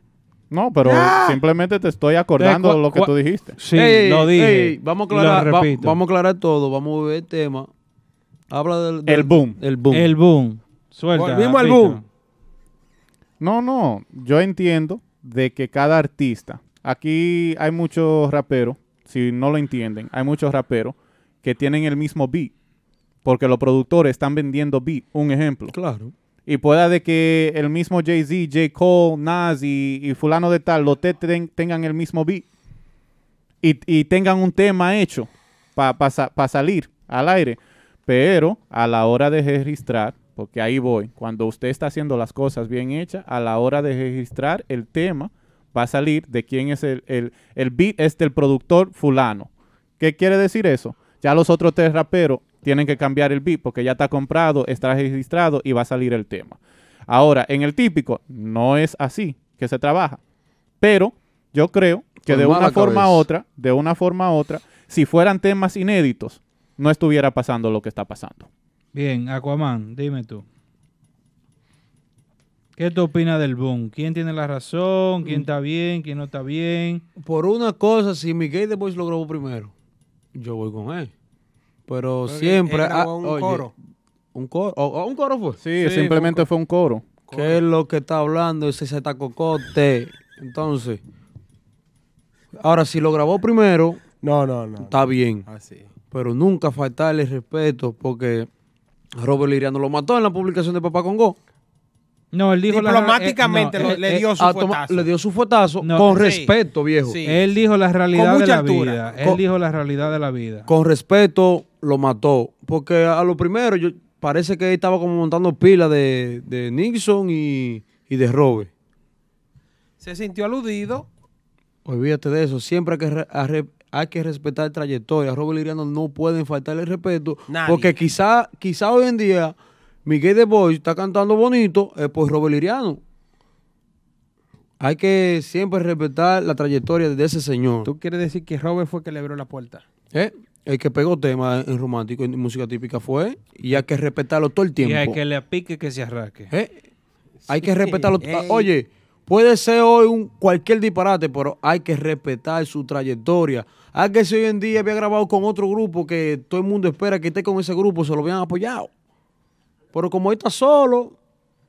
No, pero ¡Ya! simplemente te estoy acordando Cua- lo que tú dijiste. Sí, Ey, lo dije. ey, vamos, a aclarar, va- vamos a aclarar todo. Vamos a ver el tema. Habla del, del- El boom. El boom. El boom. Suelta. Volvimos al boom. No, no, yo entiendo de que cada artista, aquí hay muchos raperos, si no lo entienden, hay muchos raperos que tienen el mismo beat, porque los productores están vendiendo beat, un ejemplo. Claro. Y pueda de que el mismo Jay-Z, J. Cole, Nas y, fulano de tal, los te- ten- tengan el mismo beat y, tengan un tema hecho para salir al aire. Pero a la hora de registrar, porque ahí voy, cuando usted está haciendo las cosas bien hechas, a la hora de registrar el tema va a salir de quién es el, el, el beat, es del productor fulano. ¿Qué quiere decir eso? Ya los otros tres raperos tienen que cambiar el beat porque ya está comprado, está registrado y va a salir el tema. Ahora, en el típico, no es así que se trabaja. Pero yo creo que Con de una forma a cabeza. otra, de una forma u otra, si fueran temas inéditos, no estuviera pasando lo que está pasando. Bien, Aquaman, dime tú. ¿Qué tú opinas del boom? ¿Quién tiene la razón? ¿Quién está bien? ¿Quién no está bien? Por una cosa, si Miguel The Voice lo grabó primero, yo voy con él. Pero siempre. él grabó ah, un oye, coro. ¿Un coro? ¿O- o un coro fue? Sí, simplemente fue un coro. ¿Qué es lo que está hablando ese Z Cocote? Entonces, ahora si lo grabó primero, No, no, no. está bien. Así. Pero nunca faltarle respeto porque Robert Liriano lo mató en la publicación de Papá Congo. No, él dijo la- Diplomáticamente eh, no, eh, le eh, dio su Ah, toma- fuetazo. le dio su fuetazo No, con sí. respeto, viejo. Sí. Él dijo la realidad Con de mucha la altura. vida. Él Con- dijo la realidad de la vida. Con respeto lo mató. Porque a lo primero yo parece que él estaba como montando pila de, de Nixon y, y de Robert. Se sintió aludido. Olvídate de eso. Siempre hay que, hay que respetar trayectoria. A Robert Liriano no pueden faltarle el respeto. Nadie. Porque quizá, quizá hoy en día Miguel de Boy está cantando bonito, es por Robert Liriano. Hay que siempre respetar la trayectoria de ese señor. Tú quieres decir que Robert fue que le abrió la puerta. Eh, El que pegó tema en romántico, en música típica fue, y hay que respetarlo todo el tiempo. Y hay que le apique que se arraque. ¿Eh? Hay que respetarlo. Ey. Oye, puede ser hoy un cualquier disparate, pero hay que respetar su trayectoria. Hay que si hoy en día había grabado con otro grupo que todo el mundo espera que esté con ese grupo, se lo habían apoyado. Pero como él está solo,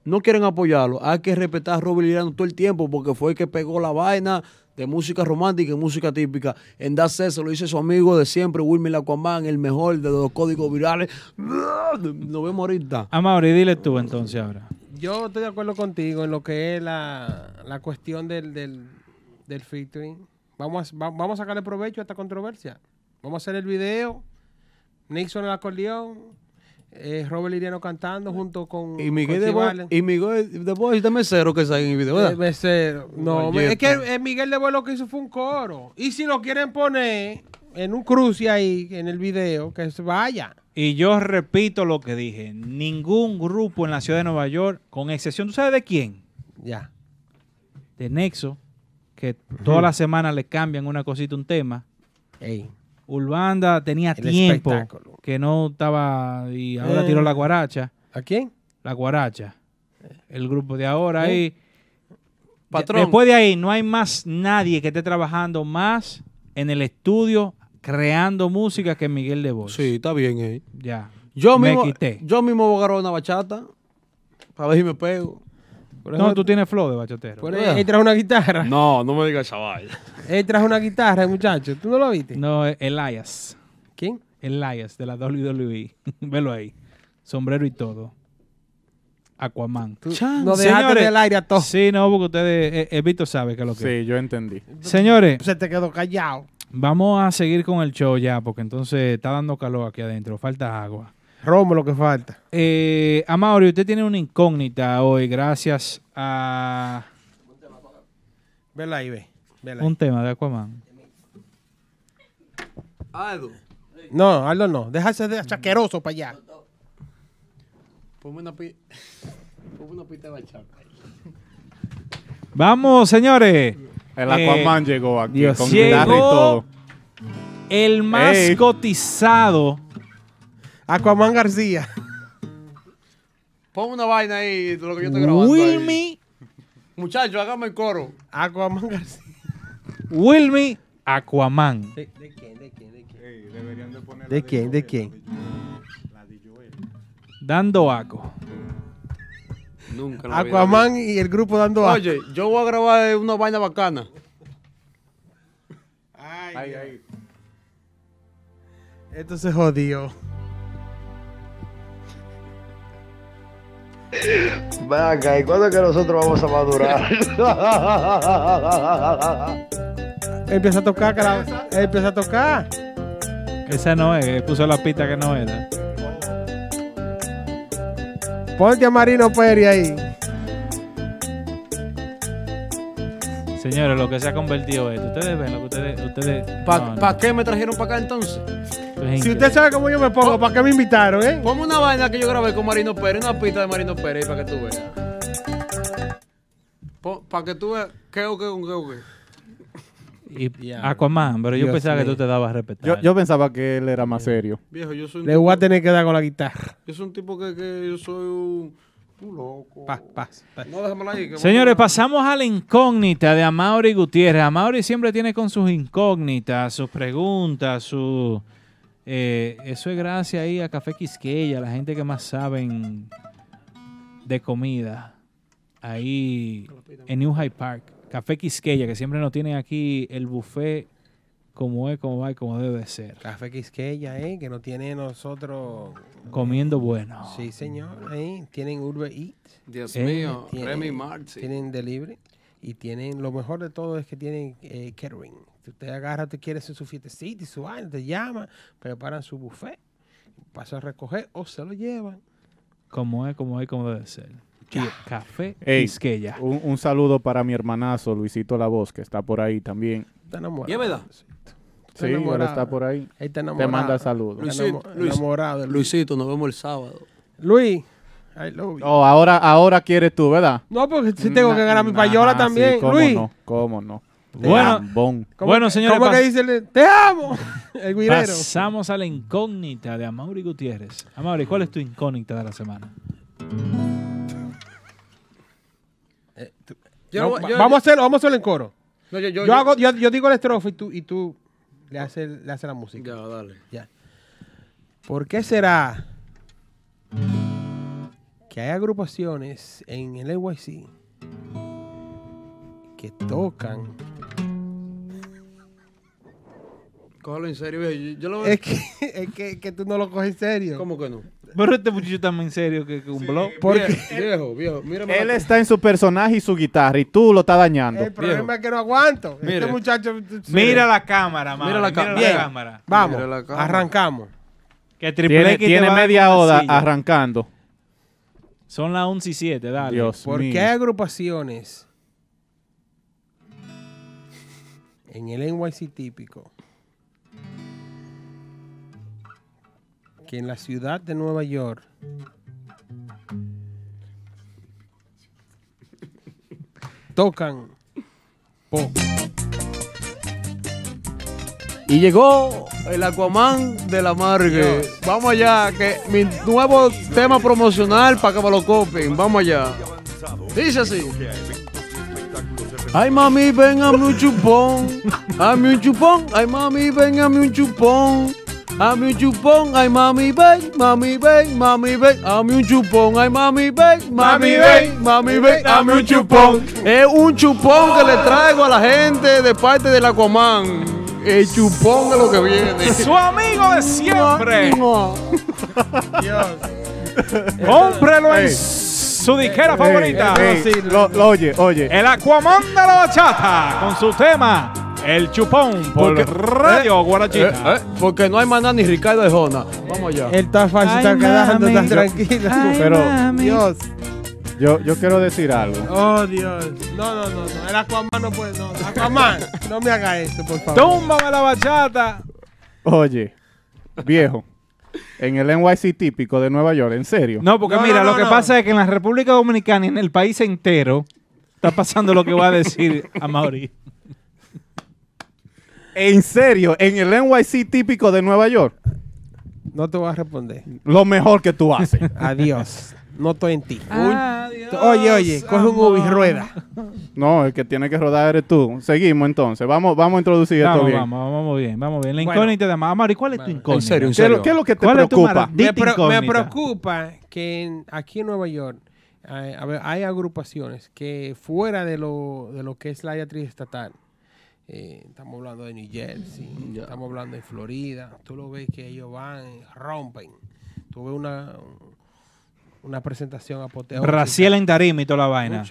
no quieren apoyarlo. Hay que respetar a Robert Liriano todo el tiempo porque fue el que pegó la vaina de música romántica y música típica. En Das se lo dice su amigo de siempre, Wilmer Aquaman, el mejor de los códigos virales. Nos vemos ahorita. Amaury, dile tú entonces ahora. Yo estoy de acuerdo contigo en lo que es la, la cuestión del, del, del featuring. Vamos a, va- vamos a sacarle provecho a esta controversia. Vamos a hacer el video. Nixon en el acordeón. Eh, Robert Liriano cantando junto con. Y Miguel con de, Bo Cibales. y Miguel de Bois de mesero que sale en el video, ¿verdad? Eh, mesero. No, Oye, es que eh, Miguel de Bois lo que hizo fue un coro. Y si lo quieren poner en un cruce ahí en el video, que se vaya. Y yo repito lo que dije. Ningún grupo en la ciudad de Nueva York, con excepción, ¿tú sabes de quién? Ya. De Nexo, que toda la semana le cambian una cosita, un tema. Ey. Urbanda tenía El tiempo espectáculo. que no estaba y ahora Eh. tiró la guaracha. ¿A quién? La guaracha. El grupo de ahora ¿Eh? ahí. Patrón. Después de ahí no hay más nadie que esté trabajando más en el estudio creando música que Miguel de Bois. Sí, está bien ahí. Ya. Yo Me mismo, quité. yo mismo voy a grabar una bachata para ver si me pego. No, tú tienes flow de bachatero. Por ahí, él trajo una guitarra. No, no me digas vaina. Él trajo una guitarra, el muchacho. ¿Tú no lo viste? No, Elias. ¿Quién? Elias, de la WWE. Velo ahí. Sombrero y todo. Aquaman. nos dejaste del aire a todos. Sí, no, porque ustedes, eh, eh, Víctor sabe que es lo que Sí, yo entendí. Señores, Se te quedó callado. vamos a seguir con el show ya, porque entonces está dando calor aquí adentro, falta agua. Romo lo que falta. Eh, Amaury, usted tiene una incógnita hoy, gracias a Vela ahí, ve. Vela ahí. un tema de Aquaman. Aldo, No, Aldo no. Déjase de chaqueroso para allá. ponme una, pi ponme una pista de bachata. Vamos, señores. El Eh, Aquaman llegó aquí Dios con llegó y todo. El más Ey. cotizado. Aquaman García. Pon una vaina ahí de lo que yo estoy grabando. Wilmy, Muchachos, hágame el coro. Aquaman García. Wilmy Aquaman. ¿De, de quién? ¿De quién? ¿De quién? ¿De quién? ¿De quién? Dando aco. Nunca la Aquaman y el grupo dando a- Oye, yo voy a grabar una vaina bacana. Ay, ay. Esto se jodió. Ven acá, ¿y cuándo es que nosotros vamos a madurar? Empieza a tocar, cara. Empieza a tocar. Esa no es, eh, puso la pista que no era. Ponte a Marino Peri ahí. Señores, lo que se ha convertido esto. Ustedes ven lo que ustedes. ustedes ¿Para no, no, qué me trajeron para acá entonces? Si usted sabe cómo yo me pongo, ¿para qué me invitaron, eh? Ponme una vaina que yo grabé con Marino Pérez, una pista de Marino Pérez para que tú veas. Para que tú veas qué o qué o qué o qué. Y Aquaman, pero yo Dios pensaba que tú te dabas a respetar. Yo, yo pensaba que él era más serio. Viejo, yo soy un Le tipo, voy a tener que dar con la guitarra. yo soy un tipo que, que yo soy un, un loco. Paz, paz, paz. No, déjamela ahí. que Señores, pasamos a la incógnita de Amaury Gutiérrez. Amaury siempre tiene con sus incógnitas, sus preguntas, su... eh, eso es gracias ahí a Café Quisqueya, la gente que más saben de comida. Ahí en New Hyde Park. Café Quisqueya, que siempre nos tienen aquí el buffet como es, como va y como debe de ser. Café Quisqueya, eh, que no tiene nosotros. Comiendo bueno. Sí, señor. Ahí tienen Uber Eats. Dios Eh, mío, tienen- Remy Martin. Tienen delivery. Y tienen, lo mejor de todo es que tienen eh, catering. Si usted agarra, te quiere hacer su fiestecita y su vaina, te llama, preparan su buffet, pasa a recoger o se lo llevan. Como es, como es, como debe ser. Café Ey, Quisqueya. un, un saludo para mi hermanazo Luisito La Voz, que está por ahí también. Está enamorado. Sí, él está por ahí. Él está Te manda saludos. Luisito, Luis- enamorado de Luis. Luisito, nos vemos el sábado. Luis, I love you. Oh, ahora, ahora quieres tú, ¿verdad? No, porque si tengo que ganar mi Nah, payola sí, también. ¿cómo Luis. no? ¿Cómo no? Bueno, Lambón. ¿Cómo Bueno, señores, ¿Cómo que dice? el- Te amo. El guirero. Pasamos a la incógnita de Amaury Gutiérrez. Amaury, ¿cuál es tu incógnita de la semana? No, no- va- yo- vamos, a hacerlo, vamos a hacerlo en coro. No, yo- yo, yo- yo- hago, yo, yo digo la estrofa y tú, y tú le haces le haces la música. Ya, dale. Ya. ¿Por qué será que hay agrupaciones en el NYC que tocan? Cógelo en serio, viejo. Yo, lo Es que, es que, que tú no lo coges en serio. ¿Cómo que no? Pero este muchacho está más en serio que, que un blog. Porque Viejo, viejo, mírame Él la- está en su personaje y su guitarra y tú lo estás dañando. el problema es que no aguanto. Mire. Este muchacho. Mira la cámara, Mauri, Mira la mira ca- la Bien. cámara. Vamos, Mira la cámara. arrancamos. Que Triple Tiene, X tiene media hora arrancando. Son las 11 y 7, dale. Dios ¿Por mío. qué hay agrupaciones en el NYC típico que en la ciudad de Nueva York tocan pop? Y llegó el Aquaman de la Margue. Vamos allá, que mi nuevo tema promocional para que me lo copien. Vamos allá. Dice así. Ay mami, ven a un chupón. Dame un chupón. Ay mami, ven a un chupón. Dame un chupón. Ay mami, ven, mami, ven, mami, ven. Dame un chupón. Ay mami, ven, mami, ven, mami, ven. Dame un chupón. Es un chupón que le traigo a la gente de parte del Aquaman. El chupón es lo que viene. Su amigo de siempre. Dios. Cómprelo en su disquera favorita. ey, lo- lo oye, oye. El Aquaman de la bachata con su tema El Chupón por Porque- Radio Guarachita. Eh, eh, porque no hay maná ni Ricardo de Jona. Vamos allá. Él está fácil, está quedando, está tranquilo. Ay, Pero- mami. Dios. Yo, yo quiero decir algo. Oh, Dios. No, no, no, no. El Aquaman no puede. No. Aquaman, no me haga eso, por favor. Túmbame la bachata. Oye, viejo, en el NYC típico de Nueva York, en serio. No, porque No, mira, no, lo que no. pasa es que en la República Dominicana y en el país entero está pasando lo que va a decir a Mauri. En serio, en el NYC típico de Nueva York, No te voy a responder. lo mejor que tú haces. Adiós. No estoy en ti. Adiós, Oye, oye, coge un Ubi y rueda. No, el que tiene que rodar eres tú. Seguimos entonces. Vamos, vamos a introducir esto bien. vamos, vamos bien, vamos bien. La Bueno. incógnita de Mauri, ¿cuál es tu incógnita? En serio, en ¿Qué, es lo- serio. qué es lo que te ¿Cuál es tu preocupa? Me, pre- me incógnita? preocupa que en- aquí en Nueva York eh, hay agrupaciones que fuera de lo, de lo que es la área triestatal, eh, estamos hablando de New Jersey, estamos hablando de Florida, tú lo ves que ellos van, rompen. Tú ves una, una presentación apoteósica. Raciel en tarima y toda la vaina.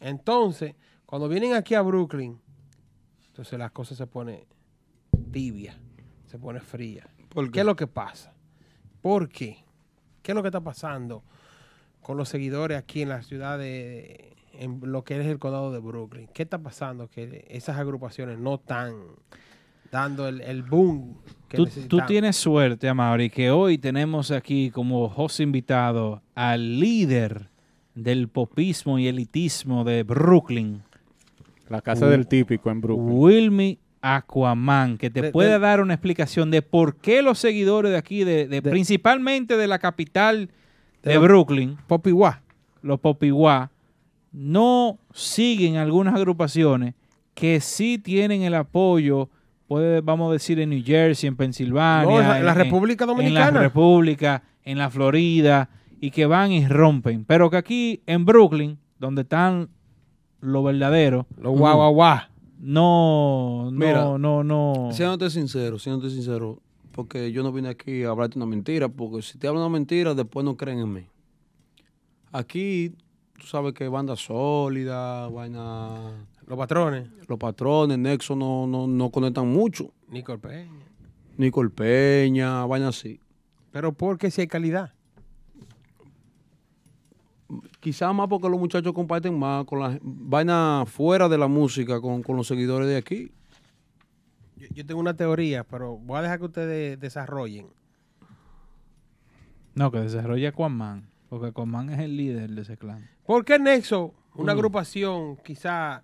Entonces, cuando vienen aquí a Brooklyn, entonces las cosas se pone tibia, se pone fría. ¿Por qué? es lo que pasa? ¿Por qué? ¿Qué es lo que está pasando con los seguidores aquí en la ciudad de, en lo que es el condado de Brooklyn? ¿Qué está pasando? Que esas agrupaciones no están dando el, el boom que Tú, tú tienes suerte, Amaury, que hoy tenemos aquí como host invitado al líder del popismo y elitismo de Brooklyn, La casa del típico en Brooklyn. Wilmy Aquaman, que te De- puede de- dar una explicación de por qué los seguidores de aquí, de, de- De- principalmente de la capital de, Brooklyn, Popiwá. los Popiwá, no siguen algunas agrupaciones que sí tienen el apoyo, puede, vamos a decir, en New Jersey, en Pensilvania, No, en la- en la República En Dominicana. la República, en la Florida, y que van y rompen. Pero que aquí en Brooklyn, donde están los verdaderos, Los guau, guau, guau. no, no, Mira, no, no. Siéndote sincero, siéndote sincero, porque yo no vine aquí a hablarte una mentira, porque si te hablo una mentira, después no creen en mí. Aquí, tú sabes que banda sólida, vaina, Los patrones. los patrones, Nexo no, no, no conectan mucho. Nicole Peña. Nicole Peña, vaina así. Pero porque si hay calidad. Quizás más porque los muchachos comparten más con la vaina fuera de la música, con, con los seguidores de aquí. Yo, yo tengo una teoría, pero voy a dejar que ustedes desarrollen. No, que desarrolla Aquaman, porque Aquaman es el líder de ese clan. ¿Por qué Nexo, una Mm. agrupación, quizá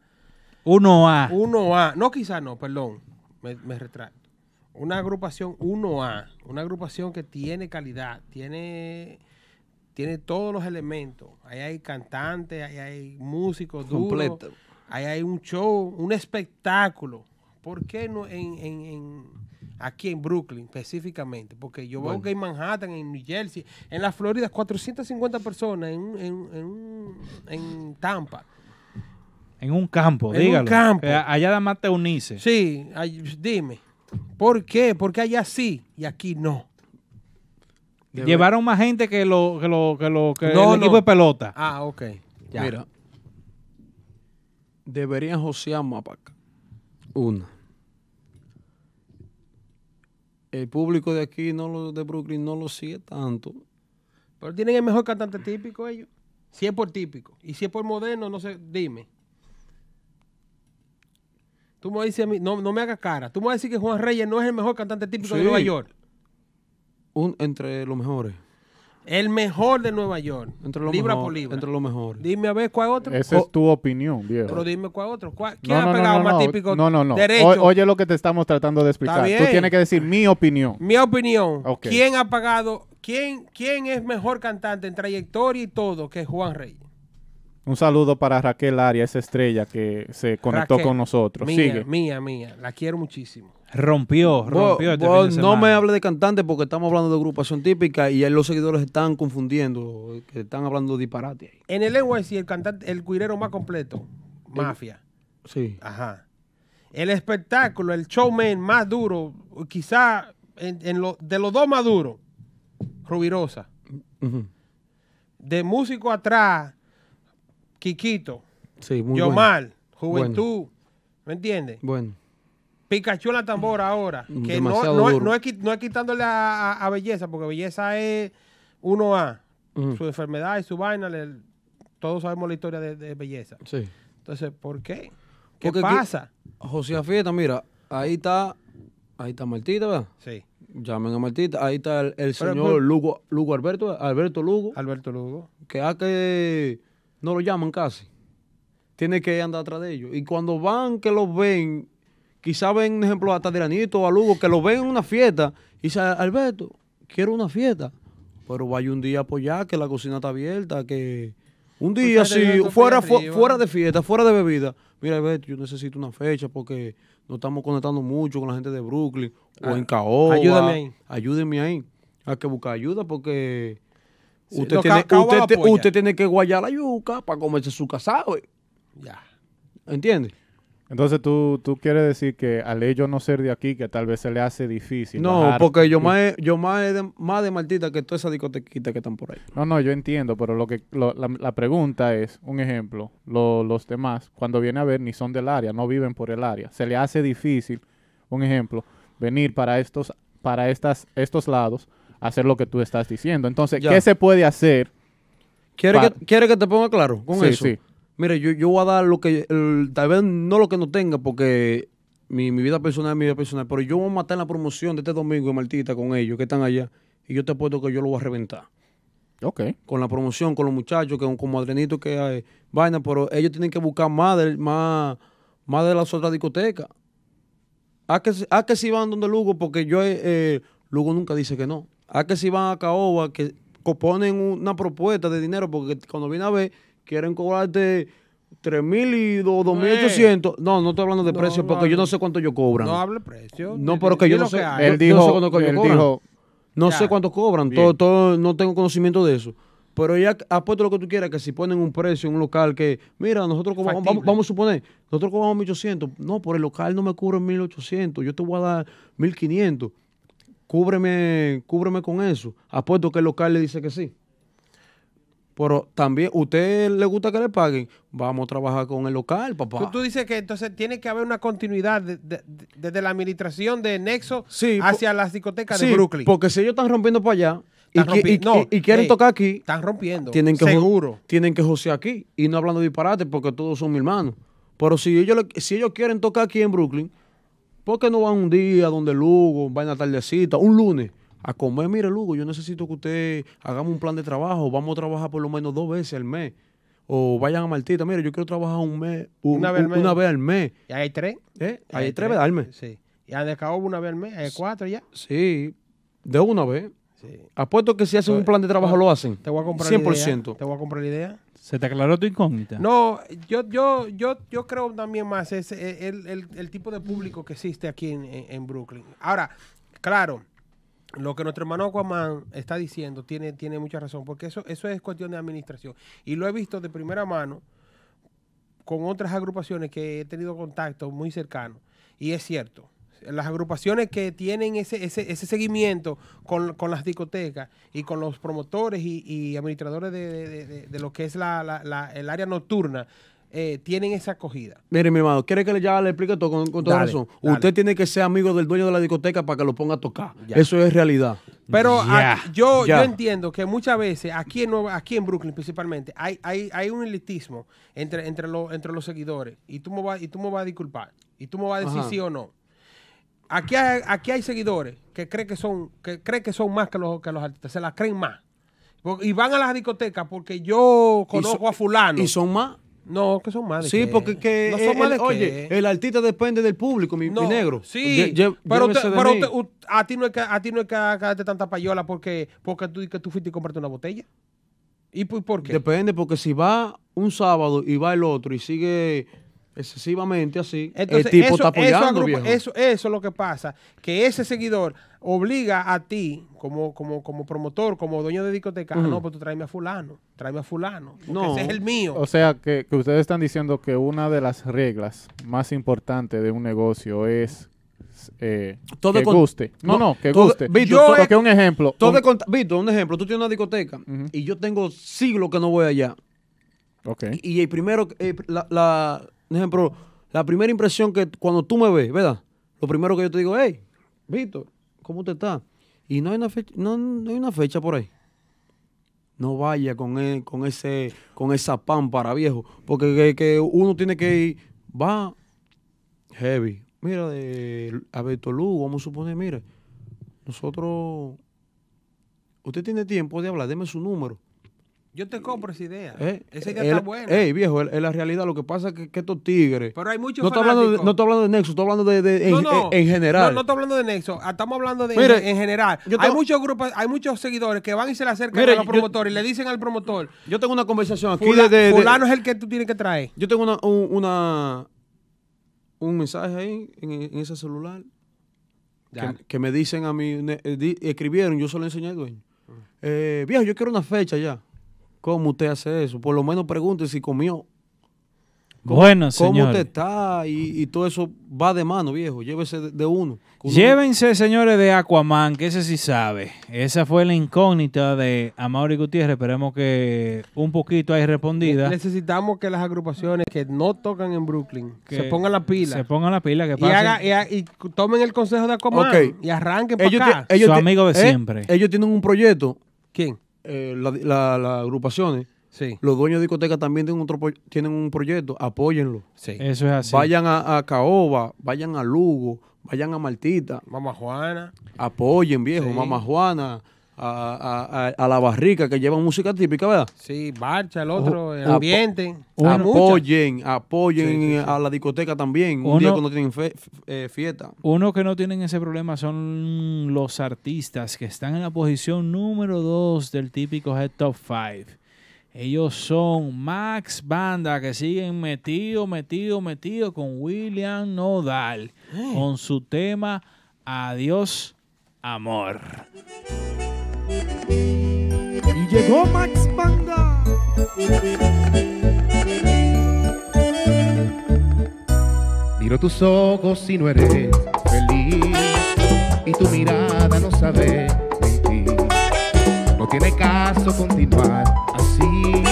1A. 1A, no quizá no, perdón, me, me retracto. Una agrupación 1A, una agrupación que tiene calidad, tiene, tiene todos los elementos. Ahí hay cantantes, ahí hay músicos duros, Completo. ahí hay un show, un espectáculo. ¿Por qué no en, en- en- aquí en Brooklyn específicamente? Porque yo veo que en Manhattan, en New Jersey, en la Florida, 450 personas, en, un- en, en un- en Tampa. En un campo, En un campo. Que allá nada más te unice. Sí, ay, dime. ¿Por qué? Porque allá sí y aquí no. Llevaron más gente que lo que lo que lo que No, el no. equipo de pelota. Ah, ok. Ya. Mira, deberían josear más para acá. Una. El público de aquí, no lo de Brooklyn, no lo sigue tanto. Pero tienen el mejor cantante típico ellos. Si es por típico. Y si es por moderno, no sé, dime. Tú me dices a mí, no, no me hagas cara. Tú me vas a decir que Juan Reyes no es el mejor cantante típico de. Nueva York. Un, entre los mejores. El mejor de Nueva York. Entre los libra mejor- por libra. Entre los mejores. Dime a ver cuál otro. Esa es tu opinión, viejo. Pero dime cuál otro. ¿Cuál- ¿Quién No, ha no, no, pegado no, más no. típico? No, no, no. Derecho. O- oye lo que te estamos tratando de explicar. Tú tienes que decir mi opinión. Mi opinión. ¿Quién ha pagado? ¿Quién, ¿Quién es mejor cantante en trayectoria y todo que Juan Reyes? Un saludo para Raquel Arias, esa estrella que se conectó Raquel, con nosotros. Mía, Sigue. mía, mía. La quiero muchísimo. Rompió, rompió este vos fin de no me hable de cantante porque estamos hablando de agrupación típica y ahí los seguidores están confundiendo, que están hablando disparate. ahí. En el NYC, el cantante, el cuirero más completo, Mafia. Sí. Ajá. El espectáculo, el showman más duro, quizá en, en lo- de los dos más duros, Rubirosa. Ujú. De músico atrás, Quiquito, Sí, muy Yomar, bueno. Juventud, ¿me entiendes? Bueno. Pikachu en la tambora ahora, Mm, que no, demasiado no, duro. no es, no es quitándole a, a- a belleza, porque belleza es 1A. Ujú. Su enfermedad y su vaina, le- todos sabemos la historia de, de belleza. Sí. Entonces, ¿por qué? ¿Qué Porque aquí- pasa? José Fiesta, mira, ahí está, ahí está Martita, ¿verdad? Sí. Llamen a Martita, ahí está el, el Pero, señor Lugo, Lugo Alberto, Alberto Lugo. Alberto Lugo. Que a que no lo llaman casi. Tiene que andar atrás de ellos. Y cuando van que los ven, quizá ven, un ejemplo, a Tadiranito o a Lugo, que los ven en una fiesta, y dice, Alberto, quiero una fiesta. Pero vaya un día a apoyar, que la cocina está abierta, que un día Pues, así, Alberto, fuera, por fu- arriba. fuera de fiesta, fuera de bebida. Mira, Alberto, yo necesito una fecha porque nos estamos conectando mucho con la gente de Brooklyn o Ah, en Caoba. ayúdame ahí. Ayúdeme ahí. Hay que buscar ayuda porque Sí, usted, no, tiene, usted, lo usted tiene que guayar la yuca para comerse su casado. Ya. ¿Entiendes? Entonces tú, tú quieres decir que al ellos no ser de aquí, que tal vez se le hace difícil. No, bajar- porque yo más, yo más, de, más de Martita que toda esa discotequita que están por ahí. No, no, yo entiendo, pero lo que lo- la, la pregunta es, un ejemplo, lo- los demás, cuando viene a ver, ni son del área, no viven por el área. Se le hace difícil, un ejemplo, venir para estos, para estas, estos lados, hacer lo que tú estás diciendo. Entonces, Ya. ¿qué se puede hacer? ¿Quiere, Pa- que, quiere que te ponga claro con Sí, eso? sí. Mire, yo, yo voy a dar lo que, el- tal vez no lo que no tenga, porque mi, mi vida personal es mi vida personal, pero yo voy a matar en la promoción de este domingo de Martita con ellos que están allá, y yo te apuesto que yo lo voy a reventar. Ok. Con la promoción, con los muchachos, que como Adrenito que hay vaina, pero ellos tienen que buscar más de, más, más de las otras discotecas. A que, si- a que si van donde Lugo, porque yo, eh, eh, Lugo nunca dice que no. A que si van a Caoba, que ponen una propuesta de dinero, porque cuando viene a ver, quieren cobrarte 3 mil y 2.800. No, no estoy hablando de No, precio, no porque yo no sé cuánto ellos cobran. No hable precio. No, pero que yo no sé. yo- Él yo no sé dijo- cuánto él cobran. dijo- no Ya. sé cuánto cobran. Todo, todo, no tengo conocimiento de eso. Pero ya apuesto lo que tú quieras, que si ponen un precio en un local que, mira, nosotros cobramos, vamos, a suponer, nosotros cobramos 1.800. No, por el local no me cubre 1.800. Yo te voy a dar 1.500. Cúbreme, cúbreme con eso. Apuesto que el local le dice que sí. Pero también, ¿usted le gusta que le paguen? Vamos a trabajar con el local, papá. Tú, tú dices que entonces tiene que haber una continuidad de- de- de- desde la administración de Nexo Sí, hacia las discotecas Sí, de Brooklyn. porque si ellos están rompiendo para allá y, no, y- y quieren tocar aquí, Están rompiendo. tienen que Seguro. tienen que josear aquí y no hablando disparate porque todos son mi hermano. Pero si ellos si ellos quieren tocar aquí en Brooklyn, ¿por qué no van un día donde Lugo, van a tardecita, un lunes a comer? Mire, Lugo, yo necesito que usted hagamos un plan de trabajo, vamos a trabajar por lo menos dos veces al mes. O vayan a Martita, mire, yo quiero trabajar un mes, un- Una vez al un- mes. una vez al mes. ¿Y hay tres? ¿Eh? Y Hay tres mes. Sí. Y han acabado una vez al mes, hay cuatro ya. Sí, de una vez. Apuesto que si hacen un plan de trabajo lo hacen. Te voy a comprar la 100%. idea. Te voy a comprar la idea. ¿Se te aclaró tu incógnita? No, yo, yo, yo, yo creo también más ese, el, el- el tipo de público que existe aquí en, en- en Brooklyn. Ahora, claro, lo que nuestro hermano Aquaman está diciendo tiene, tiene mucha razón, porque eso, eso es cuestión de administración. Y lo he visto de primera mano con otras agrupaciones que he tenido contacto muy cercano. Y es cierto, las agrupaciones que tienen ese, ese, ese seguimiento con, con las discotecas y con los promotores y, administradores de, de- de- lo que es la- la- el área nocturna, eh, tienen esa acogida. Mire, mi hermano, ¿quiere que le, ya le explique todo con, con toda Dale, razón? dale. Usted tiene que ser amigo del dueño de la discoteca para que lo ponga a tocar. Eso es realidad. Pero aquí- yo, entiendo que muchas veces, aquí en, Nueva- aquí en Brooklyn principalmente, hay, hay, hay un elitismo entre, entre, los entre los seguidores. Y tú, me vas, y tú me vas a disculpar. Y tú me vas a decir Ajá. sí o no. Aquí hay, aquí hay seguidores que creen que son, que creen que son más que los, que los artistas. Se las creen más. Y van a las discotecas porque yo conozco son- a fulano. ¿Y son más? No, que son. ¿de Sí, porque que, No son el- de oye, el artista depende del público, mi, negro. Sí, Lle- pero, usted- pero usted- a ti no es que a ti no es que darte tanta payola porque porque tú que tú fuiste y compraste una botella. ¿Y por qué? Depende, porque si va un sábado y va el otro y sigue excesivamente así, Entonces, el tipo eso, está apoyando, eso, agrupa- viejo. eso, eso es lo que pasa, que ese seguidor obliga a ti, como, como, como promotor, como dueño de discoteca, Ujú. no, pues tú tráeme a fulano, tráeme a fulano, No. ese es el mío. O sea, que, que ustedes están diciendo que una de las reglas más importantes de un negocio es eh, Todo que con- guste. No, no, que todo- guste. Víctor, Yo, porque un ejemplo. todo un- Víctor, un ejemplo. Tú tienes una discoteca y yo tengo siglos que no voy allá. Ok. Y el primero, eh, la, la- ejemplo, la primera impresión que cuando tú me ves, ¿verdad? Lo primero que yo te digo, hey, Víctor, ¿cómo te está? Y no hay una fecha, no, no hay una fecha por ahí. No vaya con, e- con ese, con esa pámpara, viejo. Porque que, uno tiene que ir, va heavy. Mira, de Alberto Lugo, vamos a suponer, mire, nosotros, usted tiene tiempo de hablar, deme su número. Yo te compro esa idea. Eh, esa idea el- está buena. Ey, viejo, es la realidad. Lo que pasa es que, que estos tigres. Pero hay muchos no estoy hablando de. No estoy hablando de Nexo, estoy hablando de, de- No, en, no. en- en general. No, no estoy hablando de Nexo. ah, Estamos hablando de Mire, en general. Hay muchos grupos, hay muchos seguidores que van y se le acercan Mire, a los yo- promotores y le dicen al promotor. Yo tengo una conversación aquí Fula- de, fulano es el que tú tienes que traer. Yo tengo una, un, una- un mensaje ahí en, en ese celular que, me dicen a mí, eh, escribieron, yo se lo enseñé al dueño. Eh, viejo, yo quiero una fecha ya. ¿Cómo usted hace eso? Por lo menos pregunte si comió. ¿Cómo- Bueno, ¿Cómo señores. usted está? Y, y todo eso va de mano, viejo. Llévese de, de uno. Uno- Llévense, señores, de Aquaman, que ese sí sabe. Esa fue la incógnita de Amaury Gutiérrez. Esperemos que un poquito ahí respondida. Necesitamos que las agrupaciones que no tocan en Brooklyn Que se pongan la pila. Se pongan la pila, que y, pasen. haga- y ha- y tomen el consejo de Aquaman y arranquen para acá. ellos Su amigo de eh, siempre. Ellos tienen un proyecto. ¿Quién? Las la, la agrupaciones. Sí. Los dueños de discoteca también tienen, otro, tienen un proyecto. Apóyenlo. Sí. Eso es así. Vayan a, a Caoba, vayan a Lugo, vayan a Martita. Mamá Juana. Apoyen, viejo. Sí. Mamá Juana. A, a- a- a la barrica que llevan música típica, ¿verdad? Sí, Barcha, el otro, el ambiente. Apoyen, apoyen Sí, sí, sí. a la discoteca también. Un día Uno- cuando tienen fe- eh, fiesta. Uno que no tienen ese problema son los artistas que están en la posición número 2 del típico Head Top 5. Ellos son Max Banda, que siguen metido, metido, metido con William Nodal, con su tema Adiós, Amor. Y llegó Max Banda. Miro tus ojos y no eres feliz y tu mirada no sabe mentir. No tiene caso continuar así.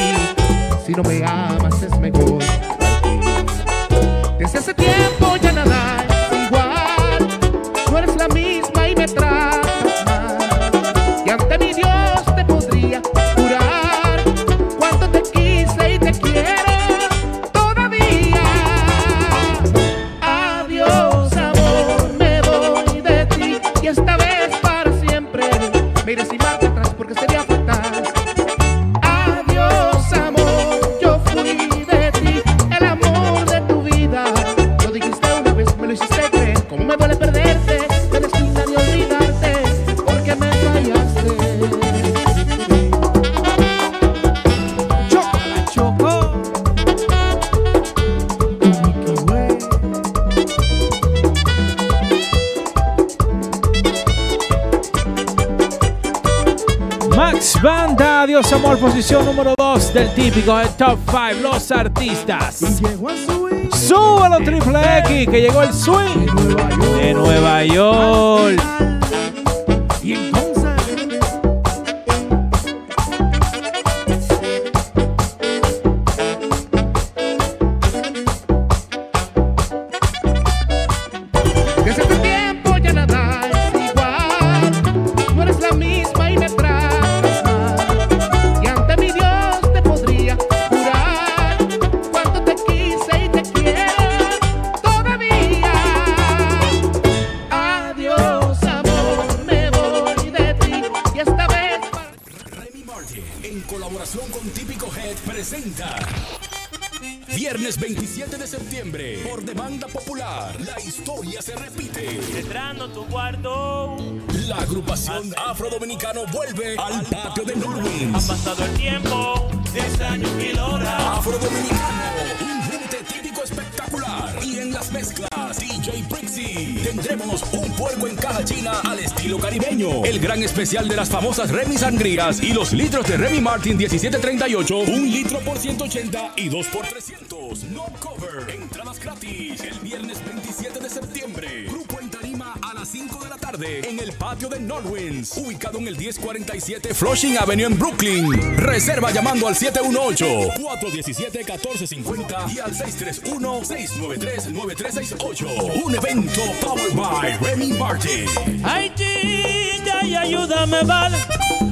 Si no me amas es mejor. Desde hace tiempo ya nada Dios Amor, posición número 2 del típico el Top 5, los artistas. Súbelo Triple X, que llegó el swing de Nueva York. Especial de las famosas Remy Sangrías y los litros de Remy Martin 1738. Un litro por 180 y dos por 300. No cover. Entradas gratis. El viernes 27 de septiembre. Grupo en tarima a las 5 de la tarde en el patio de Norwins. Ubicado en el 1047 Flushing Avenue en Brooklyn. Reserva llamando al 718-417-1450 y al 631-693-9368. Un evento powered by Remy Martin. Ay, y ayúdame, vale.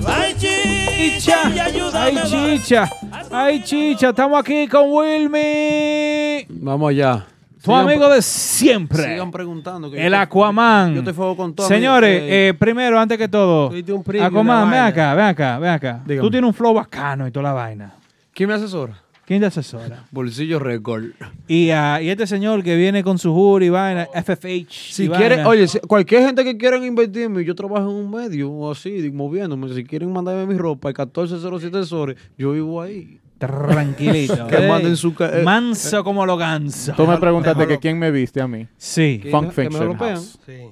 Ay, chicha, y ayúdame, Ay, chicha. Ay, chicha. Estamos aquí con Wilmy. Vamos allá. Tu amigo de siempre. Sigan preguntando. que yo El te- Aquaman. Yo te fuego con todo. Señores, amigo, eh, eh, primero, antes que todo, un Aquaman, ven vaina. acá, ven acá, ven acá. Dígame. Tú tienes un flow bacano y toda la vaina. ¿Quién me asesora? ¿Quién te asesora? Bolsillo Record. Y, ah, y este señor que viene con su jury, vaina, FFH. Si y quiere, vaina. oye, si- cualquier gente que quiera invertir en mí, yo trabajo en un medio o así, moviéndome. Si quieren mandarme mi ropa, el 1407 Sores, yo vivo ahí. Tranquilito. Que eh. manden su eh, Manso como lo ganso. Tú me preguntaste que quién me viste a mí. Sí. Funk que Fiction.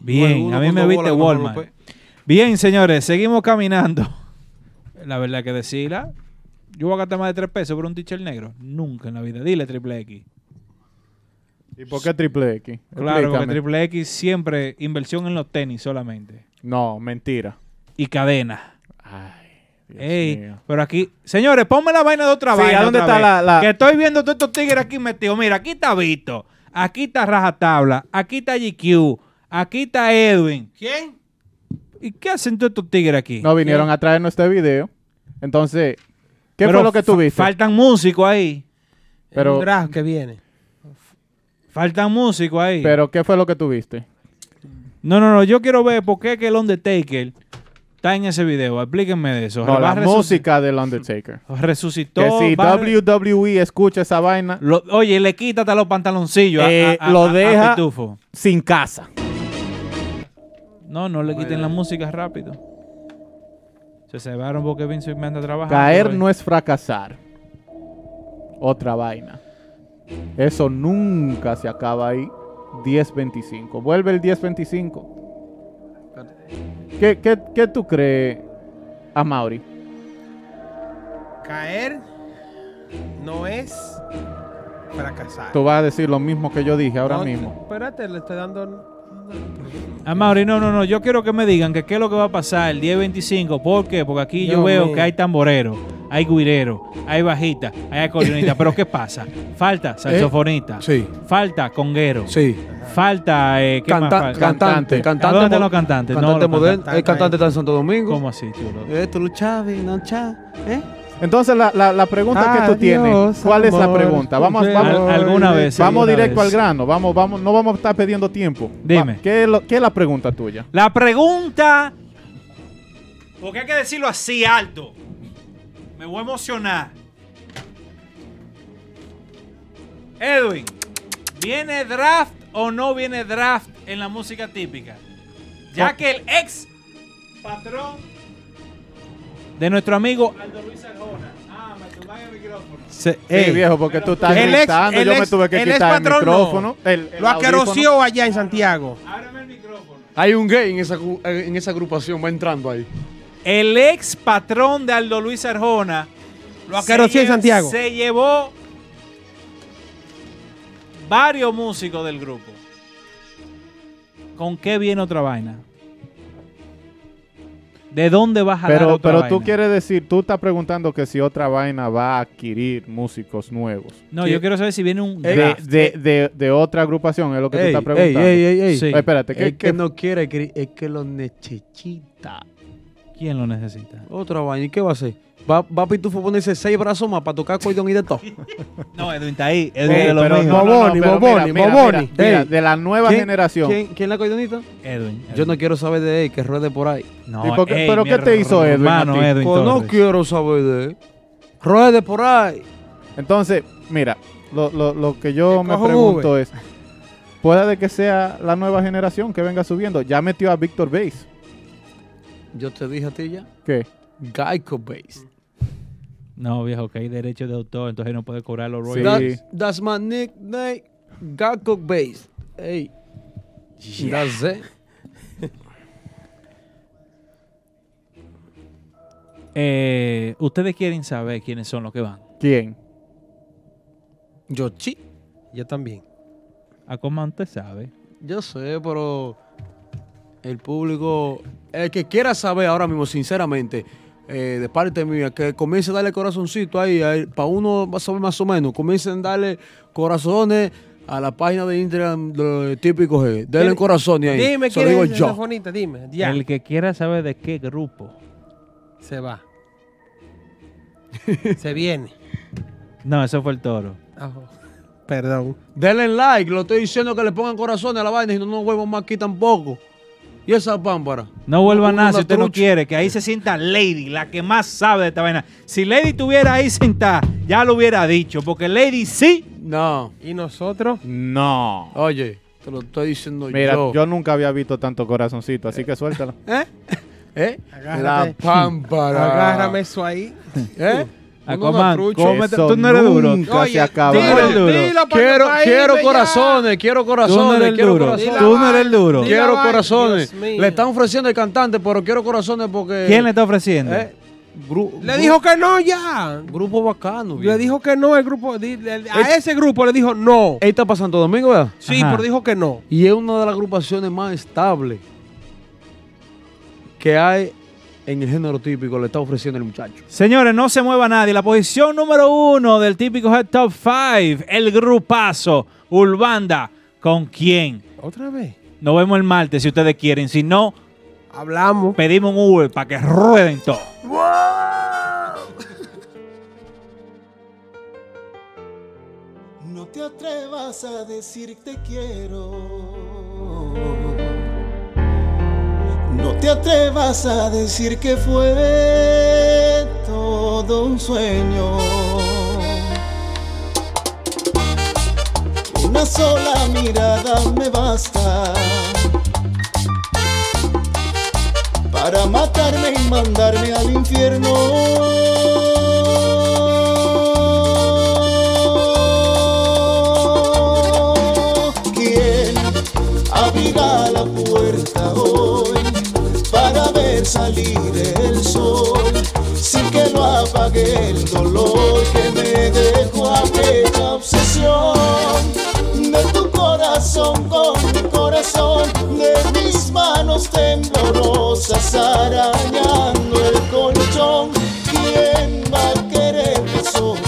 Bien, a mí me viste Walmart. Bien, señores, seguimos caminando. La verdad que decirla, yo voy a gastar más de tres pesos por un teacher negro. Nunca en la vida. Dile Triple X. ¿Y por qué triple X? Claro, porque. Triple X siempre inversión en los tenis solamente. No, mentira. Y cadena. Dios Ey, mío. pero aquí, señores, ponme la vaina de otra Sí, vaina. ¿a dónde otra está vez. la- la- Que estoy viendo todos estos tigres aquí metidos. Mira, aquí está Vito, aquí está Rajatabla, aquí está GQ, aquí está Edwin. ¿Quién? ¿Y qué hacen todos estos tigres aquí? No vinieron a traernos este video. Entonces, ¿qué Pero fue lo que fa- tuviste? Faltan músicos ahí. Pero- un draft que viene. Faltan músicos ahí. Pero, ¿qué fue lo que tuviste? No, no, no. Yo quiero ver por qué que el Undertaker está en ese video. Explíquenme de eso. No, la música del Undertaker. Resucitó. Que si WWE escucha esa vaina, lo- oye, le quita hasta los pantaloncillos eh, a, a- lo a- deja sin casa. No, no le quiten la música rápido. Se cebaron porque Vince me anda trabajando. Caer hoy. no es fracasar. Otra vaina. Eso nunca se acaba ahí. 10-25. Vuelve el 10-25. ¿Qué, qué, qué tú crees, a Mauri? Caer no es fracasar. Tú vas a decir lo mismo que yo dije ahora No, mismo. Espérate, le estoy dando. Ah, Mauri, no, no, no. Yo quiero que me digan que qué es lo que va a pasar el 10-25. ¿Por qué? Porque aquí yo veo mío. que hay tamborero, hay guirero, hay bajita, hay acordeonista. Pero ¿qué pasa? Falta saxofonista. Sí. Falta conguero. Sí. Falta. Eh, ¿qué más Canta- falta? cantante, ¿A cantante. ¿Dónde están los cantantes? No, Cantante los moderno. cantantes. El cantante está en Santo Domingo. ¿Cómo así, chulo? Esto, Lu Chávez, Nancha. ¿Eh? Entonces, la, la- la pregunta que tú tienes, ¿cuál es la pregunta? Vamos, vamos, Al- alguna vez, vamos alguna directo vez. al grano. Vamos, vamos, no vamos a estar perdiendo tiempo. Dime. Va, ¿Qué es, lo- qué es la pregunta tuya? La pregunta. Porque hay que decirlo así alto. Me voy a emocionar. Edwin, ¿viene draft o no viene draft en la música típica? Ya que el ex patrón de nuestro amigo Aldo Luis Arjona. Ah, me tumban el micrófono. Sí, viejo, porque tú estás El gritando. el yo me tuve que el quitar el no. micrófono. el- el Lo aqueroció allá en Santiago. Hay un gay en esa, en esa agrupación, va entrando ahí. El ex patrón de Aldo Luis Arjona. Lo acarroció en Santiago. Se llevó varios músicos del grupo. ¿Con qué viene otra vaina? ¿De dónde va a jalar Pero, otra pero vaina? tú quieres decir, tú estás preguntando que si otra vaina va a adquirir músicos nuevos. No, yo quiero saber si viene un De, draft. de, de, de otra agrupación, es lo que tú Ey, estás preguntando. ey, ey, ey, ey. Eh, Espérate, ¿qué, es qué- que no quiere, que- es que lo necesita. ¿Quién lo necesita? Otra vaina, ¿y qué va a hacer? Va, va a Pitufo ponerse seis brazos más para tocar acordeón y de todo. No, Edwin está ahí. Edwin es lo pero mismo. no, no, no, Boboni, pero Boboni, mira, mira, Boboni. mira, mira, Ey, de la nueva ¿quién- generación. ¿Quién, quién es la acordeonista? Edwin. Yo no quiero saber de él, que ruede por ahí. No, ¿Y por qué- ey, pero mi qué te hizo Edwin a hermano ti? Edwin Pues no Torres. quiero saber de él. Ruede por ahí. Entonces, mira, lo, lo, lo que yo me un pregunto es, puede que sea la nueva generación que venga subiendo. Ya metió a Víctor Bass. Yo te dije a ti ya. ¿Qué? Geico Base. No, viejo, que hay derecho de autor, entonces no puede cobrar los Sí. royalties. That's, that's my nickname. Geico Base. Hey. That's it. Eh, Ustedes quieren saber quiénes son los que van. ¿Quién? Yo sí. Yo también. ¿A cómo usted sabe? Yo sé, pero el público, el que quiera saber ahora mismo, sinceramente, eh, de parte mía, que comience a darle corazoncito ahí, para uno a saber más o menos, comiencen a darle corazones a la página de Instagram de Típico G. Denle corazones ahí. Dime Se quién es esa yo. fonita, dime. Ya. El que quiera saber de qué grupo. Se va. Se viene. No, eso fue el toro. Ajo. Perdón. Denle like, lo estoy diciendo que le pongan corazones a la vaina y no nos vuelvan más aquí tampoco. Y esa pámpara. No vuelva nada si usted no quiere, que ahí se sienta Lady, la que más sabe de esta vaina. Si Lady estuviera ahí sentada, ya lo hubiera dicho, porque Lady sí. No. ¿Y nosotros? No. Oye, te lo estoy diciendo Mira, yo. yo nunca había visto tanto corazoncito, así que suéltalo. ¿Eh? ¿Eh? Agárrate. La pámpara. Agárrame eso ahí. ¿Eh? Aquaman, cómete- tú no eres duro. nunca Oye, se acaba. Dilo Quiero, corazones, quiero Tú no corazones, eres el quiero duro. corazones. Tú no eres el duro. Quiero corazones. Le están ofreciendo el cantante, pero quiero corazones porque. ¿Quién le está ofreciendo? Eh, gru- Le gru- dijo que no ya. Grupo bacano. Le dijo que no el grupo. A ese grupo le dijo no. Él está para Santo Domingo, ¿verdad? Sí, Ajá. pero dijo que no. Y es una de las agrupaciones más estables que hay en el género típico. Le está ofreciendo el muchacho. Señores, no se mueva nadie. La posición número uno del típico Head Top 5, el grupazo Urbanda. ¿Con quién? Otra vez. Nos vemos el martes si ustedes quieren. Si no, Hablamos. pedimos un Uber para que rueden todo. No te atrevas a decir te quiero. No te atrevas a decir que fue todo un sueño. Una sola mirada me basta para matarme y mandarme al infierno. Salir el sol sin que lo apague el dolor que me dejó aquella obsesión. De tu corazón con mi corazón de mis manos temblorosas arañando el colchón. Quién va a quererme soportar